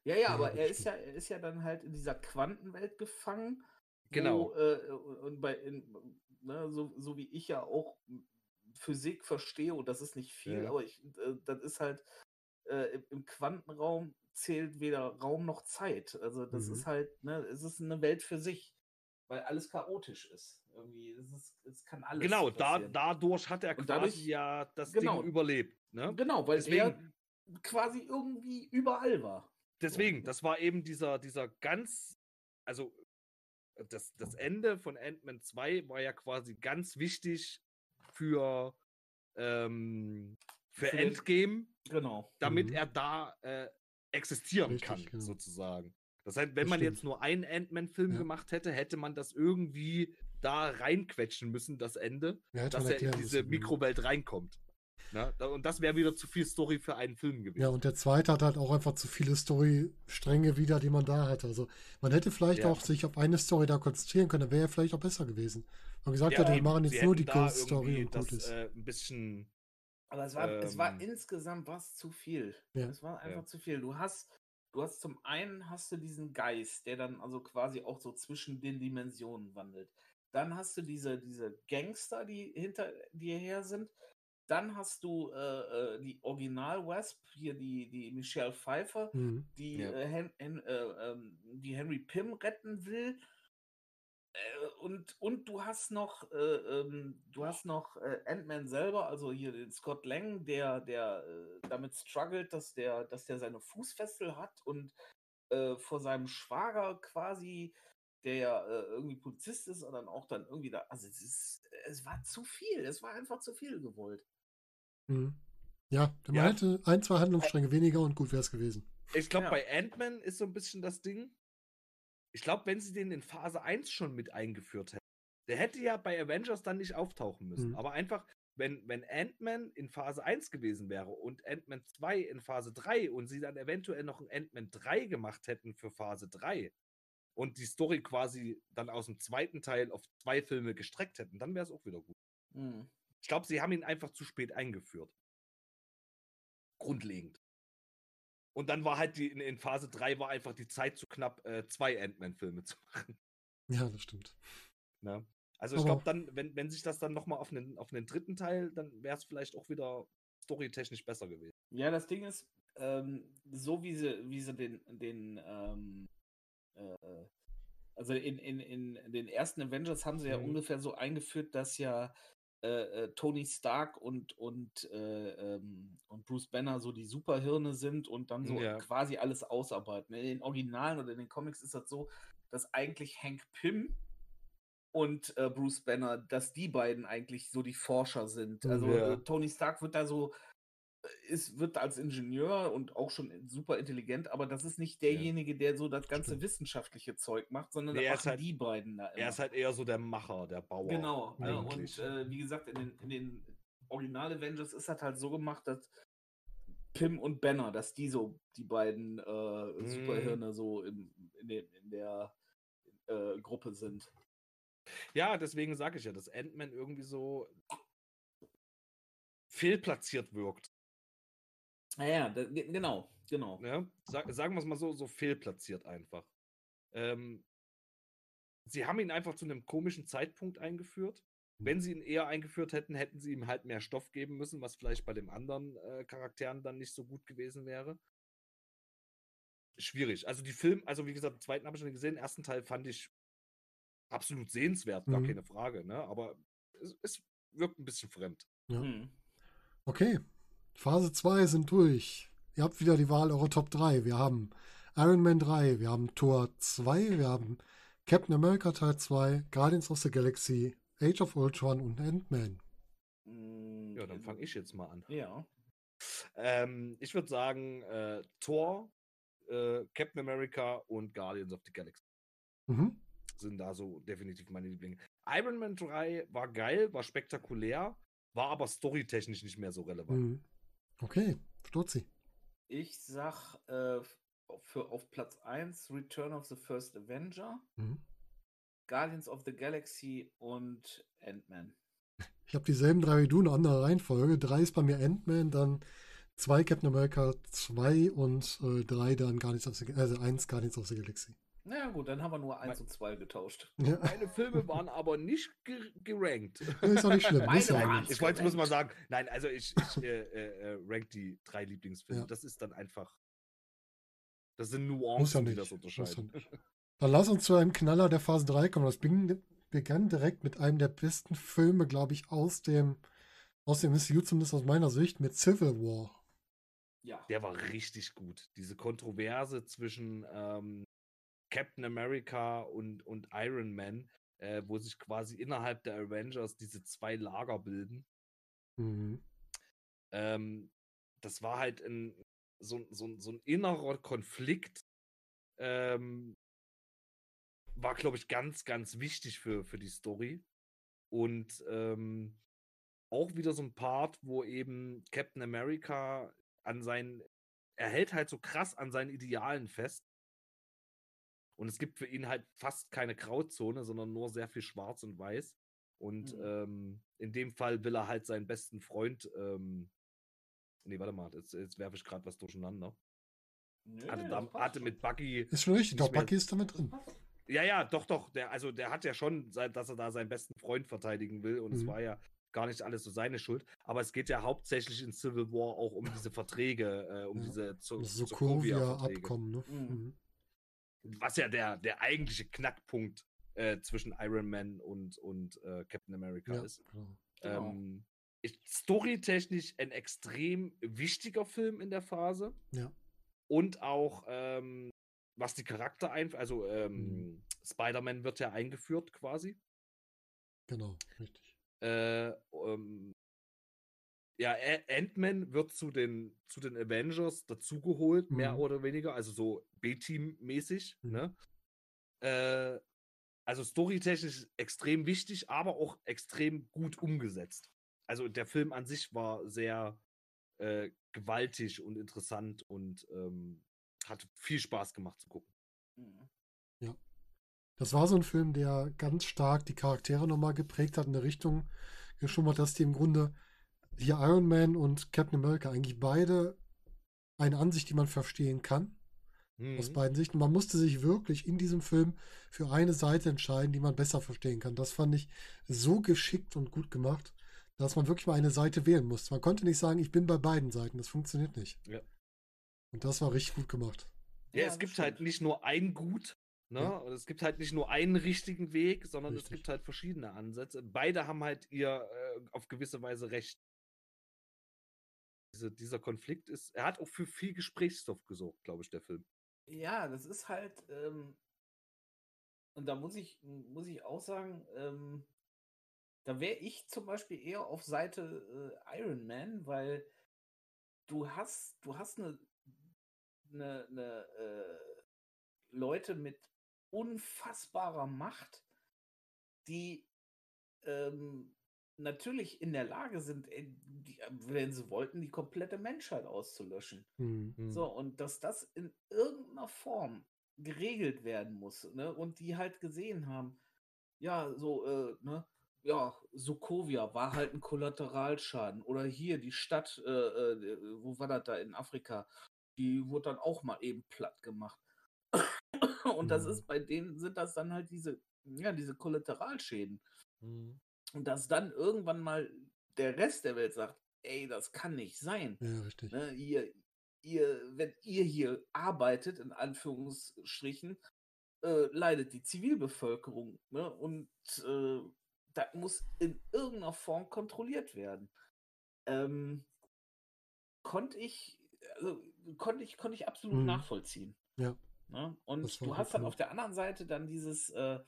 Ja, ja, aber er ist ja, er ist ja dann halt in dieser Quantenwelt gefangen. Genau. Wo, äh, und bei, in, ne, so, so wie ich ja auch Physik verstehe, und das ist nicht viel, ja. aber ich, äh, das ist halt äh, im Quantenraum zählt weder Raum noch Zeit. Also das mhm. ist halt, ne, es ist eine Welt für sich, weil alles chaotisch ist. Irgendwie, es, ist, es kann alles. Genau, da, dadurch hat er quasi dadurch, ja das genau, Ding überlebt. Ne? Genau, weil Deswegen, er quasi irgendwie überall war. Deswegen, das war eben dieser, dieser ganz, also das, das Ende von Ant-Man 2 war ja quasi ganz wichtig für, ähm, für, für Endgame, genau. damit mhm. er da äh, existieren Richtig, kann, genau. sozusagen. Das heißt, wenn das man stimmt. jetzt nur einen Ant-Man-Film ja. gemacht hätte, hätte man das irgendwie da reinquetschen müssen, das Ende, ja, dass er in diese müssen, Mikrowelt reinkommt. Na, ne? und das wäre wieder zu viel Story für einen Film gewesen. Ja, und der zweite hat halt auch einfach zu viele Story-Stränge wieder, die man da hatte. Also man hätte vielleicht ja. auch sich auf eine Story da konzentrieren können, wäre er vielleicht auch besser gewesen. Man gesagt ja, hat, wir machen jetzt nur die Ghost-Story und gut ist. Äh, ein bisschen. Aber es war, ähm, es war ähm, insgesamt was zu viel. Ja. Es war einfach zu viel. Du hast, du hast zum einen hast du diesen Geist, der dann also quasi auch so zwischen den Dimensionen wandelt. Dann hast du diese, diese Gangster, die hinter dir her sind. Dann hast du äh, äh, die Original Wasp, hier die, die Michelle Pfeiffer, mhm. die, ja. äh, Hen, Hen, äh, ähm, die Henry Pym retten will. Äh, und, und du hast noch, äh, ähm, du hast noch Ant-Man selber, also hier den Scott Lang, der, der damit struggelt, dass der, dass der seine Fußfessel hat und vor seinem Schwager quasi der ja äh, irgendwie Polizist ist und dann auch dann irgendwie da. Also es ist, es war zu viel, es war einfach zu viel gewollt. Mhm. Ja, man ja. hätte ein, zwei Handlungsstränge weniger und gut wäre es gewesen. Ich glaube, ja. bei Ant-Man ist so ein bisschen das Ding. Ich glaube, wenn sie den in Phase 1 schon mit eingeführt hätten, der hätte ja bei Avengers dann nicht auftauchen müssen. Mhm. Aber einfach, wenn, wenn Ant-Man in Phase 1 gewesen wäre und Ant-Man 2 in Phase 3 und sie dann eventuell noch ein Ant-Man 3 gemacht hätten für Phase 3 und die Story quasi dann aus dem zweiten Teil auf zwei Filme gestreckt hätten, dann wäre es auch wieder gut. Mhm. Ich glaube, sie haben ihn einfach zu spät eingeführt. Grundlegend. Und dann war halt die, in, in Phase 3 war einfach die Zeit zu knapp, äh, zwei Ant-Man-Filme zu (laughs) machen. Ja, das stimmt. Na? Ne? Also ich glaube dann, wenn, wenn sich das dann nochmal auf einen, auf einen dritten Teil, dann wäre es vielleicht auch wieder storytechnisch besser gewesen. Ja, das Ding ist, ähm, so wie sie, wie sie den, den ähm, äh, also in, in, in den ersten Avengers haben sie ja mhm. ungefähr so eingeführt, dass ja äh, äh, Tony Stark und, und, äh, ähm, und Bruce Banner so die Superhirne sind und dann so ja. quasi alles ausarbeiten. In den Originalen oder in den Comics ist das so, dass eigentlich Hank Pym und äh, Bruce Banner, dass die beiden eigentlich so die Forscher sind. Also ja. Äh, Tony Stark wird da so ist, wird als Ingenieur und auch schon super intelligent, aber das ist nicht derjenige, ja. der so das ganze Stimmt. wissenschaftliche Zeug macht, sondern nee, machen halt, die beiden da immer. Er ist halt eher so der Macher, der Bauer. Genau, ja, und äh, wie gesagt, in den, in den Original Avengers ist das halt so gemacht, dass Pim und Banner, dass die so die beiden äh, Superhirne mm. so in, in, den, in der äh, Gruppe sind. Ja, deswegen sage ich ja, dass Ant-Man irgendwie so fehlplatziert wirkt. Ja, ja genau, genau. Ja, sag, sagen wir es mal so, so fehlplatziert einfach. Ähm, sie haben ihn einfach zu einem komischen Zeitpunkt eingeführt. Hm. Wenn sie ihn eher eingeführt hätten, hätten sie ihm halt mehr Stoff geben müssen, was vielleicht bei den anderen äh, Charakteren dann nicht so gut gewesen wäre. Schwierig. Also die Film, also wie gesagt, den zweiten habe ich schon gesehen, den ersten Teil fand ich absolut sehenswert, gar mhm. keine Frage, ne? Aber es, es, wirkt ein bisschen fremd. Ja. Mhm. Okay, Phase 2 sind durch. Ihr habt wieder die Wahl eurer Top 3. Wir haben Iron Man 3, wir haben Tor 2, wir haben Captain America Teil 2, Guardians of the Galaxy, Age of Ultron und Ant-Man. Mm, ja, dann fange ich jetzt mal an. Ja. Ähm, ich würde sagen, äh, Thor, äh, Captain America und Guardians of the Galaxy. Mhm. sind da so definitiv meine Lieblinge. Iron Man 3 war geil, war spektakulär, war aber storytechnisch nicht mehr so relevant. Mhm. Okay, Sturzi. Ich sag äh, für auf Platz 1 Return of the First Avenger, mhm. Guardians of the Galaxy und Ant-Man. Ich habe dieselben drei wie du, eine andere Reihenfolge. Drei ist bei mir Ant-Man, dann zwei Captain America, zwei und äh, drei dann Guardians of the also eins Guardians of the Galaxy. Na ja, gut, dann haben wir nur eins und zwei getauscht. Ja. Meine Filme waren aber nicht gerankt. ist auch nicht schlimm. Meine ja ich wollte, muss mal sagen, nein, also ich, ich äh, äh, äh, rank die drei Lieblingsfilme. Ja. Das ist dann einfach. Das sind Nuancen, ja die das unterscheiden. Dann lass uns zu einem Knaller der Phase 3 kommen. Das begann direkt mit einem der besten Filme, glaube ich, aus dem, aus dem MCU, zumindest aus meiner Sicht, mit Civil War. Ja. Der war richtig gut. Diese Kontroverse zwischen ähm, Captain America und, und Iron Man, äh, wo sich quasi innerhalb der Avengers diese zwei Lager bilden. Mhm. Ähm, das war halt ein, so, so, so ein innerer Konflikt, ähm, war, glaube ich, ganz, ganz wichtig für, für die Story. Und ähm, auch wieder so ein Part, wo eben Captain America an seinen, er hält halt so krass an seinen Idealen fest und es gibt für ihn halt fast keine Grauzone, sondern nur sehr viel Schwarz und Weiß. Und mhm. ähm, in dem Fall will er halt seinen besten Freund. Ähm, nee, warte mal, jetzt, jetzt werfe ich gerade was durcheinander. Nee, hatte, da, hatte mit Bucky. Ist schon richtig, doch, Bucky ist damit drin. Ja, ja, doch, doch. Der, also der hat ja schon, dass er da seinen besten Freund verteidigen will. Und mhm. es war ja gar nicht alles so seine Schuld. Aber es geht ja hauptsächlich in Civil War auch um diese Verträge, äh, um ja. diese Sokovia-Abkommen. Ne? Mhm. Was ja der, der eigentliche Knackpunkt äh, zwischen Iron Man und, und äh, Captain America ja, ist. Genau. Ähm, storytechnisch ein extrem wichtiger Film in der Phase. Ja. Und auch, ähm, was die Charakter ein, also ähm, mhm. Spider-Man wird ja eingeführt quasi. Genau, richtig. Äh, ähm, ja, Ant-Man wird zu den, zu den Avengers dazugeholt, mhm. mehr oder weniger, also so B-Team-mäßig. Ne? Äh, also storytechnisch extrem wichtig, aber auch extrem gut umgesetzt. Also der Film an sich war sehr äh, gewaltig und interessant und ähm, hat viel Spaß gemacht zu gucken. Ja. Das war so ein Film, der ganz stark die Charaktere nochmal geprägt hat in der Richtung geschummert, dass die im Grunde hier Iron Man und Captain America eigentlich beide eine Ansicht, die man verstehen kann. Mhm. Aus beiden Sichten. Man musste sich wirklich in diesem Film für eine Seite entscheiden, die man besser verstehen kann. Das fand ich so geschickt und gut gemacht, dass man wirklich mal eine Seite wählen musste. Man konnte nicht sagen, ich bin bei beiden Seiten. Das funktioniert nicht. Ja. Und das war richtig gut gemacht. Ja, ja es gibt halt nicht nur ein Gut, Ne? Ja. Es gibt halt nicht nur einen richtigen Weg, sondern Richtig. es gibt halt verschiedene Ansätze. Beide haben halt ihr äh, auf gewisse Weise recht diese, dieser Konflikt ist, er hat auch für viel Gesprächsstoff gesorgt, glaube ich, der Film. Ja, das ist halt, ähm, und da muss ich, muss ich auch sagen, ähm, da wäre ich zum Beispiel eher auf Seite äh, Iron Man, weil du hast, du hast eine, eine, eine äh, Leute mit unfassbarer Macht, die ähm, natürlich in der Lage sind, äh, wenn sie wollten, die komplette Menschheit auszulöschen. Mhm. So, und dass das in irgendeiner Form geregelt werden muss, ne? Und die halt gesehen haben, ja, so, äh, ne, ja, Sokovia war halt ein Kollateralschaden. Oder hier die Stadt, äh, äh, wo war das da in Afrika? Die wurde dann auch mal eben platt gemacht. Und das ist, mhm. bei denen sind das dann halt diese, ja, diese Kollateralschäden. Mhm. Und dass dann irgendwann mal der Rest der Welt sagt, ey, das kann nicht sein. Ja, richtig. Ne, ihr, ihr, wenn ihr hier arbeitet, in Anführungsstrichen, äh, leidet die Zivilbevölkerung. Ne? Und äh, das muss in irgendeiner Form kontrolliert werden. Ähm, konnte ich, also, konnte ich, konnte ich absolut mhm. nachvollziehen. Ja. Ne? Und du hast dann auf der anderen Seite dann dieses, äh,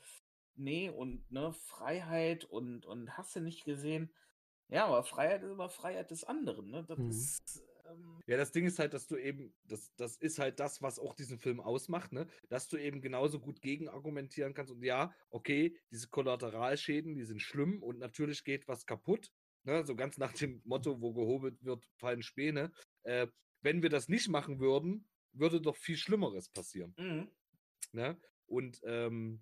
nee, und ne, Freiheit und, und hast du nicht gesehen. Ja, aber Freiheit ist immer Freiheit des anderen. Ne? Das mhm. ist, Ähm ja, das Ding ist halt, dass du eben, das, das ist halt das, was auch diesen Film ausmacht, ne? Dass du eben genauso gut gegenargumentieren kannst und ja, okay, diese Kollateralschäden, die sind schlimm und natürlich geht was kaputt. Ne? So ganz nach dem Motto, wo gehobelt wird, fallen Späne. Äh, wenn wir das nicht machen würden, würde doch viel Schlimmeres passieren. Mhm. Ne? Und ähm,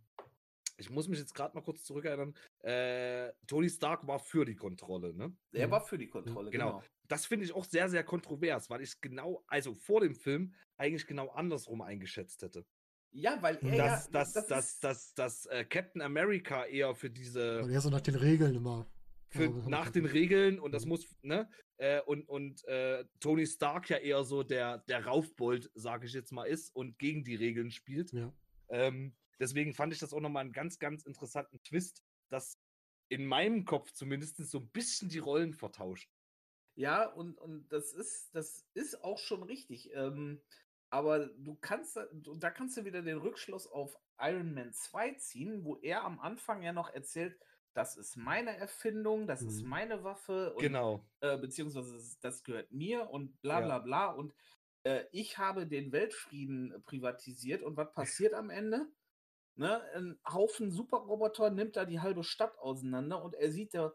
ich muss mich jetzt gerade mal kurz zurückerinnern. Äh, Tony Stark war für die Kontrolle, ne? Er war für die Kontrolle, genau. genau. Das finde ich auch sehr, sehr kontrovers, weil ich genau, also vor dem Film eigentlich genau andersrum eingeschätzt hätte. Ja, weil er dass, ja, dass, das dass, dass, dass, äh, Captain America eher für diese. Weil er so nach den Regeln immer. Für, ja, nach den Regeln und das mhm. muss, ne? Äh, und und äh, Tony Stark ja eher so der, der Raufbold, sage ich jetzt mal, ist und gegen die Regeln spielt. Ja. Ähm, deswegen fand ich das auch nochmal einen ganz, ganz interessanten Twist, dass in meinem Kopf zumindest so ein bisschen die Rollen vertauscht. Ja, und, und das ist, das ist auch schon richtig. Ähm, aber du kannst, da kannst du wieder den Rückschluss auf Iron Man 2 ziehen, wo er am Anfang ja noch erzählt, das ist meine Erfindung, das mhm. ist meine Waffe. Und, genau. Äh, beziehungsweise das gehört mir und bla bla ja. bla. Und äh, ich habe den Weltfrieden privatisiert und was (laughs) passiert am Ende? Ne, ein Haufen Superroboter nimmt da die halbe Stadt auseinander und er sieht da,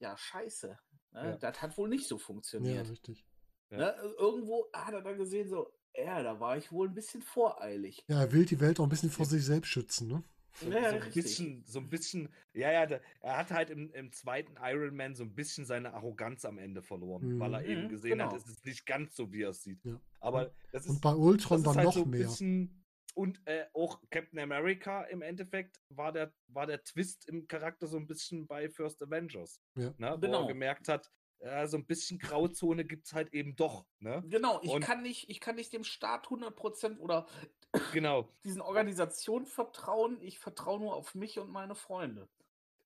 ja, scheiße. Ne, ja. Das hat wohl nicht so funktioniert. Ja, richtig. Ne, irgendwo hat er dann gesehen, so, ja, da war ich wohl ein bisschen voreilig. Ja, er will die Welt auch ein bisschen vor sich selbst schützen, ne? So, ja, so ein bisschen, so ein bisschen, ja, ja, der, er hat halt im, im zweiten Iron Man so ein bisschen seine Arroganz am Ende verloren, mhm. weil er eben mhm, gesehen genau. hat, es ist nicht ganz so, wie er es sieht. Ja. Aber das ist. Und bei Ultron dann halt noch so mehr. Bisschen, und äh, auch Captain America im Endeffekt war der, war der Twist im Charakter so ein bisschen bei First Avengers. Ja. Ne, wo genau. er gemerkt hat, ja, so ein bisschen Grauzone gibt es halt eben doch. Ne? Genau, ich, kann nicht, ich kann nicht dem Staat 100% oder (laughs) genau. diesen Organisationen vertrauen. Ich vertraue nur auf mich und meine Freunde.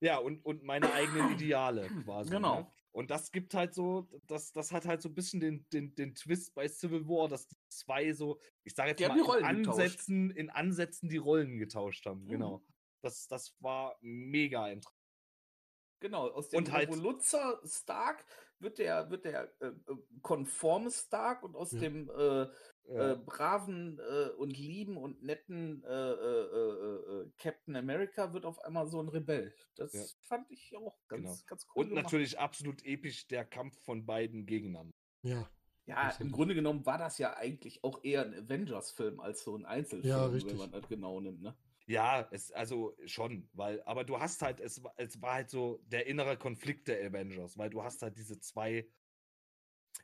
Ja, und, und meine eigenen Ideale quasi. Genau. Ne? Und das gibt halt so, das, das hat halt so ein bisschen den, den, den Twist bei Civil War, dass die zwei so, ich sage jetzt die mal, in Ansätzen, in Ansätzen die Rollen getauscht haben. Mhm. Genau. Das, das war mega interessant. Genau, aus dem und halt, Revoluzzer Stark wird der, wird der äh, äh konforme Stark und aus ja. dem äh, ja. äh, braven äh, und lieben und netten äh, Captain America wird auf einmal so ein Rebell. Das ja. fand ich auch ganz, genau. ganz cool. Und gemacht. natürlich absolut episch der Kampf von beiden gegeneinander. Ja. Ja, im Grunde genommen war das ja eigentlich auch eher ein Avengers-Film als so ein Einzelfilm, wenn man das genau nimmt, ne? Ja, es, also schon, weil, aber du hast halt, es, es war halt so der innere Konflikt der Avengers, weil du hast halt diese zwei,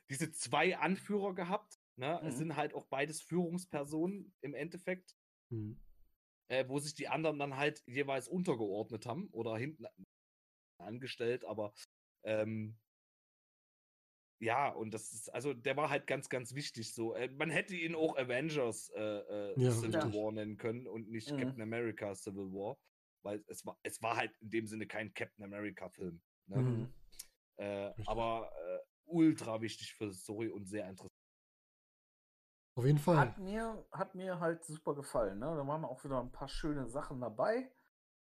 diese zwei Anführer gehabt, ne? Mhm. Es sind halt auch beides Führungspersonen im Endeffekt, mhm. äh, wo sich die anderen dann halt jeweils untergeordnet haben oder hinten angestellt, aber ähm, ja, und das ist, also der war halt ganz, ganz wichtig so. Äh, man hätte ihn auch Avengers äh, äh, ja, Civil ja. War nennen können und nicht mhm. Captain America Civil War, weil es war, es war halt in dem Sinne kein Captain America-Film. Ne? Mhm. Äh, aber äh, ultra wichtig für die Story und sehr interessant. Auf jeden Fall. Hat mir, hat mir halt super gefallen. Ne? Da waren auch wieder ein paar schöne Sachen dabei.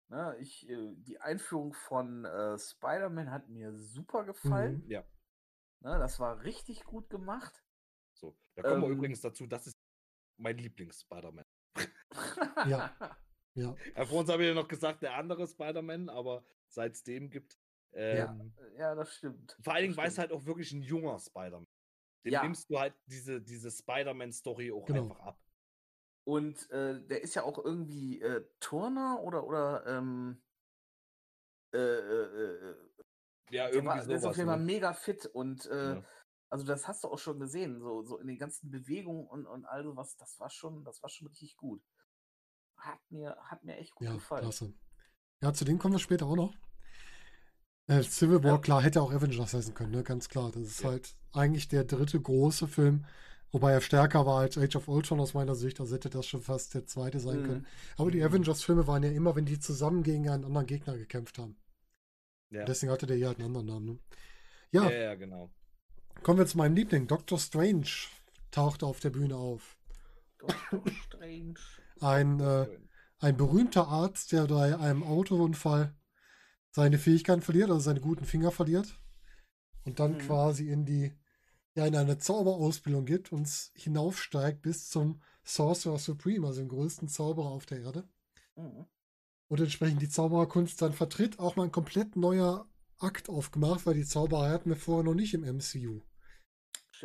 Ne? Ich, äh, die Einführung von Spider-Man hat mir super gefallen. Mhm. Ja. Ne, das war richtig gut gemacht. So, da kommen ähm, wir übrigens dazu, das ist mein Lieblings-Spider-Man. (laughs) ja. ja. ja. Vor uns habe ich ja noch gesagt, der andere Spider-Man, aber seit es dem gibt. Ähm, ja, ja, das stimmt. Vor allen Dingen, weil es halt auch wirklich ein junger Spider-Man Dem ja. nimmst du halt diese, diese Spider-Man-Story auch genau. einfach ab. Und äh, der ist ja auch irgendwie äh, Turner oder, oder ähm, äh, äh, äh ja, irgendwie der, war, sowas, der ist auf jeden Fall ne? mega fit und äh, ja. also das hast du auch schon gesehen, so, so in den ganzen Bewegungen und, und all sowas, das war schon, das war schon richtig gut. Hat mir, hat mir echt gut ja, gefallen. Klasse. Ja, zu dem kommen wir später auch noch. Äh, Civil War, ja. klar, hätte auch Avengers heißen können, ne? ganz klar. Das ist halt eigentlich der dritte große Film, wobei er stärker war als Age of Ultron aus meiner Sicht, also hätte das schon fast der zweite sein mhm. können. Aber die mhm. Avengers-Filme waren ja immer, wenn die zusammen gegen einen anderen Gegner gekämpft haben. Ja. Deswegen hatte der hier halt einen anderen Namen. Ne? Ja, ja, ja, genau. Kommen wir zu meinem Liebling. Doctor Strange tauchte auf der Bühne auf. Doctor Strange. Ein, äh, ein berühmter Arzt, der bei einem Autounfall seine Fähigkeiten verliert, also seine guten Finger verliert. Und dann mhm. quasi in die, ja in eine Zauberausbildung gibt und hinaufsteigt bis zum Sorcerer Supreme, also dem größten Zauberer auf der Erde. Mhm. Und entsprechend die Zaubererkunst dann vertritt, auch mal ein komplett neuer Akt aufgemacht, weil die Zauberei hatten wir vorher noch nicht im MCU.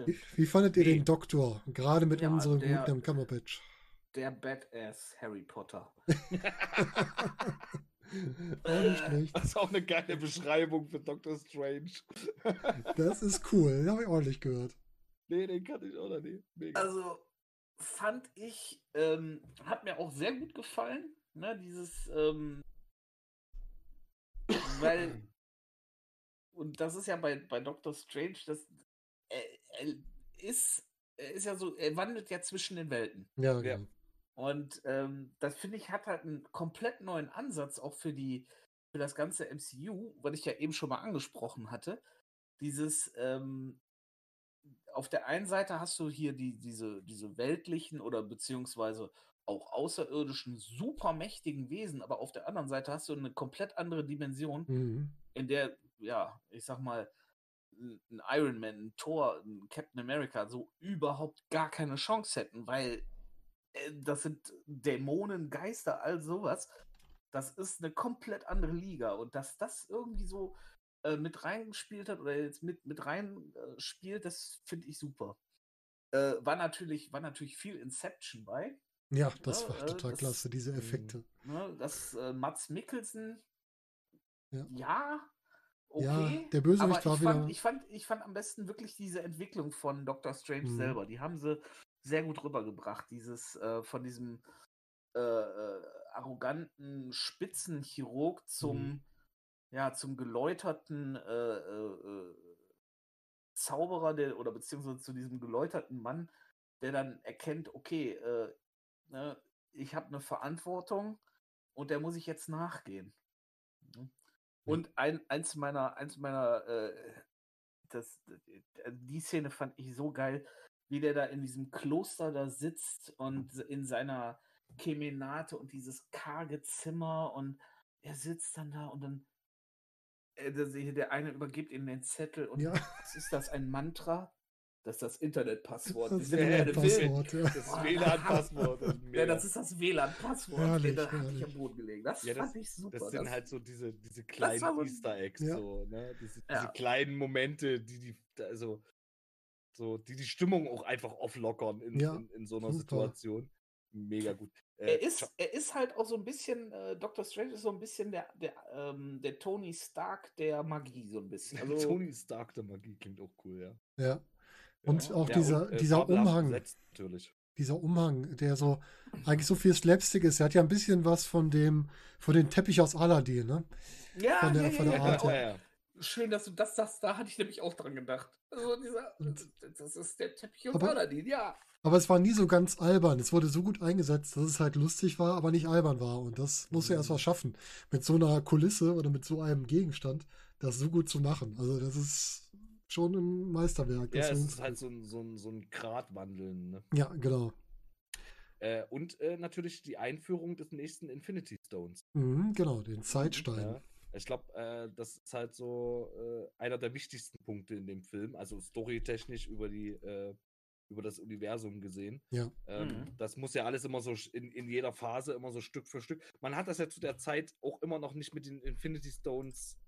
Wie, wie, fandet ihr nee. den Doktor? Gerade mit ja, unserem der, guten Cumberbatch. Der Badass Harry Potter. (laughs) (laughs) auch nicht schlecht. Das ist auch eine geile Beschreibung für Doctor Strange. das ist cool, den habe ich ordentlich gehört. Nee, den kann ich auch noch nicht. Mega. Also fand ich, ähm, hat mir auch sehr gut gefallen, ne, dieses, ähm, weil, und das ist ja bei, bei Doctor Strange, das, er, er ist, er ist ja so, er wandelt ja zwischen den Welten. Ja, ja. Und ähm, das finde ich hat halt einen komplett neuen Ansatz auch für die für das ganze MCU, was ich ja eben schon mal angesprochen hatte. Dieses ähm, auf der einen Seite hast du hier die, diese, diese weltlichen oder beziehungsweise auch außerirdischen, supermächtigen Wesen, aber auf der anderen Seite hast du eine komplett andere Dimension, mhm. in der, ja, ich sag mal, ein Iron Man, ein Thor, ein Captain America so überhaupt gar keine Chance hätten, weil das sind Dämonen, Geister, all sowas. Das ist eine komplett andere Liga. Und dass das irgendwie so äh, mit reingespielt hat oder jetzt mit, mit rein äh, spielt, das finde ich super. Äh, war, natürlich, war natürlich viel Inception bei. Ja, das ja, ne, war äh, total das, klasse, diese Effekte. Ne, das äh, Mats Mikkelsen, ja, ja okay. Ja, der Bösewicht war ich fand, ich fand, ich fand am besten wirklich diese Entwicklung von Doctor Strange mhm. selber. Die haben sie sehr gut rübergebracht. Dieses äh, von diesem äh, äh, arroganten Spitzenchirurg zum, mhm. ja, zum geläuterten äh, äh, Zauberer, der, oder beziehungsweise zu diesem geläuterten Mann, der dann erkennt, okay, ne, ich habe eine Verantwortung und der muss ich jetzt nachgehen. Mhm. Und ein, eins meiner, eins meiner, äh, das, die Szene fand ich so geil, wie der da in diesem Kloster da sitzt und in seiner Kemenate und dieses karge Zimmer und er sitzt dann da und dann äh, der eine übergibt ihm den Zettel und ja. was ist das, ein Mantra? Das ist das Internetpasswort. Das, WLAN-Passwort, ja. Das WLAN-Passwort. (laughs) ja, das ist das WLAN-Passwort. Da hatte ich am Boden gelegen. Das, ja, das fand ich super. Das sind das, halt so diese, diese kleinen Easter Eggs, ja. so, ne? diese, diese kleinen Momente, die die, also so, die die Stimmung auch einfach auflockern in, ja, in, in, so einer super. Situation. Mega gut. Äh, er, ist, er ist halt auch so ein bisschen, äh, Dr. Strange ist so ein bisschen der, der, ähm, der Tony Stark der Magie, so ein bisschen. (laughs) Also, Tony Stark der Magie klingt auch cool, ja. Ja. Und ja. auch ja, dieser, und, äh, dieser Umhang. Besetzt, natürlich. Dieser Umhang, der so eigentlich so viel Slapstick ist. Er hat ja ein bisschen was von dem, von dem Teppich aus Aladdin, ne? Ja, von der, ja, von der Art. Ja, Schön, dass du das sagst, da hatte ich nämlich auch dran gedacht. Also dieser, das ist der Teppich aus Aladdin, ja. Aber es war nie so ganz albern. Es wurde so gut eingesetzt, dass es halt lustig war, aber nicht albern war. Und das muss mhm. er erst mal schaffen, mit so einer Kulisse oder mit so einem Gegenstand, das so gut zu machen. Also das ist schon ein Meisterwerk. Ja, es ist halt so ein, so ein, so ein Gratwandeln. Ne? Ja, genau. Äh, und äh, natürlich die Einführung des nächsten Infinity Stones. Mhm, genau, den Zeitstein. Ja. Ich glaube, äh, das ist halt so äh, einer der wichtigsten Punkte in dem Film, also storytechnisch über die äh, über das Universum gesehen. Ja. Ähm, mhm. Das muss ja alles immer so in, in jeder Phase immer so Stück für Stück. Man hat das ja zu der Zeit auch immer noch nicht mit den Infinity Stones,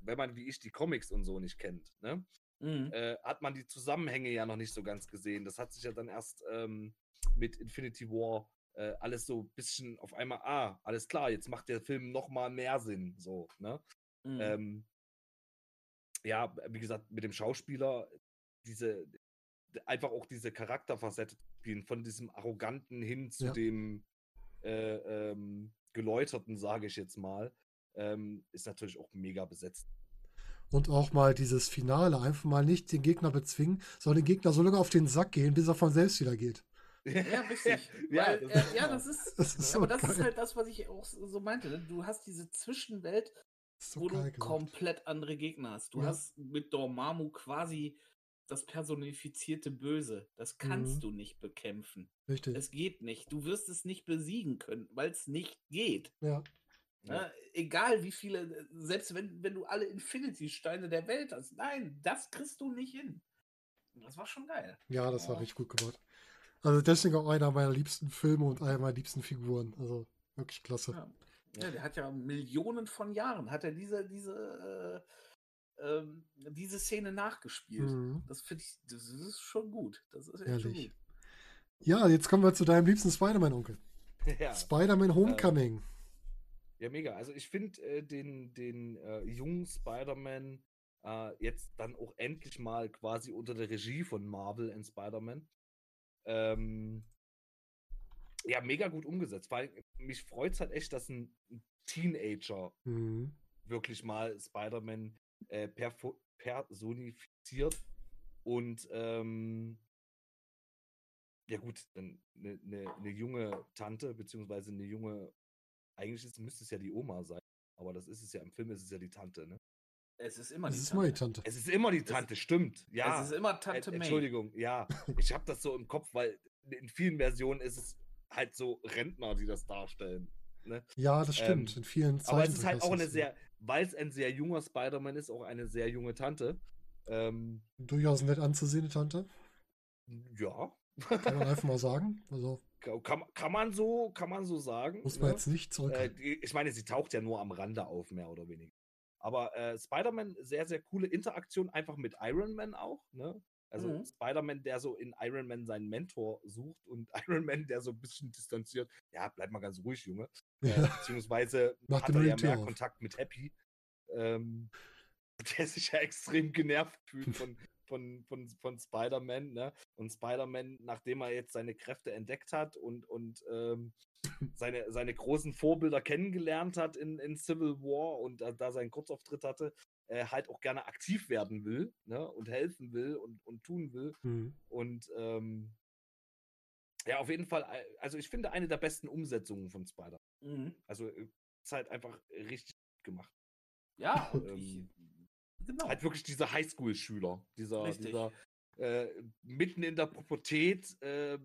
wenn man wie ich die Comics und so nicht kennt, ne? Mhm. Äh, hat man die Zusammenhänge ja noch nicht so ganz gesehen. Das hat sich ja dann erst ähm, mit Infinity War äh, alles so ein bisschen auf einmal, ah, alles klar, jetzt macht der Film noch mal mehr Sinn, so, ne? Mhm. Ähm, ja, wie gesagt, mit dem Schauspieler, diese, einfach auch diese Charakterfacette spielen, von diesem Arroganten hin zu ja. dem äh, ähm, Geläuterten, sage ich jetzt mal, ähm, ist natürlich auch mega besetzt. Und auch mal dieses Finale, einfach mal nicht den Gegner bezwingen, sondern den Gegner so lange auf den Sack gehen, bis er von selbst wieder geht. Ja, (laughs) richtig. ja, Weil, das äh, ja, das ist, das ist so aber das geil. ist halt das, was ich auch so meinte. Ne? Du hast diese Zwischenwelt, so wo du gemacht. komplett andere Gegner hast. Du ja. hast mit Dormammu quasi das personifizierte Böse. Das kannst mhm. du nicht bekämpfen. Richtig. Es geht nicht. Du wirst es nicht besiegen können, weil es nicht geht. Ja. Ja, ne? egal wie viele, selbst wenn, wenn du alle Infinity-Steine der Welt hast. Nein, das kriegst du nicht hin. Das war schon geil. Ja, das war richtig gut gemacht. Also deswegen auch einer meiner liebsten Filme und einer meiner liebsten Figuren. Also wirklich klasse. Ja. ja der hat ja Millionen von Jahren, hat er diese, diese, äh, ähm, diese Szene nachgespielt. Mhm. Das finde ich, das ist schon gut. Das ist echt schon gut. Ja, jetzt kommen wir zu deinem liebsten Spider-Man-Onkel. (laughs) Ja. Spider-Man Homecoming. Ähm, ja, mega. Also ich finde äh, den, den äh, jungen Spider-Man äh, jetzt dann auch endlich mal quasi unter der Regie von Marvel in Spider-Man. Ähm, ja, mega gut umgesetzt. Weil mich freut es halt echt, dass ein Teenager mhm. wirklich mal Spider-Man äh, personifiziert und ähm, ja gut, eine, eine, eine junge Tante, beziehungsweise eine junge, eigentlich ist, müsste es ja die Oma sein, aber das ist es ja, im Film ist es ja die Tante, ne? Es ist immer es die ist Tante. Tante. Es ist immer die Tante, es, stimmt. Ja. Es ist immer Tante May. Entschuldigung, ja. (laughs) Ich habe das so im Kopf, weil in vielen Versionen ist es halt so Rentner, die das darstellen. Ne? Ja, das stimmt. Ähm, in vielen Zeiten. Aber es ist halt auch eine sehr, weil es ein sehr junger Spider-Man ist, auch eine sehr junge Tante. Ähm, Durchaus nett anzusehende Tante. Ja. Kann man einfach mal (laughs) sagen. Also, kann, kann, man so, kann man so sagen. Muss man ne? jetzt nicht zurück. Äh, ich meine, sie taucht ja nur am Rande auf, mehr oder weniger. Aber äh, Spider-Man, sehr, sehr coole Interaktion, einfach mit Iron Man auch. Ne? Also mhm. Spider-Man, der so in Iron Man seinen Mentor sucht und (laughs) Iron Man, der so ein bisschen distanziert. Ja, bleib mal ganz ruhig, Junge. Ja. Äh, beziehungsweise Macht hat er ja mehr auf. Kontakt mit Happy. Ähm, (laughs) der sich ja extrem genervt fühlt von, von, von, von Spider-Man. Ne? Und Spider-Man, nachdem er jetzt seine Kräfte entdeckt hat und, und ähm, (laughs) seine, seine großen Vorbilder kennengelernt hat in, in Civil War und da, da seinen Kurzauftritt hatte, äh, halt auch gerne aktiv werden will ne? und helfen will und, und tun will. Mhm. Und ähm, ja, auf jeden Fall, äh, also ich finde eine der besten Umsetzungen von Spider. Mhm. Also äh, ist halt einfach richtig gemacht. Ja, und ähm, ich, genau. Halt wirklich dieser Highschool-Schüler, dieser, dieser äh, mitten in der Pubertät äh,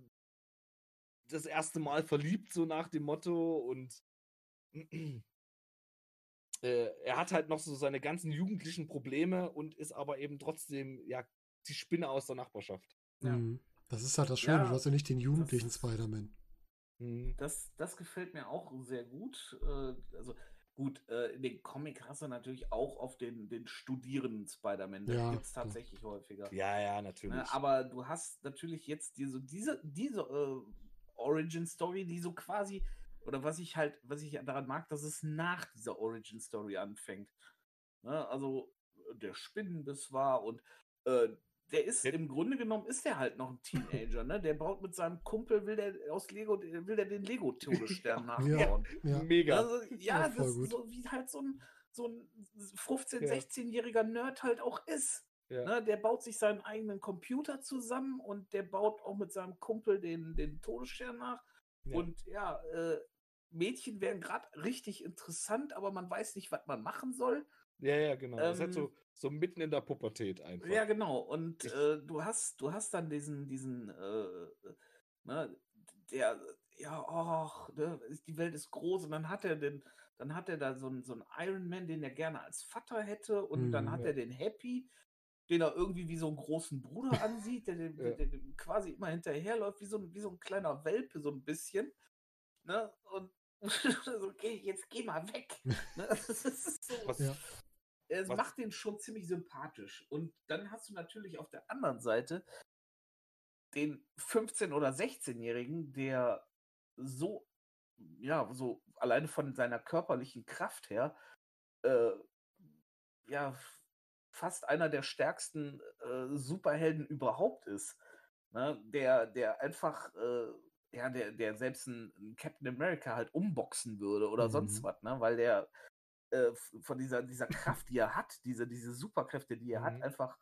das erste Mal verliebt, so nach dem Motto und (clears throat) äh, er hat halt noch so seine ganzen jugendlichen Probleme und ist aber eben trotzdem, ja, die Spinne aus der Nachbarschaft. Ja. Mhm. Das ist halt das Schöne, ja, du hast ja nicht den jugendlichen Spider-Man. Mhm. Das, das gefällt mir auch sehr gut. Äh, also gut, äh, in den Comic hast du natürlich auch auf den, den studierenden Spider-Man. Das ja, gibt es tatsächlich ja. häufiger. Ja, ja, ne, natürlich. aber du hast natürlich jetzt diese, diese, diese äh, Origin-Story, die so quasi, oder was ich halt, was ich daran mag, dass es nach dieser Origin-Story anfängt. Ne? Also der Spinnenbiss war und äh, der ist ja. im Grunde genommen ist der halt noch ein Teenager, ne? Der baut mit seinem Kumpel, will der aus Lego, will der den Lego-Todesstern (laughs) nachbauen. Ja, Mega. Also, ja, das ist so wie halt so ein, so ein 15-, 16-jähriger Nerd halt auch ist. Ja. Ne, der baut sich seinen eigenen Computer zusammen und der baut auch mit seinem Kumpel den, den Todesstern nach. Ja. Und ja, äh, Mädchen wären gerade richtig interessant, aber man weiß nicht, was man machen soll. Ja, ja, genau. Ähm, das ist halt so, so mitten in der Pubertät einfach. Ja, genau. Und äh, du hast, du hast dann diesen, diesen, äh, ne, der, ja, ach, ne, die Welt ist groß und dann hat er den, dann hat er da so einen, so einen Iron Man, den er gerne als Vater hätte und mhm, dann hat ja. er den Happy, den er irgendwie wie so einen großen Bruder (laughs) ansieht, der, der, ja. der, der quasi immer hinterherläuft, wie so, ein, wie so ein kleiner Welpe, so ein bisschen. Ne? Und (laughs) so, okay, jetzt geh mal weg. (laughs) Ne? Das ist so. Was, ja. Es was? macht den schon ziemlich sympathisch. Und dann hast du natürlich auf der anderen Seite den 15- oder 16-Jährigen, der so, ja, so alleine von seiner körperlichen Kraft her, äh, ja, fast einer der stärksten äh, Superhelden überhaupt ist. Ne? Der, der einfach, äh, ja, der, der selbst einen Captain America halt umboxen würde oder mhm. sonst was, ne? Weil der äh, von dieser, dieser Kraft, die er hat, diese, diese Superkräfte, die er mhm. hat, einfach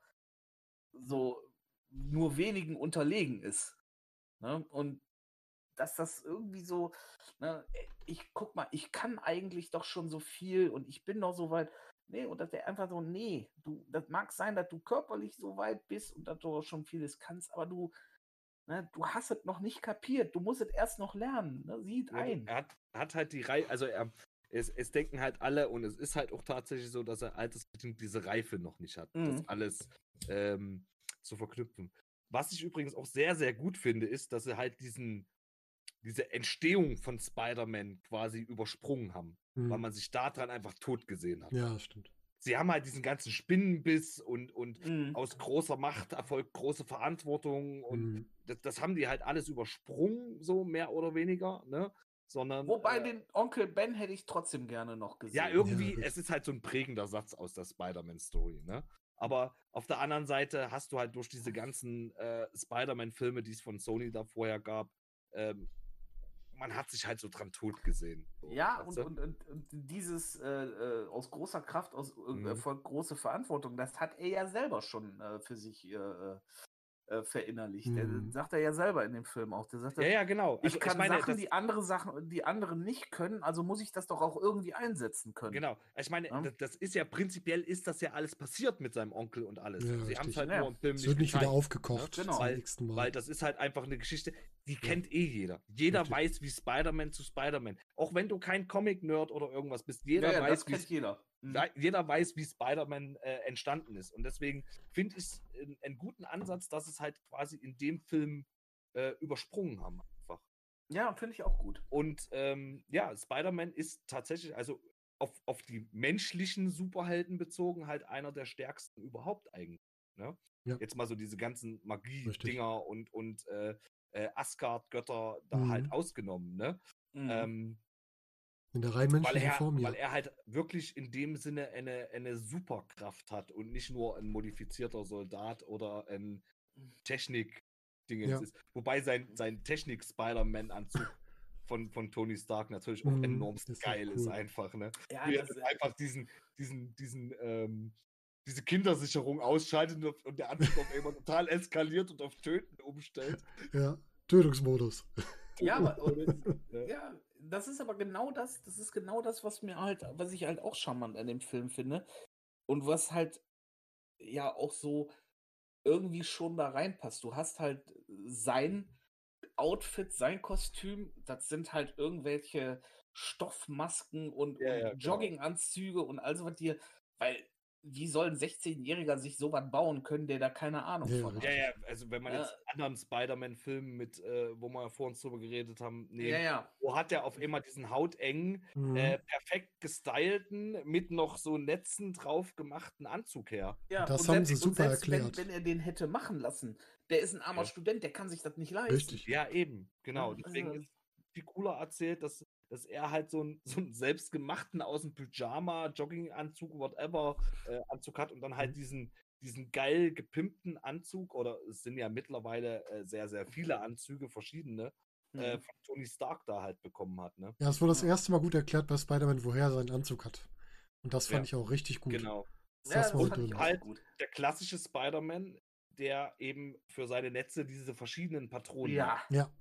so nur wenigen unterlegen ist. Ne? Und dass das irgendwie so, ne, ich guck mal, ich kann eigentlich doch schon so viel und ich bin doch so weit. Nee, und dass der einfach so, nee, du, das mag sein, dass du körperlich so weit bist und dass du schon vieles kannst, aber du, ne, du hast es noch nicht kapiert, du musst es erst noch lernen, ne, sieht ja, ein. Er hat, hat halt die Reihe, also er, es, es, denken halt alle und es ist halt auch tatsächlich so, dass er altersbedingt diese Reife noch nicht hat, mhm. das alles ähm, zu verknüpfen. Was ich übrigens auch sehr, sehr gut finde, ist, dass sie halt diesen, diese Entstehung von Spider-Man quasi übersprungen haben, mhm. weil man sich daran einfach tot gesehen hat. Ja, stimmt. Sie haben halt diesen ganzen Spinnenbiss und, und mhm. aus großer Macht erfolgt große Verantwortung und mhm. das, das, haben die halt alles übersprungen, so mehr oder weniger, ne? Sondern, Wobei äh, den Onkel Ben hätte ich trotzdem gerne noch gesehen. Ja, irgendwie, ja, es ist halt so ein prägender Satz aus der Spider-Man-Story, ne? Aber auf der anderen Seite hast du halt durch diese ganzen äh, Spider-Man-Filme, die es von Sony da vorher gab, ähm, man hat sich halt so dran tot gesehen. So, ja, und, und, und, und, dieses äh, äh, aus großer Kraft, aus äh, mhm. Große Verantwortung, das hat er ja selber schon äh, für sich äh, verinnerlicht. Mhm. Der sagt er ja selber in dem Film auch. Der sagt, ja, ja, genau. Also, ich kann ich meine, Sachen, die andere Sachen, die anderen nicht können, also muss ich das doch auch irgendwie einsetzen können. Genau. Ich meine, ja? das, das, ist ja prinzipiell ist das ja alles passiert mit seinem Onkel und alles. Ja, Sie haben es halt ja. nur im Film nicht, wird nicht wieder aufgekocht. Ne? Genau. Weil, weil, das ist halt einfach eine Geschichte, die kennt eh jeder. Jeder richtig. weiß, wie Spider-Man zu Spider-Man. Auch wenn du kein Comic-Nerd oder irgendwas bist, jeder weiß, wie jeder. Mhm. jeder weiß, wie Spider-Man äh, entstanden ist. Und deswegen finde ich es einen guten Ansatz, dass es halt quasi in dem Film äh, übersprungen haben. Einfach. Ja, finde ich auch gut. Und ähm, ja, Spider-Man ist tatsächlich, also auf, auf die menschlichen Superhelden bezogen, halt einer der stärksten überhaupt eigentlich. Ne? Ja. Jetzt mal so diese ganzen Magie-Dinger und, und äh, äh, Asgard-Götter da halt mhm. halt ausgenommen. Ne? Mhm. Ähm, in der rein menschlichen er, Form, ja. Weil er halt wirklich in dem Sinne eine, eine Superkraft hat und nicht nur ein modifizierter Soldat oder ein Technik-Ding ja. ist. Wobei sein, sein Technik-Spider-Man-Anzug (laughs) von, von Tony Stark natürlich auch mm, enorm geil cool. ist einfach, ne? Ja, Wie er einfach diesen, diesen, diesen, ähm, diese Kindersicherung ausschaltet und, der Anzug auf einmal total eskaliert und auf Töten umstellt. Ja, Tötungsmodus. Ja, aber, (laughs) ja, das ist aber genau das, das ist genau das, was mir halt, was ich halt auch charmant an dem Film finde. Und was halt ja auch so irgendwie schon da reinpasst. Du hast halt sein Outfit, sein Kostüm, das sind halt irgendwelche Stoffmasken und, ja, ja, genau. Jogginganzüge und all so was dir, weil wie soll ein 16-Jähriger sich sowas bauen können, der da keine Ahnung ja, von hat? Ja, ja, also wenn man ja. jetzt anderen Spider-Man-Filmen mit, äh, wo wir vor uns drüber geredet haben, nee, ja, ja. wo hat der auf immer diesen hautengen, mhm. äh, perfekt gestylten, mit noch so Netzen drauf gemachten Anzug her. Ja, das haben selbst, sie super selbst, erklärt. Wenn, wenn, er den hätte machen lassen, der ist ein armer Student, der kann sich das nicht leisten. Richtig. Ja, eben, genau. Deswegen also, ist viel cooler erzählt, dass dass er halt so einen, (laughs) so einen selbstgemachten aus dem Pyjama, Jogginganzug, whatever, äh, Anzug hat und dann halt mhm. diesen, diesen geil gepimpten Anzug, oder es sind ja mittlerweile äh, sehr, sehr viele Anzüge, verschiedene, äh, mhm. äh, von Tony Stark da halt bekommen hat. Ne? Ja, es wurde das erste Mal gut erklärt bei Spider-Man, woher er seinen Anzug hat. Und das fand ja. ich auch richtig gut. Genau. Das ja, das ich halt gut. der klassische Spider-Man, der eben für seine Netze diese verschiedenen Patronen ja. hat. Ja.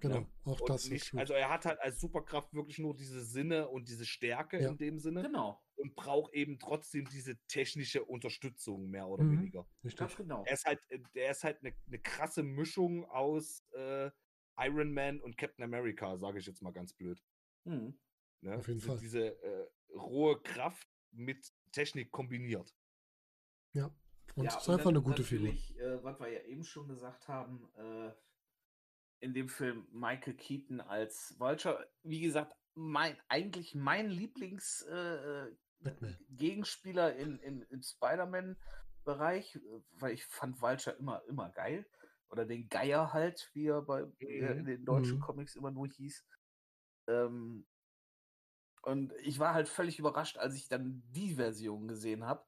Genau, auch das. Nicht, also er hat halt als Superkraft wirklich nur diese Sinne und diese Stärke ja. in dem Sinne. Genau. Und braucht eben trotzdem diese technische Unterstützung, mehr oder mhm. weniger. Richtig. genau. Er ist halt, der ist halt eine, eine krasse Mischung aus äh, Iron Man und Captain America, sage ich jetzt mal ganz blöd. Mhm. Ne? Auf jeden diese, Fall. Diese äh, rohe Kraft mit Technik kombiniert. Ja. Und ja, es ist einfach eine gute Figur. Äh, was wir ja eben schon gesagt haben, äh, in dem Film Michael Keaton als Vulture. Wie gesagt, mein, eigentlich mein Lieblings-Gegenspieler äh, in, in, im Spider-Man-Bereich, weil ich fand Vulture immer, immer geil. Oder den Geier halt, wie er bei mhm. in den deutschen mhm. Comics immer nur hieß. Ähm, und ich war halt völlig überrascht, als ich dann die Version gesehen habe.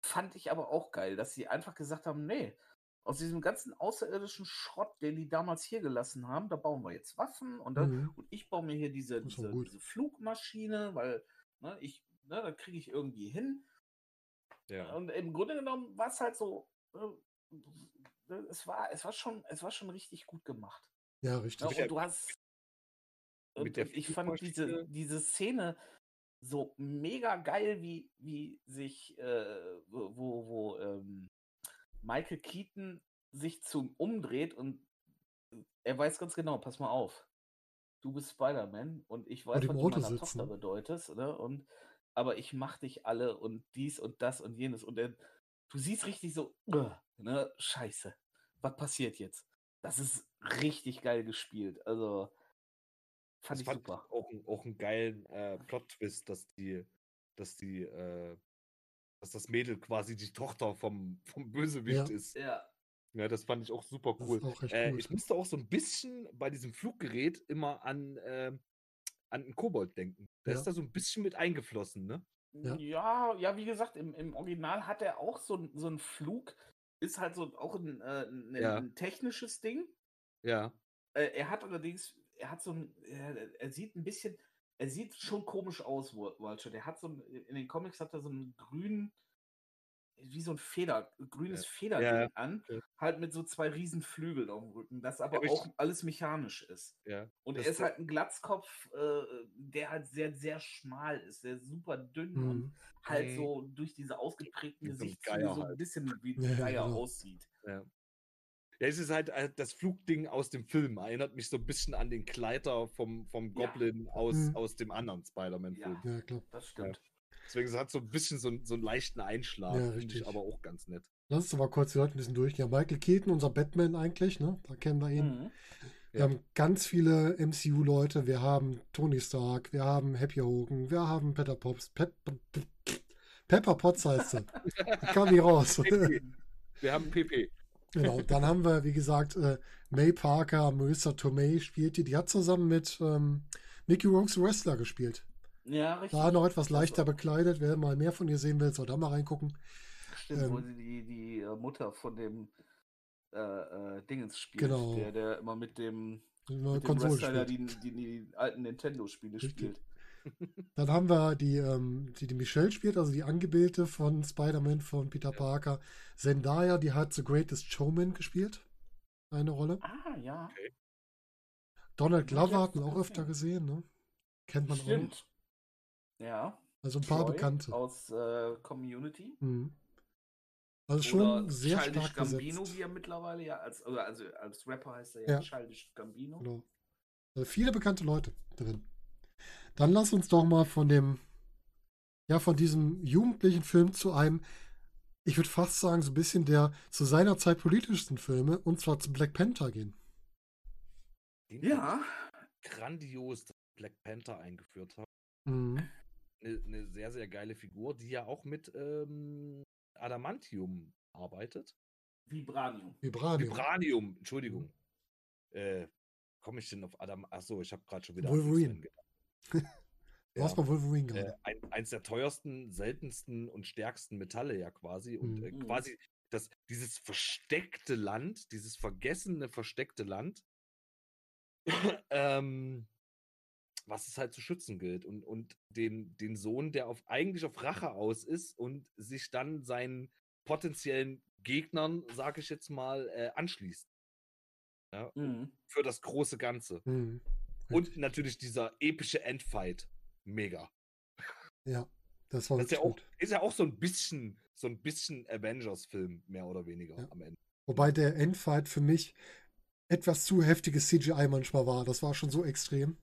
Fand ich aber auch geil, dass sie einfach gesagt haben, nee, aus diesem ganzen außerirdischen Schrott, den die damals hier gelassen haben, da bauen wir jetzt Waffen und, dann, mhm. und ich baue mir hier diese, diese, diese, Flugmaschine, weil ne, ich, ne, da kriege ich irgendwie hin. Ja. Und im Grunde genommen war es halt so, äh, es war, es war schon, es war schon richtig gut gemacht. Ja, richtig. Ja, und du hast, und ich fand diese, diese Szene so mega geil, wie, wie sich, äh, wo, wo, ähm, Michael Keaton sich zum umdreht und er weiß ganz genau, pass mal auf, du bist Spider-Man und ich weiß, was du meiner Tochter bedeutest, ne? Und aber ich mach dich alle und dies und das und jenes und er, du siehst richtig so, ne, scheiße, was passiert jetzt? Das ist richtig geil gespielt. Also, fand das ich fand super. Auch, auch einen geilen äh, Plot-Twist, dass die, dass die, äh, dass das Mädel quasi die Tochter vom, vom Bösewicht ja. ist. Ja. Ja, das fand ich auch super cool. Auch äh, ich musste auch so ein bisschen bei diesem Fluggerät immer an, äh, an einen Kobold denken. Der ja. ist da so ein bisschen mit eingeflossen, ne? Ja, ja, ja wie gesagt, im, im Original hat er auch so, so einen Flug, ist halt so auch ein, äh, ein, ja. ein technisches Ding. Ja. Äh, er hat allerdings, er hat so ein, er, er, sieht ein bisschen, er sieht schon komisch aus, Walter. Der hat so ein, in den Comics hat er so einen grünen, wie so ein Feder, grünes ja. Federding ja. an, ja. halt mit so zwei riesen Flügeln auf dem Rücken, das aber auch alles mechanisch ist. Ja. Und er ist halt ein Glatzkopf, äh, der halt sehr, sehr schmal ist, der super dünn mhm. und halt so durch diese ausgeprägten Gesichtszüge so ein halt. bisschen wie (laughs) ein Geier genau. aussieht. Ja. Es ist halt äh, das Flugding aus dem Film. Erinnert mich so ein bisschen an den Kleider vom, vom Goblin ja. aus, mhm. aus dem anderen Spider-Man-Film. Ja, ja, klar. Das stimmt. Ja. Deswegen hat es so ein bisschen so, so einen leichten Einschlag. Ja, richtig. aber auch ganz nett. Lass uns aber kurz die Leute ein bisschen durchgehen. Ja, Michael Keaton, unser Batman eigentlich, ne? Da kennen wir ihn. Mhm. Wir ja. haben ganz viele MCU-Leute. Wir haben Tony Stark, wir haben Happy Hogan, wir haben Pepper Pops. Pep, Pepper Potts heißt er. (laughs) kam hier raus. wir haben PP. Genau, (laughs) dann haben wir, wie gesagt, äh, May Parker, Marissa Tomei spielt die. Die hat zusammen mit ähm, Mickey Rourke's Wrestler gespielt. Ja, richtig. War noch etwas leichter bekleidet. Wer mal mehr von ihr sehen will, soll da mal reingucken. Stimmt, ähm, wo sie die, die äh, Mutter von dem äh, äh, Dingens spielt. Genau. Der, der immer mit dem, mit dem Wrestler, die, die, die, alten Nintendo-Spiele spielt. Dann haben wir die, ähm, die, die Michelle spielt, also die Angebildete von Spider-Man von Peter Parker. Zendaya, die hat The Greatest Showman gespielt. Eine Rolle. Ah, ja. Okay. Donald Glover hat man auch öfter gesehen, ne? Kennt man Stimmt. auch. Ja. Also ein paar Troy Bekannte. Aus äh, Community. Mhm. Also schon Oder sehr Childish stark Gambino, gesetzt. wie er mittlerweile ja als, also als Rapper heißt er ja, ja. Childish Gambino. Genau. Also viele bekannte Leute drin. Dann lass uns doch mal von dem, ja, von diesem jugendlichen Film zu einem, ich würde fast sagen, so ein bisschen der zu seiner Zeit politischsten Filme, und zwar zu Black Panther gehen. Den ja. Grandios, dass Black Panther eingeführt hat. Mhm. Eine, eine, sehr, sehr geile Figur, die ja auch mit ähm, Adamantium arbeitet. Vibranium. Vibranium. Vibranium, Entschuldigung. Mhm. Äh, komme ich denn auf Adam? Achso, ich habe gerade schon wieder. Wolverine. (laughs) du ja. hast mal Wolverine gerade. Äh, ein, eins der teuersten, seltensten und stärksten Metalle ja quasi. Und äh, mhm. äh, quasi das, dieses versteckte Land, dieses vergessene, versteckte Land, (coughs) ähm, was es halt zu schützen gilt. Und, und den, den Sohn, der auf, eigentlich auf Rache aus ist und sich dann seinen potenziellen Gegnern, sag ich jetzt mal, äh, anschließt. Ja, mhm. Für das große Ganze. Mhm. Und natürlich dieser epische Endfight. Mega. Ja, das war das ist ja, auch, ist ja auch so ein bisschen, so ein bisschen Avengers-Film, mehr oder weniger ja. am Ende. Wobei der Endfight für mich etwas zu heftiges CGI manchmal war. Das war schon so extrem.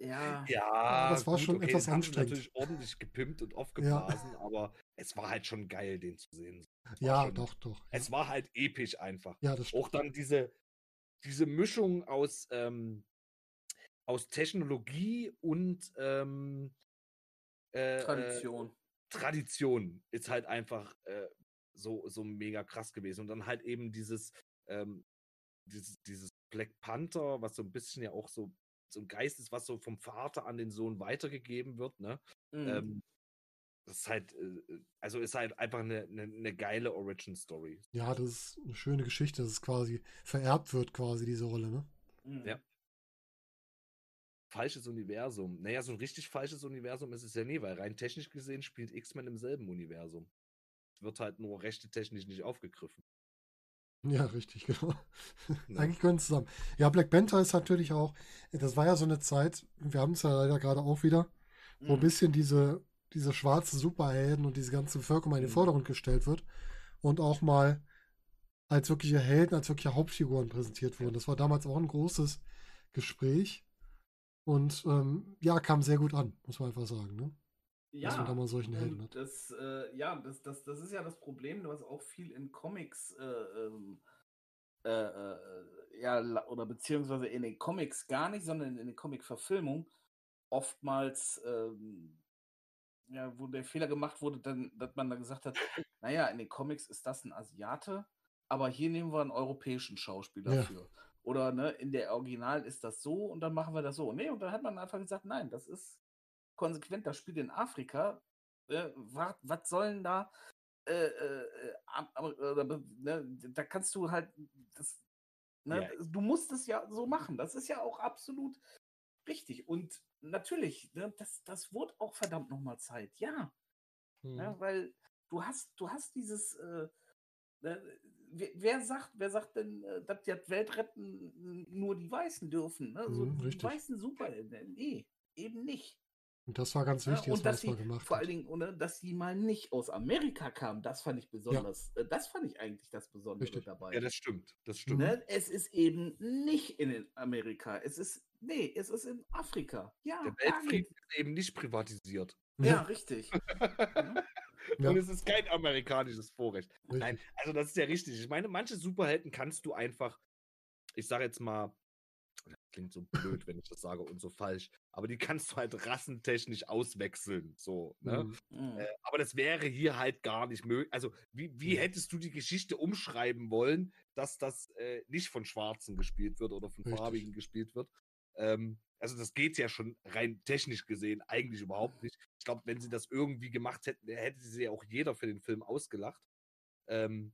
Ja. Ja, das war gut, schon okay, etwas anstrengend. natürlich ordentlich gepimpt und aufgeblasen, ja. aber es war halt schon geil, den zu sehen. Ja, schon, doch, doch. Es war halt episch einfach. Ja, das stimmt. Auch dann diese, diese Mischung aus, ähm, aus Technologie und ähm, äh, äh Tradition. Tradition ist halt einfach äh, so, so mega krass gewesen. Und dann halt eben dieses, ähm, dieses, dieses Black Panther, was so ein bisschen ja auch so, so ein Geist ist, was so vom Vater an den Sohn weitergegeben wird, ne? Mhm. Ähm, das ist halt, äh, also ist halt einfach eine, eine, eine, geile Origin-Story. Ja, das ist eine schöne Geschichte, dass es quasi vererbt wird, quasi diese Rolle, ne? Mhm. Ja. Falsches Universum. Naja, so ein richtig falsches Universum ist es ja nie, weil rein technisch gesehen spielt X-Men im selben Universum. Es wird halt nur rechte technisch nicht aufgegriffen. Ja, richtig, (laughs) genau. Ja. Eigentlich gehören zusammen. Ja, Black Panther ist natürlich auch, das war ja so eine Zeit, wir haben es ja leider gerade auch wieder, wo ein mhm. bisschen diese diese schwarzen Superhelden und diese ganze Bevölkerung mal in den mhm. Vordergrund gestellt wird und auch mal als wirkliche Helden, als wirkliche Hauptfiguren präsentiert wurden. Das war damals auch ein großes Gespräch und ähm, ja, kam sehr gut an, muss man einfach sagen. Ne? ja, dass man da mal solchen Helden hat. Das, äh, ja, das, das, das ist ja das Problem, was auch viel in Comics äh, ähm, äh, äh, ja, oder beziehungsweise in den Comics gar nicht, sondern in den Comic-Verfilmungen oftmals, ähm, ja, wo der Fehler gemacht wurde, dann, dass man dann gesagt hat, naja, in den Comics ist das ein Asiate, aber hier nehmen wir einen europäischen Schauspieler ja. für. Oder ne, in der Original ist das so und dann machen wir das so. Nee, und dann hat man einfach gesagt, nein, das ist konsequent, das spielt in Afrika. Äh, was, was sollen da äh, äh, äh, ne, da kannst du halt, das, ne, ja. du musst es ja so machen. Das ist ja auch absolut richtig. Und natürlich, ne, das, das wurde auch verdammt nochmal Zeit. Ja. Hm. ja. Weil du hast, du hast dieses, äh, ne, wer, sagt, wer sagt denn, äh, dass die Weltretten nur die Weißen dürfen? Ne? So, hm, die Weißen super. Nee, eben nicht. Und das war ganz wichtig, ja, dass, dass sie, gemacht Vor allen Dingen, dass sie mal nicht aus Amerika kamen, das fand ich besonders, ja. Äh, das fand ich eigentlich das Besondere Richtig. dabei. Ja, das stimmt, das stimmt. Ne? Es ist eben nicht in Amerika, es ist, nee, es ist in Afrika. Ja, Der Weltfrieden ist eben nicht privatisiert. Ja, richtig. ja. (laughs) Und es ist kein amerikanisches Vorrecht. Richtig. Nein, also das ist ja richtig. Ich meine, manche Superhelden kannst du einfach, ich sage jetzt mal, klingt so blöd, (laughs) wenn ich das sage und so falsch. Aber die kannst du halt rassentechnisch auswechseln. So, ne? Mhm. Äh, aber das wäre hier halt gar nicht möglich. Also, wie, wie hättest du die Geschichte umschreiben wollen, dass das äh, nicht von Schwarzen gespielt wird oder von Richtig. Farbigen gespielt wird? Ähm, also, das geht ja schon rein technisch gesehen eigentlich überhaupt nicht. Ich glaube, wenn sie das irgendwie gemacht hätten, hätte sie ja auch jeder für den Film ausgelacht. Ähm,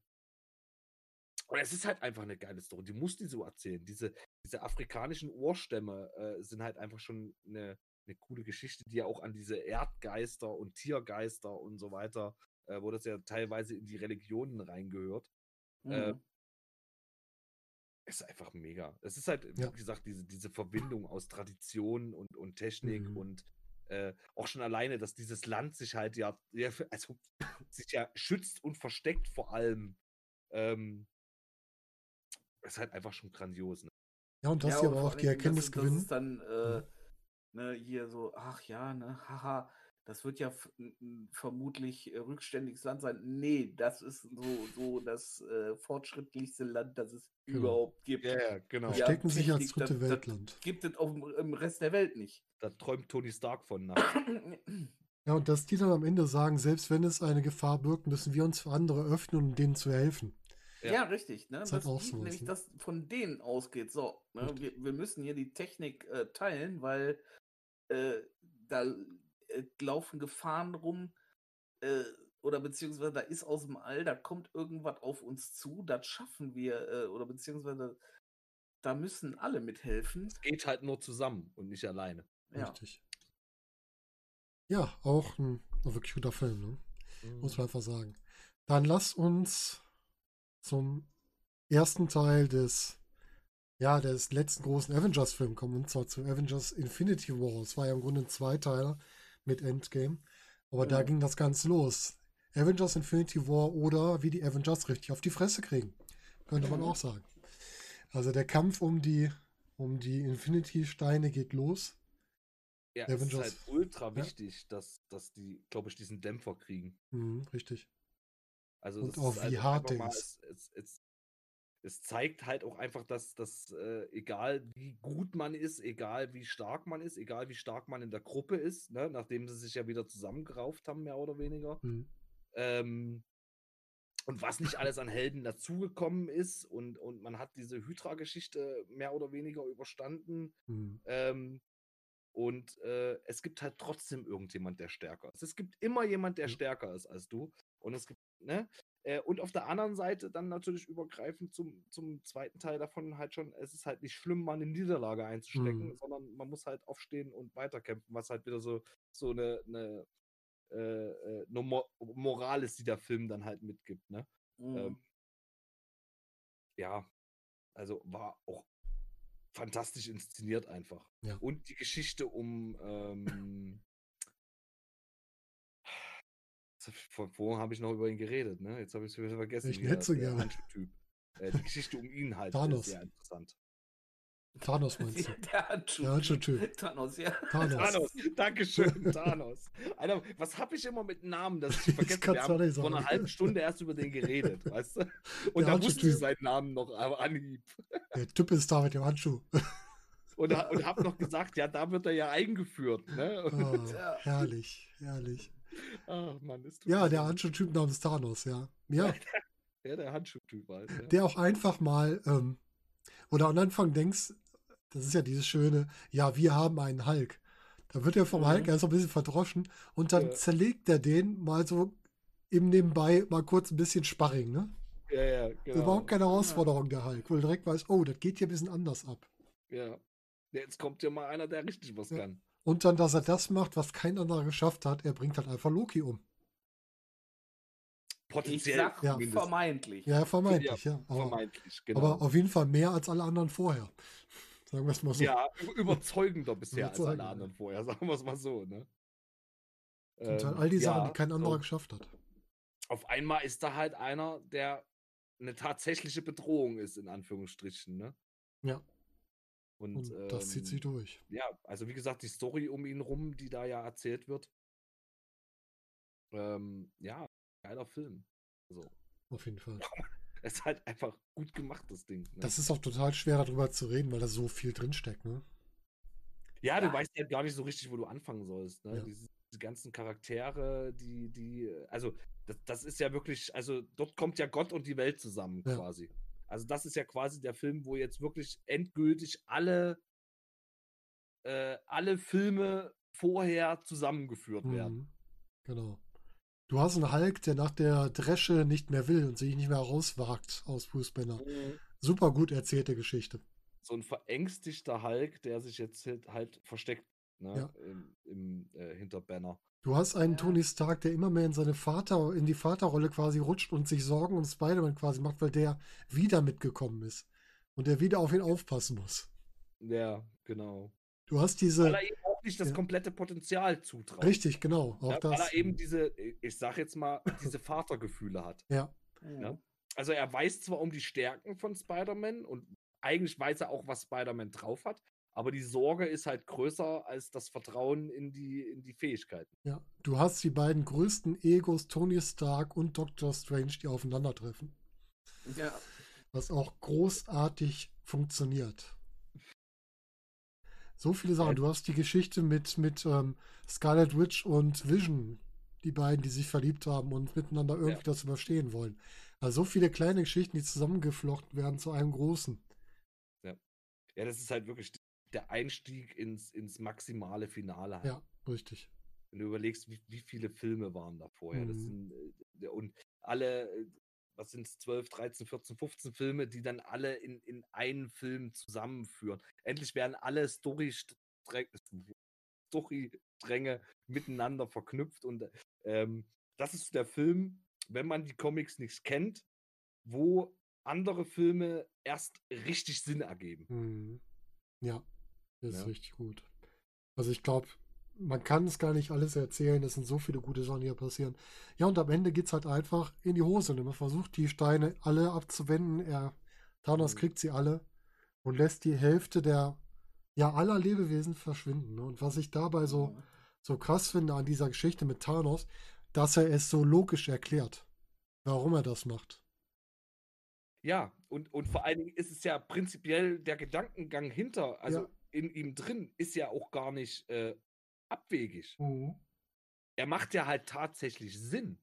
und es ist halt einfach eine geile Story. Die muss die so erzählen. Diese, diese afrikanischen Ohrstämme äh, sind halt einfach schon eine, eine coole Geschichte, die ja auch an diese Erdgeister und Tiergeister und so weiter, äh, wo das ja teilweise in die Religionen reingehört. Äh, mhm. Äh, ist einfach mega. Es ist halt, wie ja. gesagt, diese, diese Verbindung aus Tradition und, und Technik mhm. und äh, auch schon alleine, dass dieses Land sich halt ja, ja, also (laughs) sich ja schützt und versteckt vor allem. Ähm, ist halt einfach schon grandios. Ne? Ja, und dass ja, sie aber auch die Erkenntnis gewinnen. Das ist dann äh, ne, hier so, ach ja, ne, haha, das wird ja vermutlich äh, rückständiges Land sein. Nee, das ist so, so das äh, fortschrittlichste Land, das es genau. überhaupt gibt. Ja, genau. Verstecken ja, sich als dritte das, Weltland. Das gibt es auf, im Rest der Welt nicht. Da träumt Tony Stark von nach. (clears throat) Ja, und dass die dann am Ende sagen, selbst wenn es eine Gefahr birgt, müssen wir uns für andere öffnen, um denen zu helfen. Ja, ja richtig. Ne? Das dass auch so nämlich ne? das von denen ausgeht. So, ne? wir, wir, müssen hier die Technik äh, teilen, weil äh, da äh, laufen Gefahren rum äh, oder beziehungsweise da ist aus dem All, da kommt irgendwas auf uns zu, das schaffen wir äh, oder beziehungsweise da müssen alle mithelfen. Es geht halt nur zusammen und nicht alleine. Ja. Richtig. Ja, auch ein overcuter Film, ne? Mhm. Muss man einfach sagen. Dann lass uns zum ersten Teil des, ja, des letzten großen Avengers-Films kommen, und zwar zu Avengers Infinity War. Es war ja im Grunde ein Zweiteiler mit Endgame. Aber ja. da ging das Ganze los. Avengers Infinity War oder wie die Avengers richtig auf die Fresse kriegen. Könnte man auch sagen. Also der Kampf um die, um die Infinity-Steine geht los. Ja, es ist halt ultra wichtig, ja. dass, dass die, glaube ich, diesen Dämpfer kriegen. Mhm, richtig. Also und auch wie hart der ist. Es, es, es, zeigt halt auch einfach, dass, dass äh, egal wie gut man ist, egal wie stark man ist, egal wie stark man in der Gruppe ist, ne, nachdem sie sich ja wieder zusammengerauft haben, mehr oder weniger, mhm. ähm, und was nicht alles an Helden dazugekommen ist und, und man hat diese Hydra-Geschichte mehr oder weniger überstanden. Mhm. Ähm, und äh, es gibt halt trotzdem irgendjemand, der stärker ist. Es gibt immer jemand, der stärker ist als du. Und es gibt, ne? Äh, und auf der anderen Seite dann natürlich übergreifend zum, zum zweiten Teil davon halt schon, es ist halt nicht schlimm, mal eine Niederlage einzustecken, mhm. sondern man muss halt aufstehen und weiterkämpfen, was halt wieder so, so eine, eine, äh, eine äh, Moral ist, die der Film dann halt mitgibt, ne? Mhm. Ähm, ja, also war auch fantastisch inszeniert einfach. Ja. Und die Geschichte um ähm, vor, vorhin habe ich noch über ihn geredet, ne? Jetzt habe ich es wieder vergessen. Ich hätte so gerne. Typ. Äh, die Geschichte um ihn halt ist sehr interessant. Thanos (laughs) meinst du? Der Handschuh. Der Handschuh-Typ. Thanos, ja. Thanos. Thanos, Dankeschön, (laughs) Thanos. Alter, was habe ich immer mit Namen, dass ich vergesse? kann's Wir haben vor einer halben Stunde erst über den geredet, (laughs) weißt du? Und da wusste ich seinen Namen noch aber Anhieb. Der Typ ist da mit dem Handschuh. Und, und habe noch gesagt, ja, da wird er ja eingeführt. Ne? Oh, Ja. herrlich, herrlich. Ach Mann, ist Ja, der Handschuh-Typ namens Thanos, ja. Ja, Ja, der Handschuhtyp halt. Ja. der auch einfach mal, ähm, oder am Anfang denkst, das ist ja dieses schöne, ja, wir haben einen Hulk. Da wird er vom Mhm. Hulk erst so ein bisschen verdroschen und dann Ja. zerlegt er den mal so im Nebenbei mal kurz ein bisschen Sparring, ne? ja, ja, Das genau. Überhaupt keine Herausforderung, der Hulk, weil er direkt weiß, oh, das geht hier ein bisschen anders ab. Ja. Jetzt kommt ja mal einer, der richtig was Ja. kann. Und dann, dass er das macht, was kein anderer geschafft hat, er bringt halt einfach Loki um. Ich Potenziell sag Ja. vermeintlich. Ja, vermeintlich, ja. Aber, Vermeintlich, genau. aber auf jeden Fall mehr als alle anderen vorher. Sagen wir es mal so. ja, überzeugender bisher als alle anderen vorher, (laughs) sagen wir es mal so, ne? Ähm, all die ja, Sachen, die kein anderer so. geschafft hat. Auf einmal ist da halt einer, der eine tatsächliche Bedrohung ist, in Anführungsstrichen, ne? Ja. Und, Und das zieht ähm, sich durch. Ja, also wie gesagt, die Story um ihn rum, die da ja erzählt wird. Ähm, ja, geiler Film. Also, Auf jeden Fall. (laughs) es ist halt einfach gut gemacht, das Ding. Ne? Das ist auch total schwer darüber zu reden, weil da so viel drinsteckt, ne? ja, du Ja. weißt halt gar nicht so richtig, wo du anfangen sollst. Ne? Ja. Diese, diese ganzen Charaktere, die, die, also, das, das ist ja wirklich, also, dort kommt ja Gott und die Welt zusammen Ja. quasi. Also, das ist ja quasi der Film, wo jetzt wirklich endgültig alle, äh, alle Filme vorher zusammengeführt werden. Mhm. Genau. Du hast einen Hulk, der nach der Dresche nicht mehr will und sich nicht mehr rauswagt aus Bruce Banner. Mhm. Super gut erzählte Geschichte. so ein verängstigter Hulk, der sich jetzt halt, halt versteckt ne, Ja. im, im äh, hinter Banner. Du hast einen Ja. Tony Stark, der immer mehr in seine Vater, in die Vaterrolle quasi rutscht und sich Sorgen um Spider-Man quasi macht, weil der wieder mitgekommen ist. Und der wieder auf ihn aufpassen muss. Ja, genau. Du hast diese. Weil er ihm auch nicht das Ja. komplette Potenzial zutraut. Richtig, genau. Auch Ja, das. weil er eben diese, ich sag jetzt mal, diese Vatergefühle hat. ja, Ja. Also er weiß zwar um die Stärken von Spider-Man und eigentlich weiß er auch, was Spider-Man drauf hat, aber die Sorge ist halt größer als das Vertrauen in die, in die Fähigkeiten. ja. Du hast die beiden größten Egos, Tony Stark und Doctor Strange, die aufeinandertreffen. ja. Was auch großartig funktioniert. So viele Sachen. Ja. Du hast die Geschichte mit, mit ähm, Scarlet Witch und Vision, die beiden, die sich verliebt haben und miteinander irgendwie das überstehen wollen. Also so viele kleine Geschichten, die zusammengeflochten werden zu einem großen. Ja, das ist halt wirklich der Einstieg ins, ins maximale Finale. Halt. Ja, richtig. Wenn du überlegst, wie, wie viele Filme waren da vorher. Das Mhm. sind, äh, und alle, äh, was sind es, 12, 13, 14, 15 Filme, die dann alle in, in einen Film zusammenführen. Endlich werden alle Story-Stränge (laughs) Story miteinander verknüpft. Und ähm, das ist der Film, wenn man die Comics nicht kennt, wo andere Filme erst richtig Sinn ergeben. Mhm. Ja, das ist Ja. richtig gut. Also ich glaube, man kann es gar nicht alles erzählen. Es sind so viele gute Sachen, die hier passieren. Ja, und am Ende geht es halt einfach in die Hose. Und man versucht, die Steine alle abzuwenden. Er, Thanos Mhm. kriegt sie alle und lässt die Hälfte der, ja, aller Lebewesen verschwinden. ne? Und was ich dabei so, Ja. so krass finde an dieser Geschichte mit Thanos, dass er es so logisch erklärt, warum er das macht. Ja, und, und vor allen Dingen ist es ja prinzipiell der Gedankengang hinter, also Ja. in ihm drin, ist ja auch gar nicht äh, abwegig. Mhm. Er macht ja halt tatsächlich Sinn.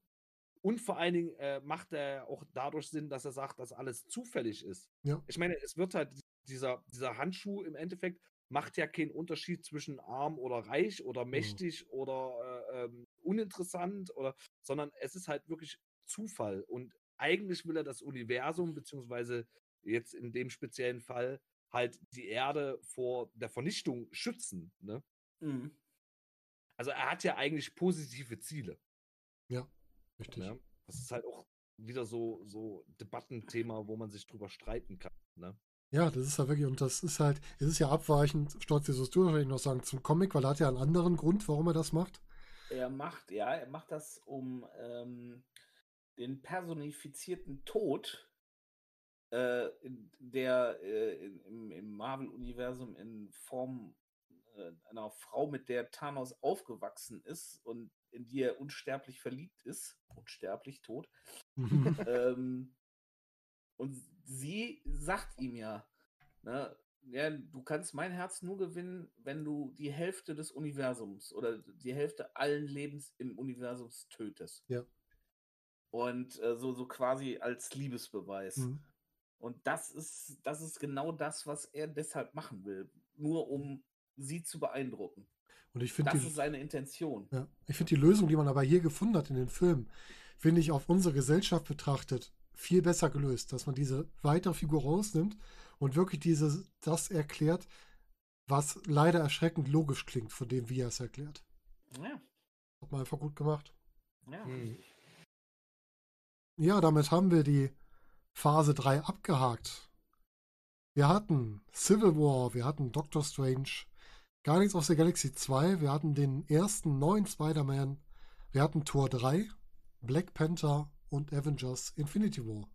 Und vor allen Dingen äh, macht er auch dadurch Sinn, dass er sagt, dass alles zufällig ist. Ja. Ich meine, es wird halt dieser, dieser Handschuh im Endeffekt macht ja keinen Unterschied zwischen arm oder reich oder mächtig oder äh, ähm, uninteressant oder, sondern es ist halt wirklich Zufall. Und eigentlich will er das Universum, beziehungsweise jetzt in dem speziellen Fall halt die Erde vor der Vernichtung schützen. Ne? Mhm. Also er hat ja eigentlich positive Ziele. Richtig. Ne? Das ist halt auch wieder so, so Debattenthema, wo man sich drüber streiten kann. Ne? Ja, das ist ja wirklich, und das ist halt, es ist ja abweichend, Stolz, das du wahrscheinlich noch sagen, zum Comic, weil er hat ja einen anderen Grund, warum er das macht. Er macht, ja, er macht das, um ähm, den personifizierten Tod äh, der äh, im, im Marvel-Universum in Form einer Frau, mit der Thanos aufgewachsen ist und in die er unsterblich verliebt ist, unsterblich tot. (laughs) ähm, und sie sagt ihm ja, ne, ja, du kannst mein Herz nur gewinnen, wenn du die Hälfte des Universums oder die Hälfte allen Lebens im Universum tötest. Ja. Und äh, so, so quasi als Liebesbeweis. Mhm. Und das ist, das ist genau das, was er deshalb machen will. Nur um sie zu beeindrucken. Und ich finde das die, ist seine Intention. Ja, ich finde die Lösung, die man aber hier gefunden hat in den Filmen, finde ich auf unsere Gesellschaft betrachtet viel besser gelöst, dass man diese weitere Figur rausnimmt und wirklich dieses, das erklärt, was leider erschreckend logisch klingt, von dem, wie er es erklärt. Ja. Hat man einfach gut gemacht. Ja. Hm. Ja, damit haben wir die Phase 3 abgehakt. Wir hatten Civil War, wir hatten Doctor Strange, Guardians of the Galaxy 2, wir hatten den ersten neuen Spider-Man, wir hatten Tor 3, Black Panther und Avengers Infinity War.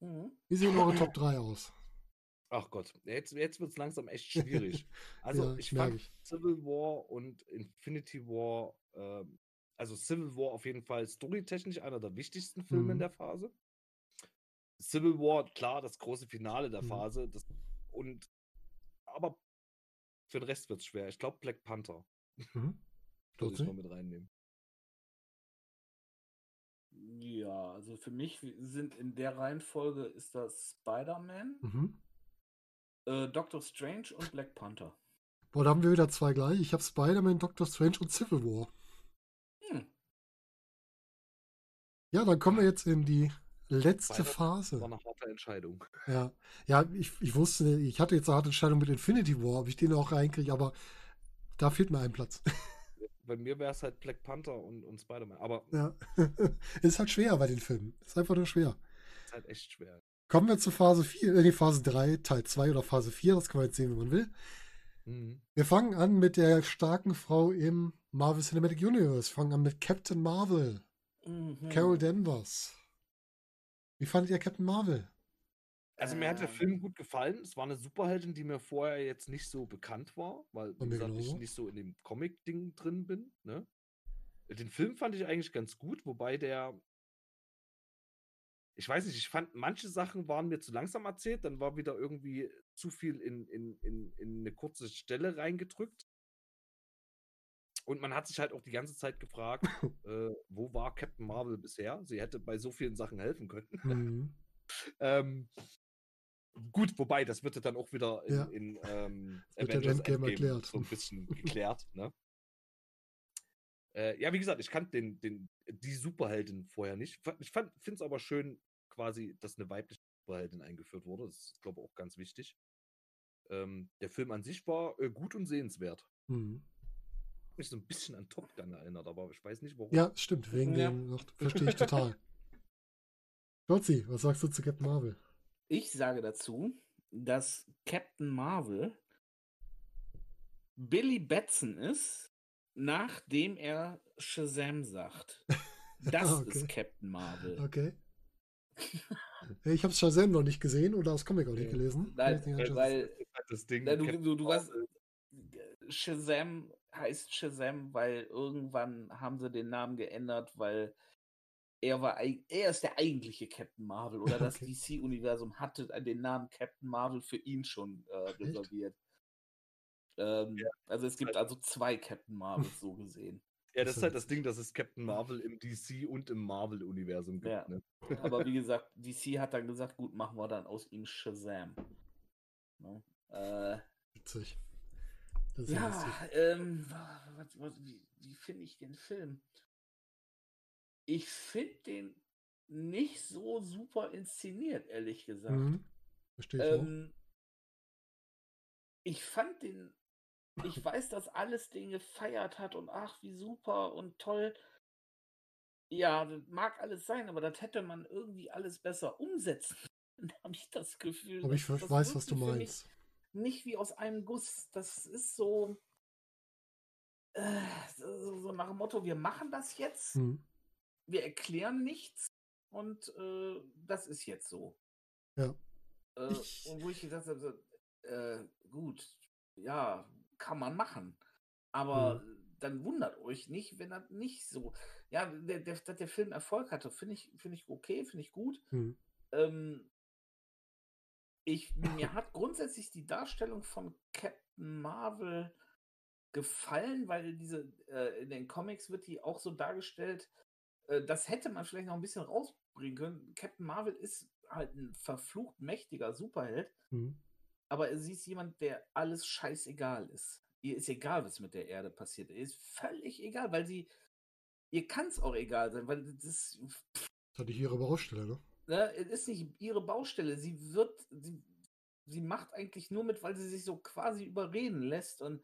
Mhm. Wie sehen eure Top 3 aus? Ach Gott, jetzt, jetzt wird es langsam echt schwierig. (laughs) Also ja, ich fand ich. Civil War und Infinity War, äh, also Civil War auf jeden Fall storytechnisch einer der wichtigsten Filme mhm. in der Phase. Civil War, klar, das große Finale der mhm. Phase. Das, und aber für den Rest wird es schwer. Ich glaube Black Panther. Mhm. (laughs) Muss ich noch mit reinnehmen. Ja, also für mich sind in der Reihenfolge ist das Spider-Man, mhm. äh, Doctor Strange und Black Panther. Boah, da haben wir wieder zwei gleich. Ich habe Spider-Man, Doctor Strange und Civil War. Hm. Ja, dann kommen wir jetzt in die letzte Spider Phase. War eine harte Entscheidung. Ja, ja ich, ich wusste, ich hatte jetzt eine harte Entscheidung mit Infinity War, ob ich den auch reinkriege, aber da fehlt mir ein Platz. bei mir wäre es halt Black Panther und, und Spider-Man. Aber. Ja. (laughs) ist halt schwer bei den Filmen. Ist einfach nur schwer. Ist halt echt schwer. Kommen wir zu Phase 4, äh, Phase 3, Teil 2 oder Phase 4, das kann man jetzt sehen, wie man will. Mhm. Wir fangen an mit der starken Frau im Marvel Cinematic Universe. Wir fangen an mit Captain Marvel. Mhm. Carol Danvers. Wie fandet ihr Captain Marvel? Also mir hat der. Film gut gefallen. Es war eine Superheldin, die mir vorher jetzt nicht so bekannt war, weil wie gesagt, ich nicht so in dem Comic-Ding drin bin. Ne? Den Film fand ich eigentlich ganz gut, wobei der ich weiß nicht, ich fand, manche Sachen waren mir zu langsam erzählt, dann war wieder irgendwie zu viel in, in, in, in eine kurze Stelle reingedrückt. Und man hat sich halt auch die ganze Zeit gefragt, (laughs) äh, wo war Captain Marvel bisher? Sie hätte bei so vielen Sachen helfen können. Mhm. (laughs) ähm, Gut, wobei, das wird dann auch wieder in, ja. in ähm, Avengers Endgame erklärt. so ein bisschen geklärt. Ne? Äh, ja, wie gesagt, ich kannte den, den, die Superheldin vorher nicht. Ich finde es aber schön, quasi, dass eine weibliche Superheldin eingeführt wurde. Das ist, glaube ich, auch ganz wichtig. Ähm, der Film an sich war äh, gut und sehenswert. Mhm. Mich so ein bisschen an Top Gun erinnert, aber ich weiß nicht warum. Ja, stimmt, wegen ja. dem, verstehe ich total. (laughs) Gotzi, was sagst du zu Captain Marvel? Ich sage dazu, dass Captain Marvel Billy Batson ist, nachdem er Shazam sagt. (laughs) Das okay. ist Captain Marvel. Okay. (laughs) ich habe Shazam noch nicht gesehen oder das Comic auch nicht gelesen. Nein, weil, weil das Ding na, du, du, du weißt, Shazam heißt Shazam, weil irgendwann haben sie den Namen geändert, weil er war er ist der eigentliche Captain Marvel oder das okay. DC-Universum hatte den Namen Captain Marvel für ihn schon äh, reserviert. Ähm, ja. Also es gibt also zwei Captain Marvels so gesehen. (laughs) Ja, das ist halt das Ding, dass es Captain Marvel im DC und im Marvel-Universum gibt. Ja. Ne? Aber wie (laughs) gesagt, DC hat dann gesagt, gut, machen wir dann aus ihm Shazam. Ne? Äh, witzig. Ja, ähm, was, was, wie, wie finde ich den Film? Ich finde den nicht so super inszeniert, ehrlich gesagt. Mhm. Verstehe ich ähm, Ich fand den, ich (laughs) weiß, dass alles den gefeiert hat und ach, wie super und toll. Ja, das mag alles sein, aber das hätte man irgendwie alles besser umsetzen. (laughs) Da habe ich das Gefühl. Aber ich weiß, was du meinst. Nicht wie aus einem Guss. Das ist so, äh, so, so nach dem Motto, wir machen das jetzt. Mhm wir erklären nichts und äh, das ist jetzt so. Ja. Äh, und wo ich gesagt habe, äh, gut, ja, kann man machen. Aber mhm. dann wundert euch nicht, wenn das nicht so. Ja, der, der, dass der Film Erfolg hatte, finde ich, find ich okay, finde ich gut. Mhm. Ähm, ich, mir (laughs) hat grundsätzlich die Darstellung von Captain Marvel gefallen, weil diese, äh, in den Comics wird die auch so dargestellt, äh, das hätte man vielleicht noch ein bisschen rausbringen können. Captain Marvel ist halt ein verflucht mächtiger Superheld, mhm. aber sie ist jemand, der alles scheißegal ist. Ihr ist egal, was mit der Erde passiert. Ihr ist völlig egal, weil sie, ihr kann es auch egal sein, weil das. Pff, das hatte ich ihre Baustelle, ne? Ne, es ist nicht ihre Baustelle. Sie wird, sie, sie macht eigentlich nur mit, weil sie sich so quasi überreden lässt und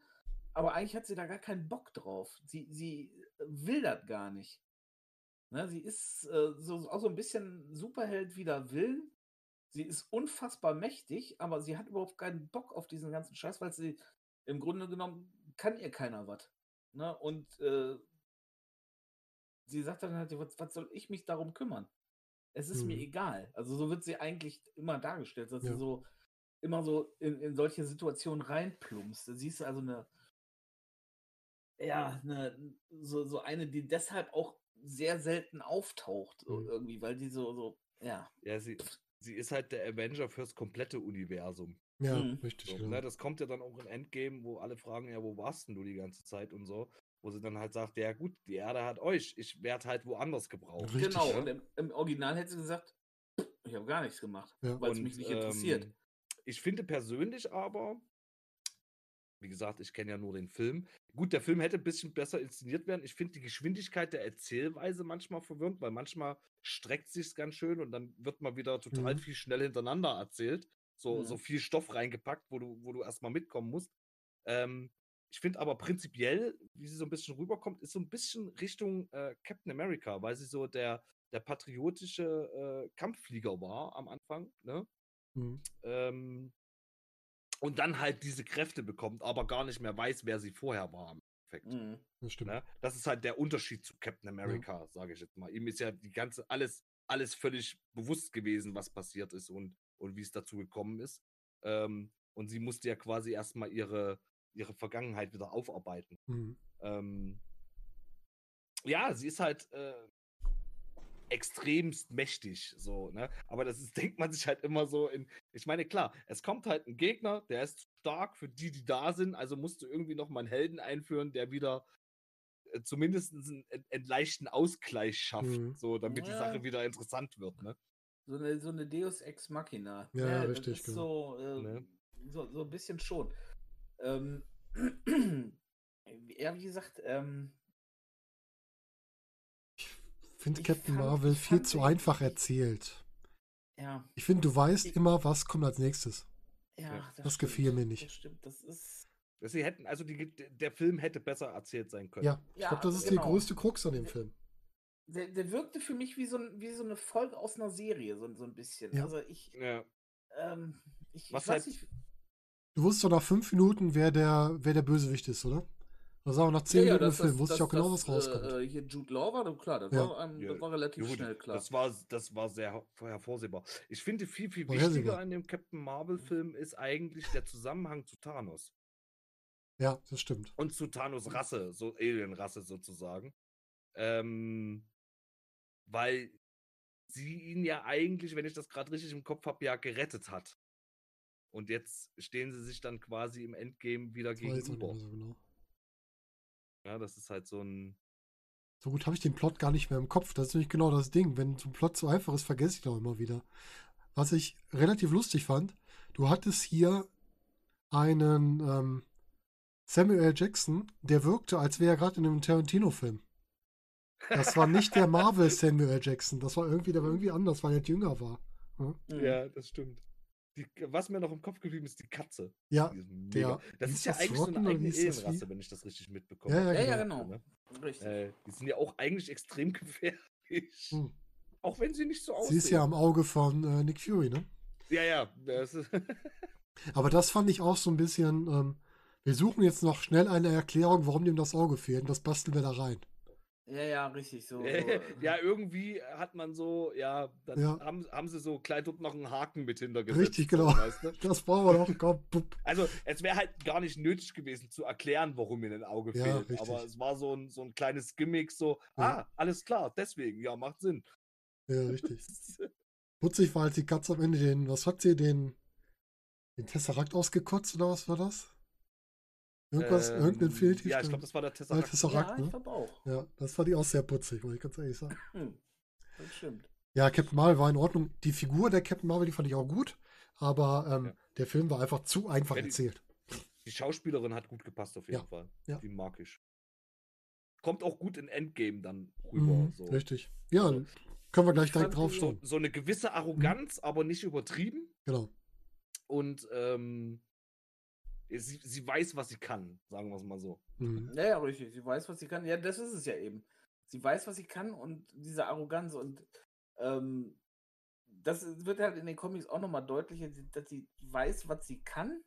aber eigentlich hat sie da gar keinen Bock drauf. Sie, sie will das gar nicht. Ne, sie ist äh, so, auch so ein bisschen Superheld wider Willen. Sie ist unfassbar mächtig, aber sie hat überhaupt keinen Bock auf diesen ganzen Scheiß, weil sie im Grunde genommen kann ihr keiner was. Ne? Und äh, sie sagt dann halt, was, was, soll ich mich darum kümmern? Es ist mhm. mir egal. Also so wird sie eigentlich immer dargestellt, dass ja. sie so immer so in, in solche Situationen reinplumpst. Da siehst du also eine, ja, eine, so, so eine, die deshalb auch sehr selten auftaucht, mhm. irgendwie, weil die so, so, ja. Ja, sie, sie ist halt der Avenger fürs komplette Universum. Ja, mhm. richtig. So, genau. ne, das kommt ja dann auch in Endgame, wo alle fragen, ja, wo warst denn du die ganze Zeit und so. Wo sie dann halt sagt, ja gut, die Erde hat euch, ich werde halt woanders gebraucht. Richtig, genau, ja? und im, im, Original hätte sie gesagt, ich habe gar nichts gemacht, ja. weil es mich nicht interessiert. Ähm, ich finde persönlich aber, wie gesagt, ich kenne ja nur den Film. Gut, der Film hätte ein bisschen besser inszeniert werden. Ich finde die Geschwindigkeit der Erzählweise manchmal verwirrend, weil manchmal streckt sich ganz schön und dann wird mal wieder total mhm. viel schnell hintereinander erzählt. So, mhm. so viel Stoff reingepackt, wo du, wo du erstmal mitkommen musst. Ähm, ich finde aber prinzipiell, wie sie so ein bisschen rüberkommt, ist so ein bisschen Richtung äh, Captain America, weil sie so der, der patriotische äh, Kampfflieger war am Anfang. Ne? Mhm. Ähm, und dann halt diese Kräfte bekommt, aber gar nicht mehr weiß, wer sie vorher war. Im Endeffekt. Mhm. Das stimmt. Ne? Das ist halt der Unterschied zu Captain America, ja. sage ich jetzt mal. Ihm ist ja die ganze, alles, alles völlig bewusst gewesen, was passiert ist und, und wie es dazu gekommen ist. Ähm, und sie musste ja quasi erstmal ihre, ihre Vergangenheit wieder aufarbeiten. Mhm. Ähm, ja, sie ist halt äh, extremst mächtig, so, ne? Aber das ist, (laughs) denkt man sich halt immer so in, ich meine, klar, es kommt halt ein Gegner, der ist stark für die, die da sind, also musst du irgendwie noch mal einen Helden einführen, der wieder äh, zumindest einen, einen leichten Ausgleich schafft, mhm. so, damit ja. die Sache wieder interessant wird, ne? So eine, so eine Deus Ex Machina. Ja, ja richtig, genau. So, äh, ne? so, so ein bisschen schon. Ähm, (clears throat) ja, wie gesagt, ähm, finde Captain fand, Marvel viel zu einfach erzählt. Ja. Ich finde, du weißt ich, immer, was kommt als nächstes. Ja, das, das gefiel mir nicht. Das stimmt, das ist. Sie hätten, also die, der Film hätte besser erzählt sein können. Ja, ich ja, glaube, das ist genau. die größte Krux an dem Film. Der, der wirkte für mich wie so, wie so eine Folge aus einer Serie, so, so ein bisschen. Ja. Also ich. Ja. Ähm, ich, was ich weiß halt, nicht. Du wusstest doch nach fünf Minuten, wer der, wer der Bösewicht ist, oder? Das war auch nach 10 ja, Minuten ja, Film, wusste ich auch genau, was rauskommt. Äh, hier Jude Law war klar, das, ja. war, um, das war relativ Gut, schnell klar. Das war, das war sehr hervorsehbar. Ich finde, viel, viel wichtiger an dem Captain Marvel-Film ist eigentlich der Zusammenhang zu Thanos. Ja, das stimmt. Und zu Thanos Rasse, so Alien-Rasse sozusagen. Ähm, weil sie ihn ja eigentlich, wenn ich das gerade richtig im Kopf habe, ja gerettet hat. Und jetzt stehen sie sich dann quasi im Endgame wieder das gegenüber. So genau. Ja, das ist halt so ein. So gut habe ich den Plot gar nicht mehr im Kopf. Das ist nämlich genau das Ding. Wenn so ein Plot so einfach ist, vergesse ich doch immer wieder. Was ich relativ lustig fand, du hattest hier einen ähm, Samuel L. Jackson, der wirkte, als wäre er gerade in einem Tarantino-Film. Das war nicht der (laughs) Marvel Samuel L. Jackson. Das war irgendwie, der war irgendwie anders, weil er jünger war. Hm? Ja, das stimmt. Die, was mir noch im Kopf geblieben ist, die Katze. Ja, der, das ist ja eigentlich so eine eigene Alienrasse, wenn ich das richtig mitbekomme. Ja, ja, ja genau. Ne? Richtig. Äh, die sind ja auch eigentlich extrem (laughs) gefährlich. Hm. Auch wenn sie nicht so aussehen. Sie ist ja am Auge von äh, Nick Fury, ne? Ja, ja. Das (laughs) Aber das fand ich auch so ein bisschen. Ähm, wir suchen jetzt noch schnell eine Erklärung, warum dem das Auge fehlt. Und das basteln wir da rein. Ja, ja, richtig. So, so. (laughs) ja, irgendwie hat man so, ja, dann Ja. Haben, haben sie so klein dort noch einen Haken mit hintergesetzt. Richtig, so, genau. Weißt du? (laughs) Das brauchen wir noch. Komm. Also, es wäre halt gar nicht nötig gewesen zu erklären, warum mir ein Auge Ja, fehlt. richtig. Aber es war so ein, so ein kleines Gimmick, so, Ja. ah, alles klar, deswegen, ja, macht Sinn. Ja, richtig. (laughs) Putzig war, als die Katze am Ende den, was hat sie, den, den Tesseract ausgekotzt oder was war das? Irgendwas, Ähm, irgendein Fehltief? Ja, ich glaube, das war der Tesseract. Tesseract, ja, ich ne? glaube auch. Ja, das fand ich auch sehr putzig, muss ich ganz ehrlich sagen. Hm, das stimmt. Ja, Captain Marvel war in Ordnung. Die Figur der Captain Marvel, die fand ich auch gut, aber ähm, Ja. der Film war einfach zu einfach Ja, die- erzählt. Die Schauspielerin hat gut gepasst auf jeden Ja, Fall. ja. Die mag ich. Kommt auch gut in Endgame dann rüber. Mhm, so. Richtig. Ja, können wir gleich Ich direkt fand drauf. So, so eine gewisse Arroganz, aber nicht übertrieben. Genau. Und ähm, sie, sie weiß, was sie kann, sagen wir es mal so. Mhm. Ja, ja, richtig. Sie weiß, was sie kann. Ja, das ist es ja eben. Sie weiß, was sie kann und diese Arroganz und ähm, das wird halt in den Comics auch nochmal deutlicher, dass sie weiß, was sie kann,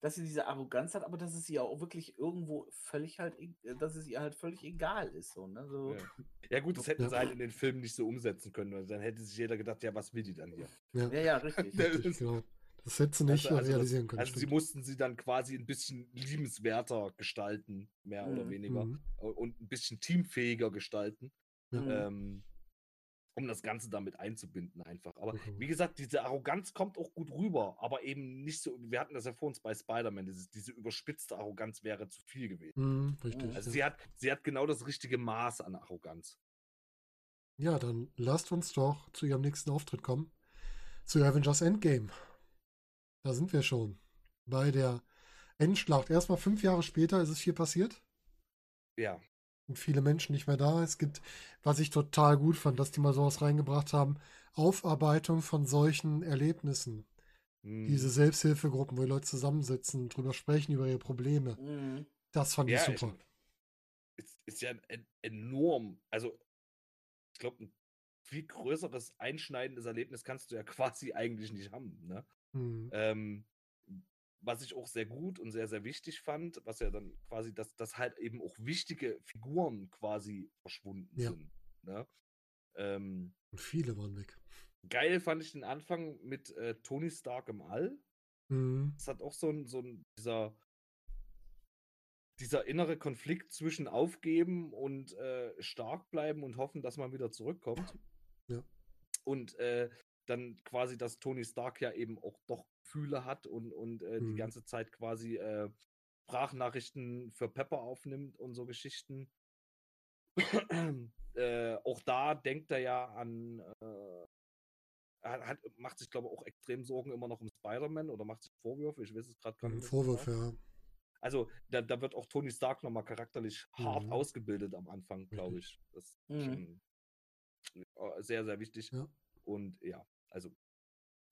dass sie diese Arroganz hat, aber dass es ihr auch wirklich irgendwo völlig halt, e- dass es ihr halt völlig egal ist. So, ne? so, Ja. Ja, gut, das hätten sie halt in den Filmen nicht so umsetzen können. weil Dann hätte sich jeder gedacht, ja, was will die dann hier? Ja, ja, ja, richtig. (laughs) richtig, genau. Das hätte sie nicht Also- also realisieren können. Also sie stimmt. mussten sie dann quasi ein bisschen liebenswerter gestalten, mehr oder Mhm. weniger. Mhm. Und ein bisschen teamfähiger gestalten. Mhm. ähm, um das Ganze damit einzubinden einfach. Aber Mhm. wie gesagt, diese Arroganz kommt auch gut rüber, aber eben nicht so, wir hatten das ja vor uns bei Spider-Man, dieses, diese überspitzte Arroganz wäre zu viel gewesen. Mhm, richtig. Also ja. sie hat, sie hat genau das richtige Maß an Arroganz. Ja, dann lasst uns doch zu ihrem nächsten Auftritt kommen. Zu Avengers Endgame. Da sind wir schon. Bei der Endschlacht. Erstmal fünf Jahre später ist es hier passiert. Ja. Und viele Menschen nicht mehr da. Es gibt, was ich total gut fand, dass die mal sowas reingebracht haben, Aufarbeitung von solchen Erlebnissen. Hm. Diese Selbsthilfegruppen, wo die Leute zusammensitzen, drüber sprechen, über ihre Probleme. Mhm. Das fand ich Ja, ich- super. ist, ist ja en enorm. Also, ich glaube, ein viel größeres einschneidendes Erlebnis kannst du ja (laughs) quasi eigentlich nicht haben. Ne? Mhm. Ähm, was ich auch sehr gut und sehr, sehr wichtig fand, was ja dann quasi, dass, dass halt eben auch wichtige Figuren quasi verschwunden Ja. sind. Ne? Ähm, Und viele waren weg. geil fand ich den Anfang mit äh, Tony Stark im All. Mhm. Es hat auch so ein, so ein dieser, dieser innere Konflikt zwischen aufgeben und äh, stark bleiben und hoffen, dass man wieder zurückkommt. Ja. Und äh, dann quasi, dass Tony Stark ja eben auch doch Gefühle hat und, und äh, die Mhm. ganze Zeit quasi äh, Sprachnachrichten für Pepper aufnimmt und so Geschichten. (clears throat) äh, auch da denkt er ja an, äh, er hat, macht sich, glaube ich, auch extrem Sorgen immer noch um Spider-Man oder macht sich Vorwürfe. Ich weiß es gerade gar Mhm. nicht. Vorwurf, genau. ja. Also, da, da wird auch Tony Stark nochmal charakterlich hart Mhm. ausgebildet am Anfang, glaube ich. Das ist Mhm. schon äh, sehr, sehr wichtig. Ja. Und ja, also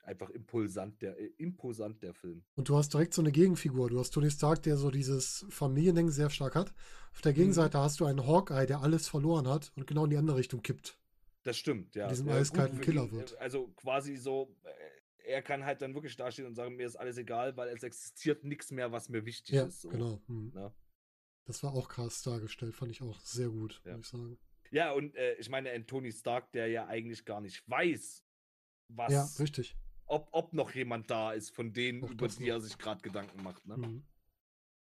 einfach impulsant der, äh, imposant der Film. Und du hast direkt so eine Gegenfigur. Du hast Tony Stark, der so dieses Familiending sehr stark hat. Auf der Mhm. Gegenseite hast du einen Hawkeye, der alles verloren hat und genau in die andere Richtung kippt. Das stimmt, ja. diesem Ja, eiskalten für Killer wird. äh, Also quasi so, äh, er kann halt dann wirklich dastehen und sagen, mir ist alles egal, weil es existiert nichts mehr, was mir wichtig Ja, ist. So. genau. Hm. Ne? Das war auch krass dargestellt, fand ich auch sehr gut, Ja. muss ich sagen. Ja, und äh, ich meine, ein Tony Stark, der ja eigentlich gar nicht weiß, was, Ja, richtig. ob, ob noch jemand da ist, von denen, Auch über die noch. er sich gerade Gedanken macht. Ne? Mhm.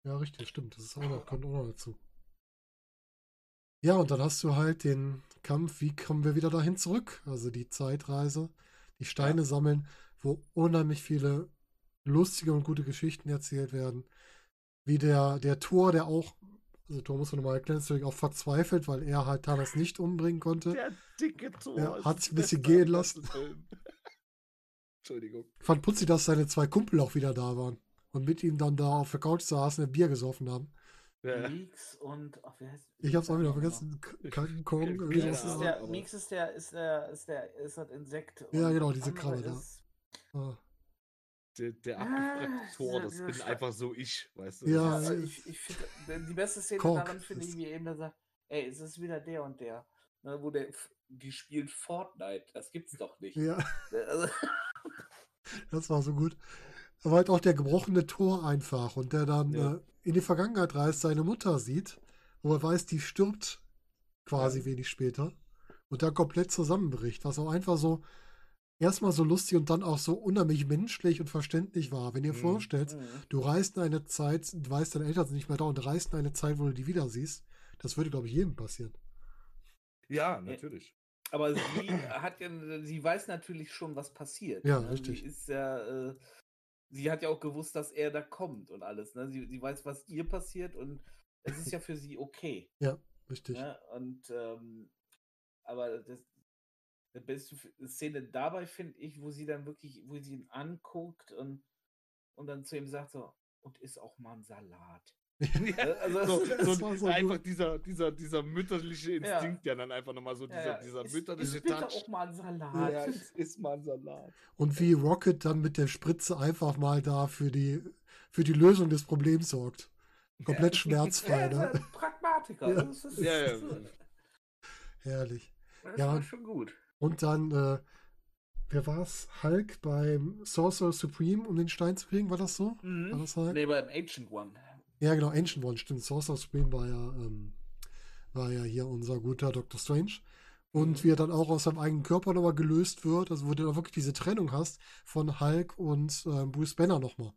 Ja, richtig, stimmt. Das ist auch noch, (laughs) kommt auch noch dazu. Ja, und dann hast du halt den Kampf, wie kommen wir wieder dahin zurück? Also die Zeitreise, die Steine sammeln, wo unheimlich viele lustige und gute Geschichten erzählt werden. Wie der, der Thor, der auch, also Thor muss man nochmal erklären, ist natürlich auch verzweifelt, weil er halt Thanos nicht umbringen konnte. Der dicke Tor. Ja, ist hat sich ein bisschen gehen lassen. Entschuldigung. Ich fand putzig, dass seine zwei Kumpel auch wieder da waren und mit ihm dann da auf der Couch saßen und Bier gesoffen haben. Ja. Meeks und ach, wie heißt Ich hab's auch wieder der vergessen. K- Krankenkong. Keine irgendwie Meeks ist der, Meeks ist der, ist der, ist der, ist das Insekt. Ja, und genau, diese Krabbe da. Ah. Der, der Ah, abgefragte Tor, dieser- das bin einfach so ich, weißt du? Ja, Also ist- ich, ich finde, die beste Szene Kork daran finde ich, wie eben da sagt, ey, es ist wieder der und der. Ne, wo der, die spielen Fortnite, das gibt's doch nicht. Ja, Also, (laughs) das war so gut. Aber halt auch der gebrochene Tor einfach und der dann Ja. äh, in die Vergangenheit reist, seine Mutter sieht, wo er weiß, die stirbt quasi ja. wenig später. Und dann komplett zusammenbricht, was auch einfach so erstmal so lustig und dann auch so unheimlich menschlich und verständlich war. Wenn ihr mhm. vorstellt, mhm. du reist in eine Zeit, du weißt, deine Eltern sind nicht mehr da und reist in eine Zeit, wo du die wieder siehst, das würde, glaube ich, jedem passieren. Ja, natürlich. Aber sie (coughs) hat ja, sie weiß natürlich schon, was passiert. Ja, ne? richtig. Sie ist ja, äh, sie hat ja auch gewusst, dass er da kommt und alles. Ne? Sie, sie weiß, was ihr passiert und es ist ja für sie okay. (laughs) Ja, richtig. Ne? Und ähm, aber das, die beste Szene dabei finde ich, wo sie dann wirklich, wo sie ihn anguckt und, und dann zu ihm sagt so, und ist auch mal ein Salat. Ja, also so, so, so einfach dieser, dieser, dieser mütterliche Instinkt, ja. der dann einfach nochmal so dieser, ja, dieser ist, mütterliche ist Touch. auch mal ein Salat. Ja, (laughs) es ist mal ein Salat. Und wie Rocket dann mit der Spritze einfach mal da für die, für die Lösung des Problems sorgt. Komplett schmerzfrei. Ja, ne? Pragmatiker. Ja. Das ist, ja, ja. Herrlich. Das ja, war schon gut. Und dann, äh, wer war es? Hulk beim Sorcerer Supreme, um den Stein zu kriegen, war das so? Mhm. War das Hulk? Nee, beim Ancient One. Ja, genau, Ancient One, stimmt. Sorcerer Supreme war ja, ähm, war ja hier unser guter Doctor Strange. Und mhm. wie er dann auch aus seinem eigenen Körper nochmal gelöst wird, also wo du dann wirklich diese Trennung hast von Hulk und äh, Bruce Banner nochmal.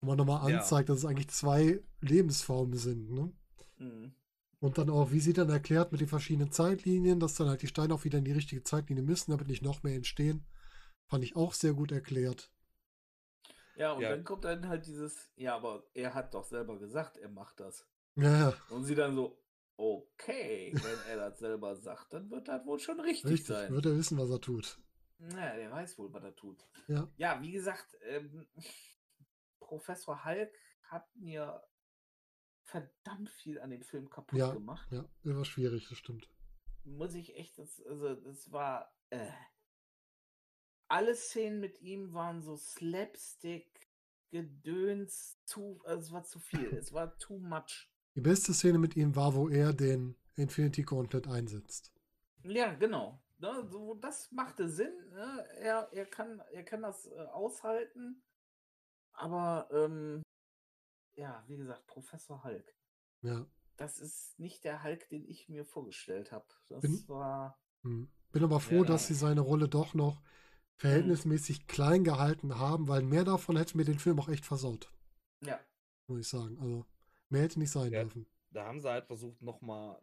Wo man nochmal anzeigt, ja. dass es eigentlich zwei Lebensformen sind, ne? Mhm. Und dann auch, wie sie dann erklärt mit den verschiedenen Zeitlinien, dass dann halt die Steine auch wieder in die richtige Zeitlinie müssen, damit nicht noch mehr entstehen. Fand ich auch sehr gut erklärt. Ja, und ja. dann kommt dann halt dieses, ja, aber er hat doch selber gesagt, er macht das. Ja. Und sie dann so, okay, wenn er das selber sagt, dann wird das wohl schon richtig, richtig sein. Wird er wissen, was er tut. Ja, der weiß wohl, was er tut. Ja, ja wie gesagt, ähm, Professor Hulk hat mir verdammt viel an dem Film kaputt ja, gemacht. Ja, war schwierig, das stimmt. Muss ich echt, das, also das war, äh, alle Szenen mit ihm waren so Slapstick, Gedöns, zu, also es war zu viel, es war too much. Die beste Szene mit ihm war, wo er den Infinity Gauntlet einsetzt. Ja, genau. Ne, so, das machte Sinn. Ne? Er, er, kann, er kann das äh, aushalten. Aber ähm, ja, wie gesagt, Professor Hulk. Ja. Das ist nicht der Hulk, den ich mir vorgestellt habe. Das bin, war. Hm. Bin aber froh, ja, dass sie seine Rolle doch noch verhältnismäßig hm. klein gehalten haben, weil mehr davon hätte mir den Film auch echt versaut. Ja. Muss ich sagen. Also, mehr hätte nicht sein ja, dürfen. Da haben sie halt versucht, nochmal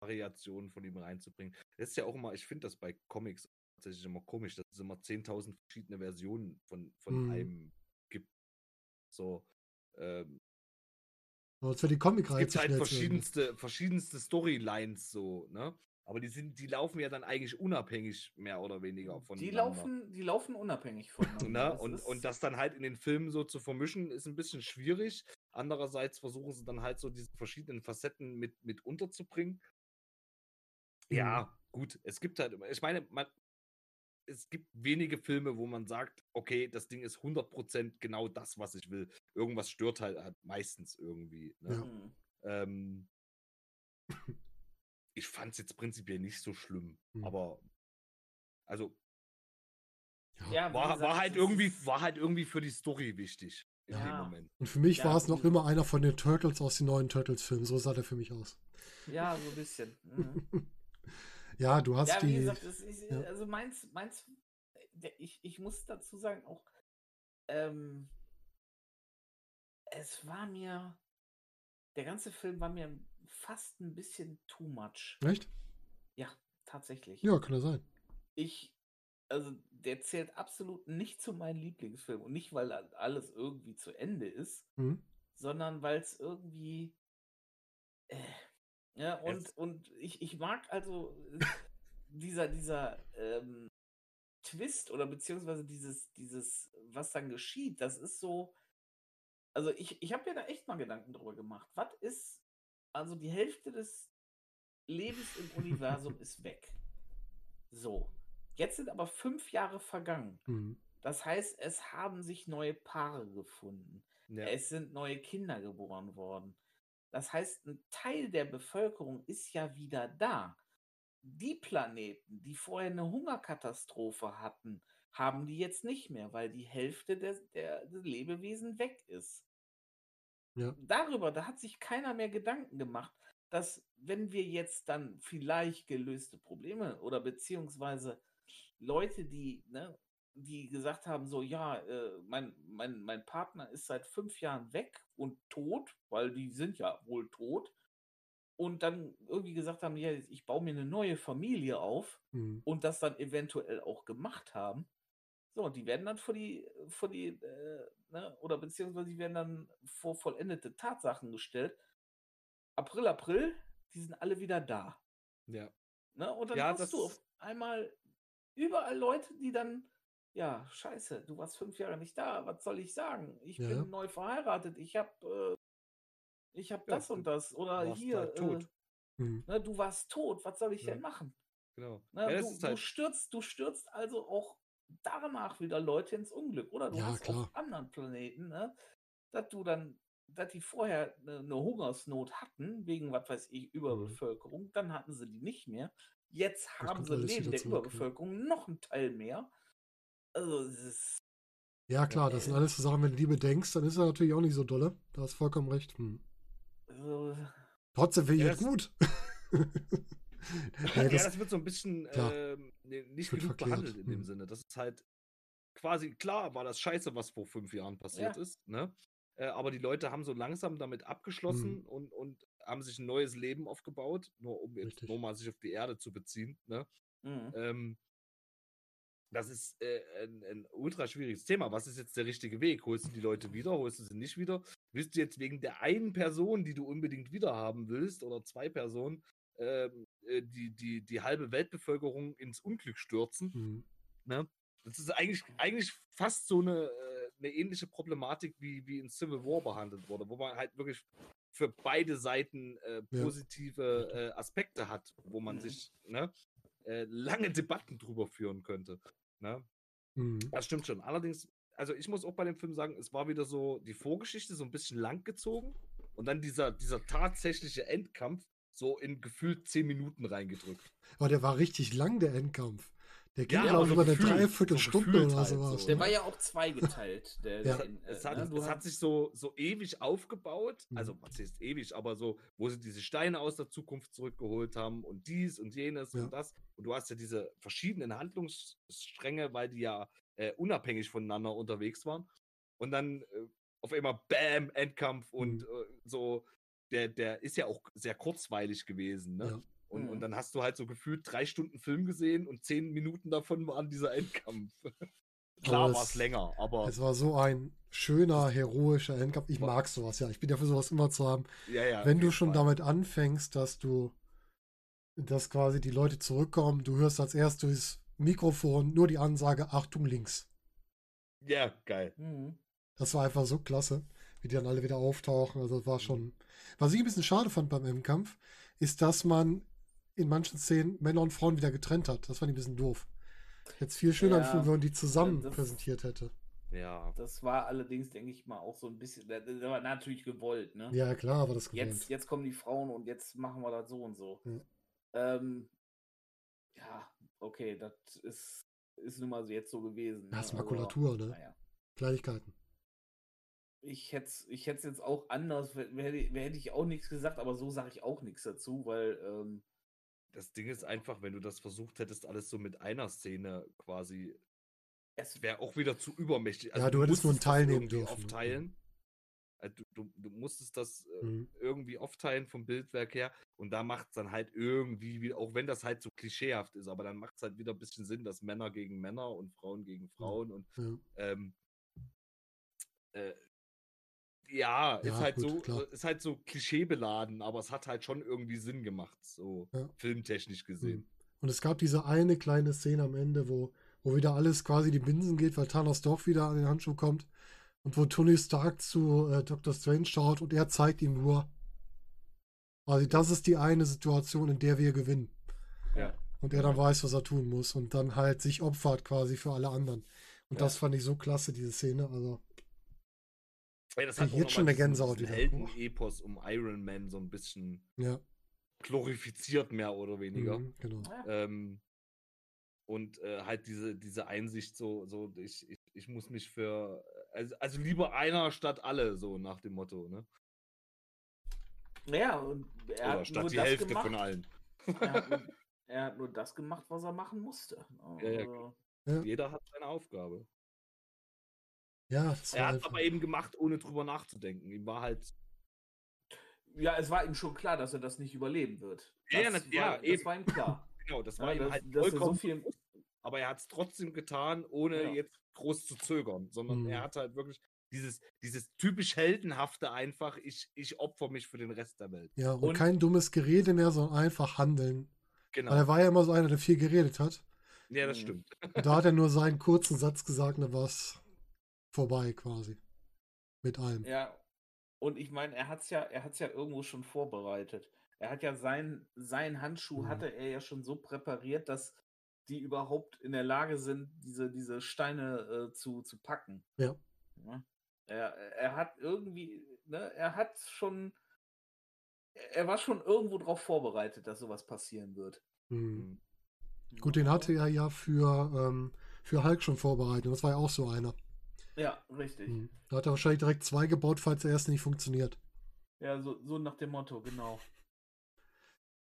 Variationen von ihm reinzubringen. Das ist ja auch immer, ich finde das bei Comics tatsächlich immer komisch, dass es immer 10.000 verschiedene Versionen von, von hm. einem gibt. So, ähm, für die comic Es gibt halt verschiedenste, verschiedenste Storylines so, ne? Aber die sind, die laufen ja dann eigentlich unabhängig mehr oder weniger von. Die laufen, die laufen unabhängig voneinander. (laughs) ne? und, und das dann halt in den Filmen so zu vermischen, ist ein bisschen schwierig. Andererseits versuchen sie dann halt so diese verschiedenen Facetten mit, mit unterzubringen. Ja, mhm. gut, es gibt halt, ich meine, man, es gibt wenige Filme, wo man sagt, okay, das Ding ist 100% genau das, was ich will. Irgendwas stört halt, halt meistens irgendwie. Ne? Ja. Mhm. Ähm, ich fand es jetzt prinzipiell nicht so schlimm, mhm. aber also ja, war, gesagt, war, halt irgendwie, war halt irgendwie für die Story wichtig in ja. dem Moment. Und für mich ja, war es noch immer einer von den Turtles aus den neuen Turtles-Filmen. So sah der für mich aus. Ja, so ein bisschen. Mhm. (laughs) Ja, du hast ja, die. Gesagt, ist, ja. Also meins, meins, ich, ich muss dazu sagen, auch ähm, es war mir, der ganze Film war mir fast ein bisschen too much. Echt? Ja, tatsächlich. Ja, kann er sein. Ich, also der zählt absolut nicht zu meinen Lieblingsfilmen und nicht, weil alles irgendwie zu Ende ist, mhm. sondern weil es irgendwie äh, ja, und, und ich, ich mag also äh, dieser, dieser ähm, Twist oder beziehungsweise dieses, dieses, was dann geschieht, das ist so. Also ich, ich habe mir da echt mal Gedanken drüber gemacht. Was ist, also die Hälfte des Lebens im Universum (laughs) ist weg. So. Jetzt sind aber fünf Jahre vergangen. Mhm. Das heißt, es haben sich neue Paare gefunden. Ja. Es sind neue Kinder geboren worden. Das heißt, ein Teil der Bevölkerung ist ja wieder da. Die Planeten, die vorher eine Hungerkatastrophe hatten, haben die jetzt nicht mehr, weil die Hälfte der, der, der Lebewesen weg ist. Ja. Darüber, da hat sich keiner mehr Gedanken gemacht. dass wenn wir jetzt dann vielleicht gelöste Probleme oder beziehungsweise Leute, die, ne, die gesagt haben, so, ja, äh, mein, mein, mein Partner ist seit fünf Jahren weg und tot, weil die sind ja wohl tot, und dann irgendwie gesagt haben, ja, ich baue mir eine neue Familie auf mhm. und das dann eventuell auch gemacht haben. So, die werden dann vor die, vor die, äh, ne, oder beziehungsweise die werden dann vor vollendete Tatsachen gestellt. April, April, die sind alle wieder da. Ja. Ne, und dann ja, hast du auf einmal überall Leute, die dann, ja, scheiße, du warst fünf Jahre nicht da, was soll ich sagen? Ich ja. bin neu verheiratet, ich habe äh, ich habe ja, das und das. Oder hier, halt tot. Äh, mhm. ne, du warst tot, was soll ich ja. denn machen? Genau. Ne, ja, du, halt... du, stürzt, du stürzt also auch danach wieder Leute ins Unglück. Oder du hast klar. auf anderen Planeten, ne, dass du dann, dass die vorher eine, eine Hungersnot hatten, wegen, was weiß ich, mhm. Überbevölkerung, dann hatten sie die nicht mehr. Jetzt das haben sie neben der zurück, Überbevölkerung noch einen Teil mehr. Also, es ist. Ja, klar, das sind alles so Sachen, wenn du die bedenkst, dann ist er natürlich auch nicht so dolle. Da hast vollkommen recht. Hm. Also, Trotzdem finde ich ja, gut. (laughs) ja, das, das, wird so ein bisschen äh, nicht genug verkehrt. behandelt in dem hm. Sinne. Das ist halt quasi, klar war das scheiße, was vor fünf Jahren passiert ja. ist, ne? Äh, aber die Leute haben so langsam damit abgeschlossen hm. und, und haben sich ein neues Leben aufgebaut, nur um jetzt nur mal sich auf die Erde zu beziehen, ne? Mhm. Ähm, das ist äh, ein, ein, ultra schwieriges Thema. Was ist jetzt der richtige Weg? Holst du die Leute wieder? Holst du sie nicht wieder? Willst du jetzt wegen der einen Person, die du unbedingt wieder haben willst, oder zwei Personen, ähm, äh, die, die, die halbe Weltbevölkerung ins Unglück stürzen? Mhm. Ne? Das ist eigentlich, eigentlich fast so eine, äh, eine ähnliche Problematik, wie, wie in Civil War behandelt wurde, wo man halt wirklich für beide Seiten äh, positive ja. Äh, Aspekte hat, wo man mhm. sich ne, äh, lange Debatten drüber führen könnte. Ne? Mhm. Das stimmt schon. Allerdings, also ich muss auch bei dem Film sagen, es war wieder so die Vorgeschichte so ein bisschen lang gezogen und dann dieser, dieser tatsächliche Endkampf so in gefühlt zehn Minuten reingedrückt. Aber der war richtig lang, der Endkampf. Der ging, ja, glaube ich, über eine Dreiviertelstunde so oder halt sowas. So. Der war ja auch zweigeteilt. (laughs) Der, ja. den, äh, es, hat, ne? es hat, sich so, so ewig aufgebaut. Mhm. Also, was ist ewig, aber so, wo sie diese Steine aus der Zukunft zurückgeholt haben und dies und jenes ja. und das. Und du hast ja diese verschiedenen Handlungsstränge, weil die ja äh, unabhängig voneinander unterwegs waren. Und dann äh, auf einmal Bam, Endkampf und mhm. Äh, so. Der, der ist ja auch sehr kurzweilig gewesen. Ne? Ja. Und, mhm. und dann hast du halt so gefühlt drei Stunden Film gesehen und zehn Minuten davon waren dieser Endkampf. (laughs) Klar war es länger, aber. Es war so ein schöner, heroischer Endkampf. Ich mag sowas, ja. Ich bin ja für sowas immer zu haben. Ja, ja, Wenn du schon Fall. damit anfängst, dass du, dass quasi die Leute zurückkommen, du hörst als erstes durchs Mikrofon nur die Ansage, Achtung links. Ja, geil. Mhm. Das war einfach so klasse, wie die dann alle wieder auftauchen. Also das war schon. Was ich ein bisschen schade fand beim Endkampf, ist, dass man in manchen Szenen Männer und Frauen wieder getrennt hat. Das fand ich ein bisschen doof. Jetzt viel schöner ja, wenn man die zusammen das, präsentiert hätte. Ja. Das war allerdings, denke ich mal, auch so ein bisschen, das war natürlich gewollt, ne? Ja, klar, aber das gewollt. Jetzt, jetzt kommen die Frauen und jetzt machen wir das so und so. Ja, ähm, ja okay, das ist, ist nun mal so jetzt so gewesen. Das ist ne? Makulatur, ne? Naja. Kleinigkeiten. Ich hätte es ich jetzt auch anders, hätte, hätte ich auch nichts gesagt, aber so sage ich auch nichts dazu, weil ähm, das Ding ist einfach, wenn du das versucht hättest, alles so mit einer Szene quasi, es wäre auch wieder zu übermächtig. Also ja, du, du hättest nur einen Teil nehmen dürfen. Aufteilen. Also du, du, du, musstest das äh, mhm. irgendwie aufteilen vom Bildwerk her und da macht es dann halt irgendwie, auch wenn das halt so klischeehaft ist, aber dann macht es halt wieder ein bisschen Sinn, dass Männer gegen Männer und Frauen gegen Frauen und ja. ähm, äh, ja, ja, ist halt gut, so, klar. ist halt so klischeebeladen, aber es hat halt schon irgendwie Sinn gemacht, so ja. filmtechnisch gesehen. Mhm. Und es gab diese eine kleine Szene am Ende, wo, wo wieder alles quasi die Binsen geht, weil Thanos doch wieder an den Handschuh kommt und wo Tony Stark zu äh, Dr. Strange schaut und er zeigt ihm nur, quasi das ist die eine Situation, in der wir gewinnen. Ja. Und er dann weiß, was er tun muss und dann halt sich opfert quasi für alle anderen. Und das fand ich so klasse, diese Szene. Also weil das hat jetzt schon eine Gänsehaut wieder. Helden-Epos um Iron Man so ein bisschen ja. glorifiziert, mehr oder weniger. Mhm, genau. Ähm, und äh, halt diese, diese Einsicht, so, so ich, ich, ich muss mich für, also, also lieber einer statt alle, so nach dem Motto, ne? Ja, und er Oder hat statt nur die das Hälfte gemacht. von allen. Er hat, (laughs) nur, er hat nur das gemacht, was er machen musste. Ja, ja, Also, Ja. Jeder hat seine Aufgabe. Ja, das Er war hat es einfach. aber eben gemacht, ohne drüber nachzudenken. Ihm war halt. ja, es war ihm schon klar, dass er das nicht überleben wird. Ja, ja, das, nat- ja, war, das eben. war ihm klar. (laughs) Genau, das Ja, war ihm dass- halt er so vollkommen. viel- aber er hat es trotzdem getan, ohne Ja. jetzt groß zu zögern, sondern Mhm. er hat halt wirklich dieses, dieses typisch heldenhafte einfach, ich, ich opfer mich für den Rest der Welt. Ja, und, und- kein dummes Gerede mehr, sondern einfach handeln. Genau. Weil er war ja immer so einer, der viel geredet hat. ja, das Mhm. stimmt. Und da hat er nur seinen kurzen Satz gesagt, dann war es vorbei quasi. Mit allem. Ja, und ich meine, er hat es ja, er hat's ja irgendwo schon vorbereitet. Er hat ja sein, sein Handschuh Mhm. hatte er ja schon so präpariert, dass die überhaupt in der Lage sind, diese, diese Steine äh, zu, zu packen. Ja. Ja. Er, er hat irgendwie, ne, er hat schon, er war schon irgendwo darauf vorbereitet, dass sowas passieren wird. Hm. Gut, den hatte er ja für, ähm, für Hulk schon vorbereitet. Das war ja auch so einer. Ja, richtig. Hm. Da hat er wahrscheinlich direkt zwei gebaut, falls der erste nicht funktioniert. Ja, so, so nach dem Motto, genau.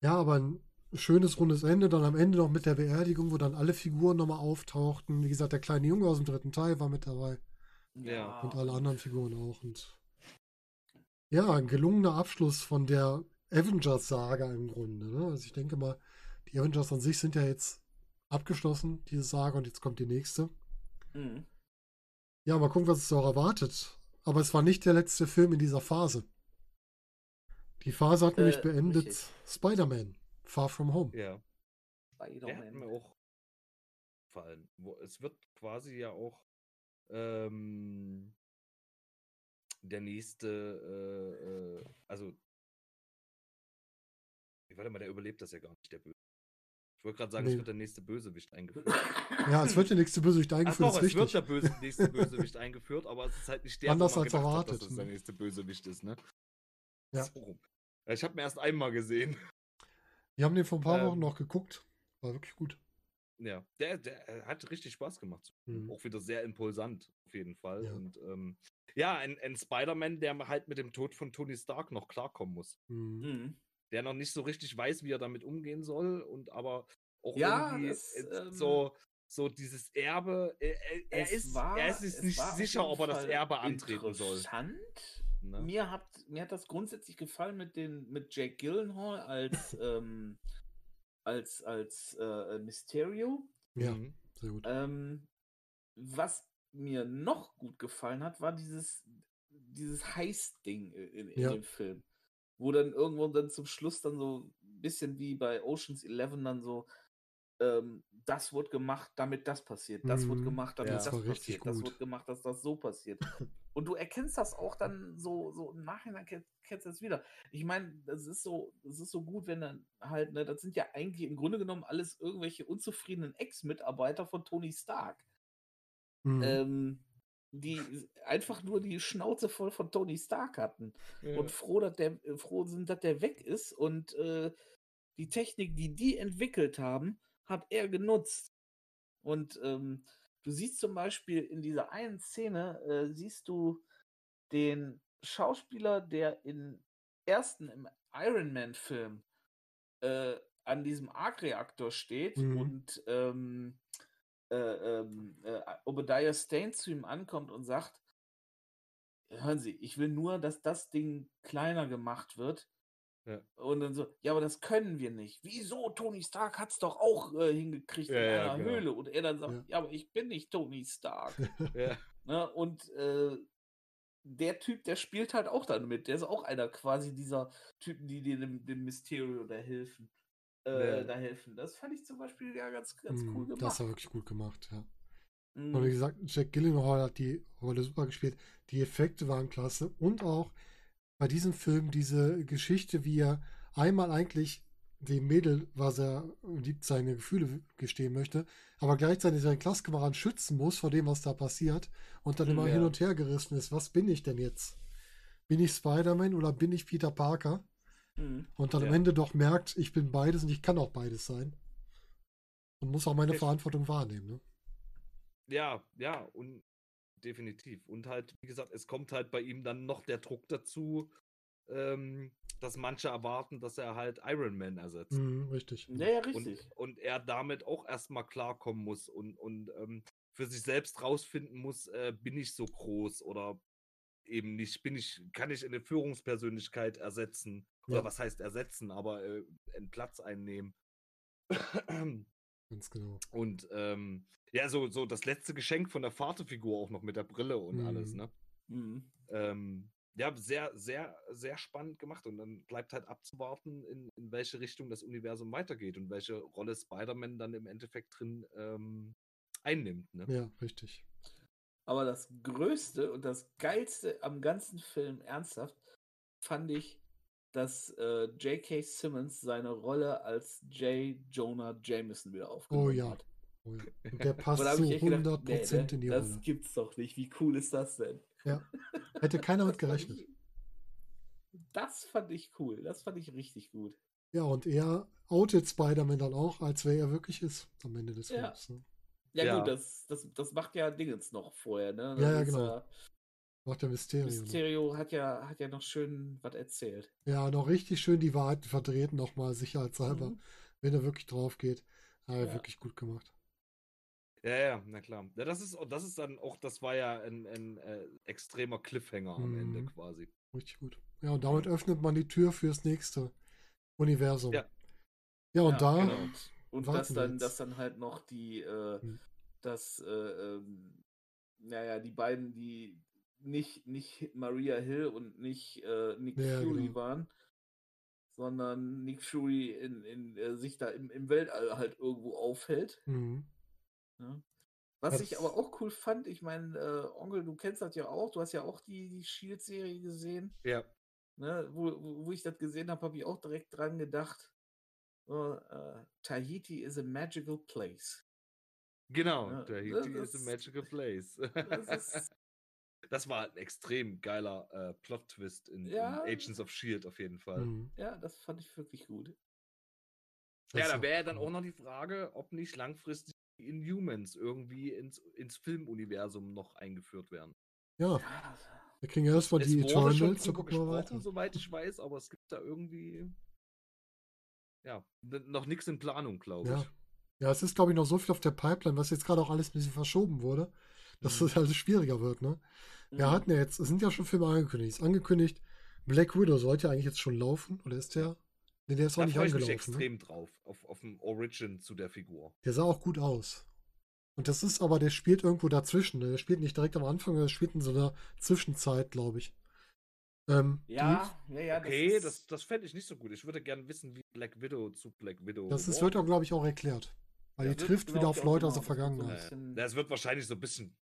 Ja, aber ein schönes rundes Ende. Dann am Ende noch mit der Beerdigung, wo dann alle Figuren nochmal auftauchten. Wie gesagt, der kleine Junge aus dem dritten Teil war mit dabei. Ja. Und alle anderen Figuren auch. Und ja, ein gelungener Abschluss von der Avengers-Saga im Grunde. Ne? Also ich denke mal, die Avengers an sich sind ja jetzt abgeschlossen, diese Saga, und jetzt kommt die nächste. Mhm. Ja, mal gucken, was es auch erwartet. Aber es war nicht der letzte Film in dieser Phase. Die Phase hat nämlich Äh, beendet richtig. Spider-Man, Far From Home. Ja. Der hat Spider-Man. mir auch gefallen. Wo, es wird quasi ja auch ähm, der nächste, äh, äh, also warte mal, der überlebt das ja gar nicht, der Böse. Ich wollte gerade sagen, Nee. es wird der nächste Bösewicht eingeführt. (laughs) Ja, es wird der nächste Bösewicht Ach eingeführt, doch, ist es wird richtig. der Böse, nächste Bösewicht eingeführt, aber es ist halt nicht der, Anders als gedacht hat, erwartet, dass es der nächste Bösewicht ist, ne? Ja. So Ich habe mir erst einmal gesehen. Wir haben den vor ein paar Ähm. Wochen noch geguckt. War wirklich gut. Ja, der, der äh, hat richtig Spaß gemacht. Mhm. Auch wieder sehr impulsant, auf jeden Fall. Ja. Und ähm, ja, ein, ein Spider-Man, der halt mit dem Tod von Tony Stark noch klarkommen muss. Mhm. Der noch nicht so richtig weiß, wie er damit umgehen soll und aber auch Ja, irgendwie das, äh, ähm, so, so dieses Erbe. äh, äh, Er, Es ist, war- er ist sich es nicht sicher, ob er das Erbe antreten soll. Interessant. Ne? Mir hat, mir hat das grundsätzlich gefallen mit, den, mit Jake Gyllenhaal als, (laughs) ähm, als, als äh, Mysterio. Ja, Mhm. sehr gut. Ähm, was mir noch gut gefallen hat, war dieses, dieses Heist-Ding in, in Ja. dem Film. Wo dann irgendwo dann zum Schluss dann so ein bisschen wie bei Oceans 11 dann so, ähm, das wird gemacht, damit das passiert. Das wird Mhm. gemacht, damit Ja. das, Das passiert. Das gut. wird gemacht, dass das so passiert. Und du erkennst das auch dann so, so im Nachhinein ken- kennst du das wieder. Ich meine, das ist so, das ist so gut, wenn dann halt, ne, das sind ja eigentlich im Grunde genommen alles irgendwelche unzufriedenen Ex-Mitarbeiter von Tony Stark Mhm. ähm, die einfach nur die Schnauze voll von Tony Stark hatten Ja. und froh, dass der, äh, froh sind, dass der weg ist und äh, die Technik, die die entwickelt haben, hat er genutzt. Und ähm, du siehst zum Beispiel in dieser einen Szene, äh, siehst du den Schauspieler, der im ersten, im Iron Man-Film äh, an diesem Arc-Reaktor steht Mhm. und ähm, äh, ähm, äh, Obadiah Stane zu ihm ankommt und sagt, hören Sie, ich will nur, dass das Ding kleiner gemacht wird. Ja. Und dann so, ja, aber das können wir nicht. Wieso? Tony Stark hat es doch auch äh, hingekriegt Ja, in ja, einer genau. Höhle. Und er dann sagt, Ja. ja. aber ich bin nicht Tony Stark. (laughs) Ja. ne? Und äh, der Typ, der spielt halt auch dann mit. Der ist auch einer quasi dieser Typen, die dir dem, dem Mysterio da helfen. Äh, Ja. Da helfen. Das fand ich zum Beispiel ja ganz, ganz cool Mhm, gemacht. Das war wirklich gut gemacht, ja. Mhm. Und wie gesagt, Jack Gyllenhaal hat die Rolle super gespielt. Die Effekte waren klasse. Und auch bei diesem Film diese Geschichte, wie er einmal eigentlich dem Mädel, was er liebt, seine Gefühle gestehen möchte, aber gleichzeitig seinen Klasskameraden schützen muss vor dem, was da passiert und dann immer Ja. hin und her gerissen ist. Was bin ich denn jetzt? Bin ich Spider-Man oder bin ich Peter Parker? Mhm. Und dann am Ja. Ende doch merkt, ich bin beides und ich kann auch beides sein. Und muss auch meine. Verantwortung wahrnehmen. Ne? Ja, ja, und definitiv. Und halt, wie gesagt, es kommt halt bei ihm dann noch der Druck dazu, ähm, dass manche erwarten, dass er halt Iron Man ersetzt. Mhm, richtig. Ja, ja, richtig. Und, und er damit auch erstmal klarkommen muss und, und ähm, für sich selbst rausfinden muss, äh, bin ich so groß oder eben nicht, bin ich, kann ich eine Führungspersönlichkeit ersetzen. Oder Ja. was heißt ersetzen, aber äh, einen Platz einnehmen. (clears throat) Ganz genau. Und ähm, ja, so, so das letzte Geschenk von der Vaterfigur auch noch mit der Brille und alles, Mhm. ne? Mhm. Ähm, ja, sehr, sehr, sehr spannend gemacht. Und dann bleibt halt abzuwarten, in, in welche Richtung das Universum weitergeht und welche Rolle Spider-Man dann im Endeffekt drin ähm, einnimmt. Ne? Ja, richtig. Aber das Größte und das Geilste am ganzen Film, ernsthaft, fand ich, dass äh, J.K. Simmons seine Rolle als J. Jonah Jameson wieder aufgenommen ja. hat. Oh ja. Und der (laughs) passt so ich echt gedacht, 100% nee, ne, in die das Rolle. gibt's doch nicht. Wie cool ist das denn? Hätte (laughs) keiner mit Das gerechnet. Das fand ich cool. Das fand ich richtig gut. Ja, und er outet Spider-Man dann auch, als wer er wirklich ist am Ende des Ja. Films. Ne? Ja, Ja. gut, das, das, das macht ja Dingens noch vorher, ne? Ja, ja, genau. Macht der Mysterio. Mysterio hat ja, hat ja noch schön was erzählt. Ja, noch richtig schön die Wahrheit verdreht, nochmal sicherheitshalber, Mhm. wenn er wirklich drauf geht. Ah, Ja. Wirklich gut gemacht. Ja, ja, na klar. Ja, das ist, das ist dann auch, das war ja ein, ein äh, extremer Cliffhanger am Ende Mhm. quasi. Richtig gut. Ja, und damit öffnet man die Tür fürs nächste Universum. Ja. Ja, und Ja, da, genau. Und warten dass dann, jetzt. dass dann halt noch die, äh, Hm. dass, äh, ähm, naja, die beiden, die nicht, nicht Maria Hill und nicht äh, Nick Ja, Fury genau. waren, sondern Nick Fury in, in, äh, sich da im, im Weltall halt irgendwo aufhält. Mhm. Ne? Was Ja, ich aber auch cool fand, ich meine, äh, Onkel, du kennst das ja auch, du hast ja auch die, die Shield-Serie gesehen. Ja. Ne, wo, wo, wo ich das gesehen habe, habe ich auch direkt dran gedacht. So, äh, Tahiti is a magical place. Genau, das Haiti is a magical place. (laughs) Das war ein extrem geiler äh, Plot-Twist in, Ja. in Agents of Shield auf jeden Fall. Mhm. ja, das fand ich wirklich gut. Das Ja, da wäre ja dann auch noch die Frage, ob nicht langfristig die Inhumans irgendwie ins, ins Filmuniversum noch eingeführt werden. Ja, Ja, wir kriegen erstmal die Eternals, drüber gucken wir weiter. soweit ich weiß, aber es gibt da irgendwie ja, noch nichts in Planung, glaube Ja. ich. Ja, es ist, glaube ich, noch so viel auf der Pipeline, was jetzt gerade auch alles ein bisschen verschoben wurde, dass Mhm. es alles schwieriger wird, ne? Wir Mhm. hatten ja jetzt, es sind ja schon Filme angekündigt. Es ist angekündigt, Black Widow sollte ja eigentlich jetzt schon laufen, oder ist der? Ne, der ist Da nicht freue ich mich angelaufen. Ne? extrem drauf, auf, auf ein Origin zu der Figur. Der sah auch gut aus. Und das ist aber, der spielt irgendwo dazwischen. Ne? Der spielt nicht direkt am Anfang, der spielt in so einer Zwischenzeit, glaube ich. Ähm, ja, ja, ja. Okay, das, das, das fände ich nicht so gut. Ich würde gerne wissen, wie Black Widow zu Black Widow. das ist, wird auch, glaube ich, auch erklärt. Weil Ja, die trifft wieder auf Leute aus der so Vergangenheit. bisschen- Ja, es wird wahrscheinlich so ein bisschen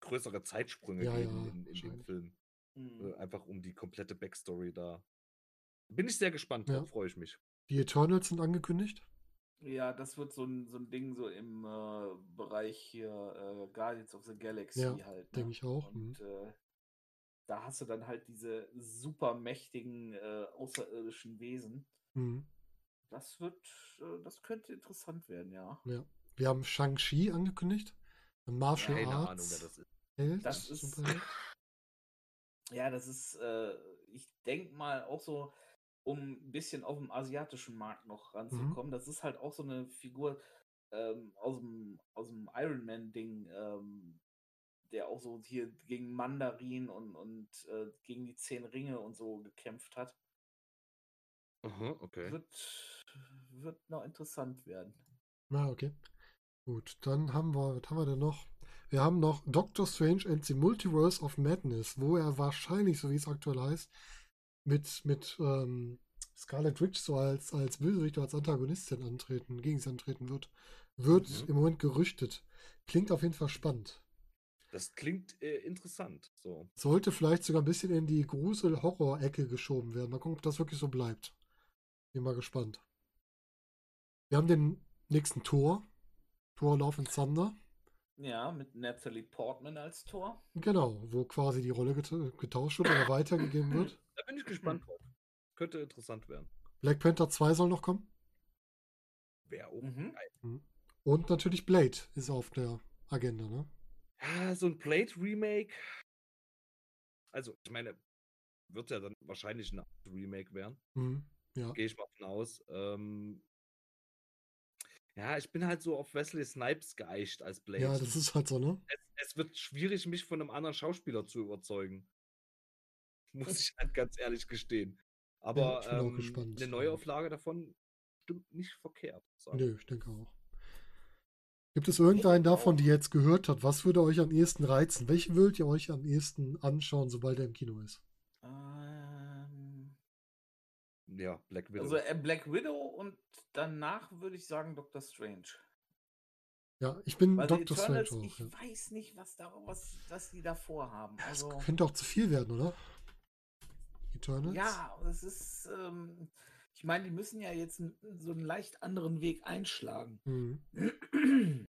größere Zeitsprünge Ja, geben ja, in, in dem. Film. Mhm. Äh, Einfach um die komplette Backstory da. Bin ich sehr gespannt Ja. freue ich mich. Die Eternals sind angekündigt. Ja, das wird so ein, so ein Ding so im äh, Bereich hier äh, Guardians of the Galaxy Ja, halt. denke ich auch, mhm. Und äh, da hast du dann halt diese super mächtigen äh, außerirdischen Wesen. Mhm. Das wird, äh, das könnte interessant werden, ja. Ja. Wir haben Shang-Chi angekündigt. Martial Keine Ahnung, Arts wer das ist. Held. Das ist-. (laughs) Ja, das ist, äh, ich denke mal auch so, um ein bisschen auf dem asiatischen Markt noch ranzukommen. Das ist halt auch so eine Figur ähm, aus dem, aus dem Iron Man-Ding, ähm, der auch so hier gegen Mandarin und, und äh, gegen die Zehn Ringe und so gekämpft hat. Aha, okay. Wird, wird noch interessant werden. Ja, okay. Gut, dann haben wir, was haben wir denn noch? Wir haben noch Doctor Strange and the Multiverse of Madness, wo er wahrscheinlich, so wie es aktuell heißt, mit, mit ähm, Scarlet Witch so als, als Bösewicht oder als Antagonistin antreten, gegen sie antreten wird. Wird Mhm. im Moment gerüchtet. Klingt auf jeden Fall spannend. Das klingt äh, interessant. So. Sollte vielleicht sogar ein bisschen in die Grusel-Horror-Ecke geschoben werden. Mal gucken, ob das wirklich so bleibt. Bin mal gespannt. Wir haben den nächsten Tor. Tor Love and Thunder. Ja, mit Natalie Portman als Tor. Genau, wo quasi die Rolle get- getauscht wird oder weitergegeben wird. (clears throat) Da bin ich gespannt drauf. Könnte interessant werden. Black Panther 2 soll noch kommen. Wäre auch Mhm. geil. Und natürlich Blade ist auf der Agenda, ne? Ja, so ein Blade-Remake. Also, ich meine, wird ja dann wahrscheinlich ein Remake werden. Mhm. Ja. Gehe ich mal von aus. Ähm, ja, ich bin halt so auf Wesley Snipes geeicht als Blade. Ja, das ist halt so, ne? Es, es wird schwierig, mich von einem anderen Schauspieler zu überzeugen. (laughs) Muss ich halt ganz ehrlich gestehen. Aber bin auch ähm, eine Neuauflage davon stimmt nicht verkehrt. sagen Nö, ich denke auch. Gibt es irgendeinen davon, die ihr jetzt gehört hat? Was würde euch am ehesten reizen? Welchen würdet ihr euch am ehesten anschauen, sobald er im Kino ist? Ähm, Ja, Black Widow. also äh, Black Widow und danach würde ich sagen Doctor Strange. Ja, ich bin Weil Dr. die Strange Eternals, auch. ich Ja. weiß nicht, was da was, was die da vorhaben. Es Also, könnte auch zu viel werden, oder? Eternals? ja, es ist, ähm, ich meine, die müssen ja jetzt so einen leicht anderen Weg einschlagen. Mhm. (clears throat)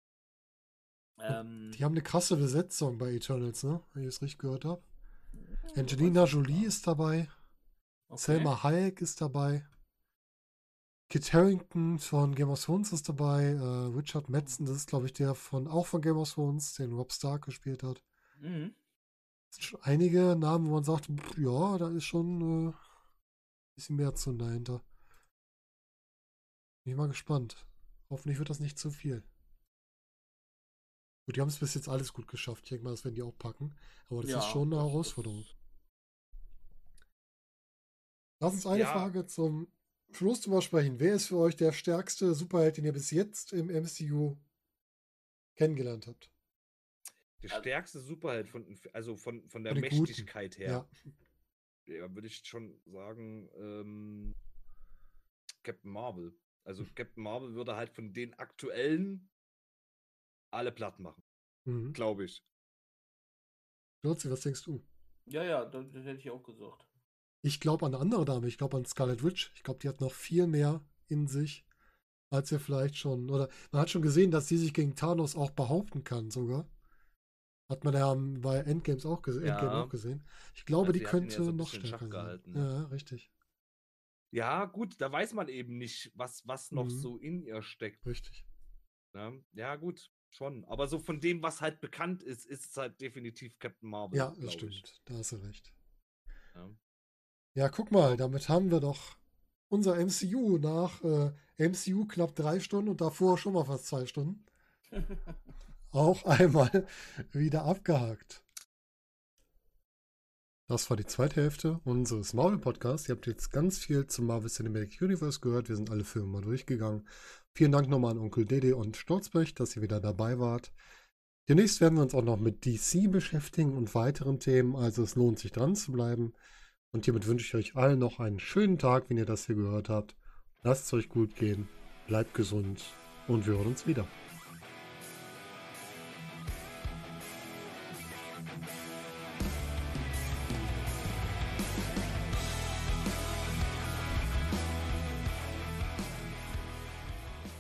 ähm, Die haben eine krasse Besetzung bei Eternals, ne? Wenn ich es richtig gehört habe. Angelina Jolie ist dabei. okay. Selma Hayek ist dabei. Kit Harington von Game of Thrones ist dabei. Äh, Richard Madsen, das ist, glaube ich, der von auch von Game of Thrones, den Rob Stark gespielt hat. Mhm. Das sind schon einige Namen, wo man sagt, ja, da ist schon äh, ein bisschen mehr zu dahinter. Bin ich mal gespannt. Hoffentlich wird das nicht zu viel. Gut, die haben es bis jetzt alles gut geschafft. Ich denke mal, das werden die auch packen. Aber das Ja, ist schon eine Herausforderung. Lass uns eine Ja. Frage zum Schluss drüber sprechen. Wer ist für euch der stärkste Superheld, den ihr bis jetzt im MCU kennengelernt habt? Der Also- stärkste Superheld von, also von, von der Von den Guten. Mächtigkeit her. Ja. Ja, würde ich schon sagen, ähm, Captain Marvel. Also Captain Marvel würde halt von den aktuellen alle platt machen, Mhm. glaube ich. Jürzi, was denkst du? Ja, ja, das, das hätte ich auch gesagt. Ich glaube an eine andere Dame. Ich glaube an Scarlet Witch. Ich glaube, die hat noch viel mehr in sich, als wir vielleicht schon. Oder man hat schon gesehen, dass sie sich gegen Thanos auch behaupten kann, sogar. Hat man ja bei Endgames auch, gese Ja. Endgame auch gesehen. Ich glaube, Ja, die ihn ja könnte so noch stärker sein. gehalten, ne? Ja, richtig. Ja, gut, da weiß man eben nicht, was, was noch Mhm. so in ihr steckt. Richtig. Ne? Ja, gut, schon. Aber so von dem, was halt bekannt ist, ist es halt definitiv Captain Marvel. Ja, das stimmt. Ich. Da hast du recht. Ja. Ja, guck mal, damit haben wir doch unser MCU nach äh, MCU knapp drei Stunden und davor schon mal fast zwei Stunden (laughs) auch einmal wieder abgehakt. Das war die zweite Hälfte unseres Marvel-Podcasts. Ihr habt jetzt ganz viel zum Marvel Cinematic Universe gehört. Wir sind alle Filme mal durchgegangen. Vielen Dank nochmal an Onkel Dede und Sturzbech, dass ihr wieder dabei wart. Demnächst werden wir uns auch noch mit DC beschäftigen und weiteren Themen, also es lohnt sich dran zu bleiben. Und hiermit wünsche ich euch allen noch einen schönen Tag, wenn ihr das hier gehört habt. Lasst es euch gut gehen, bleibt gesund und wir hören uns wieder.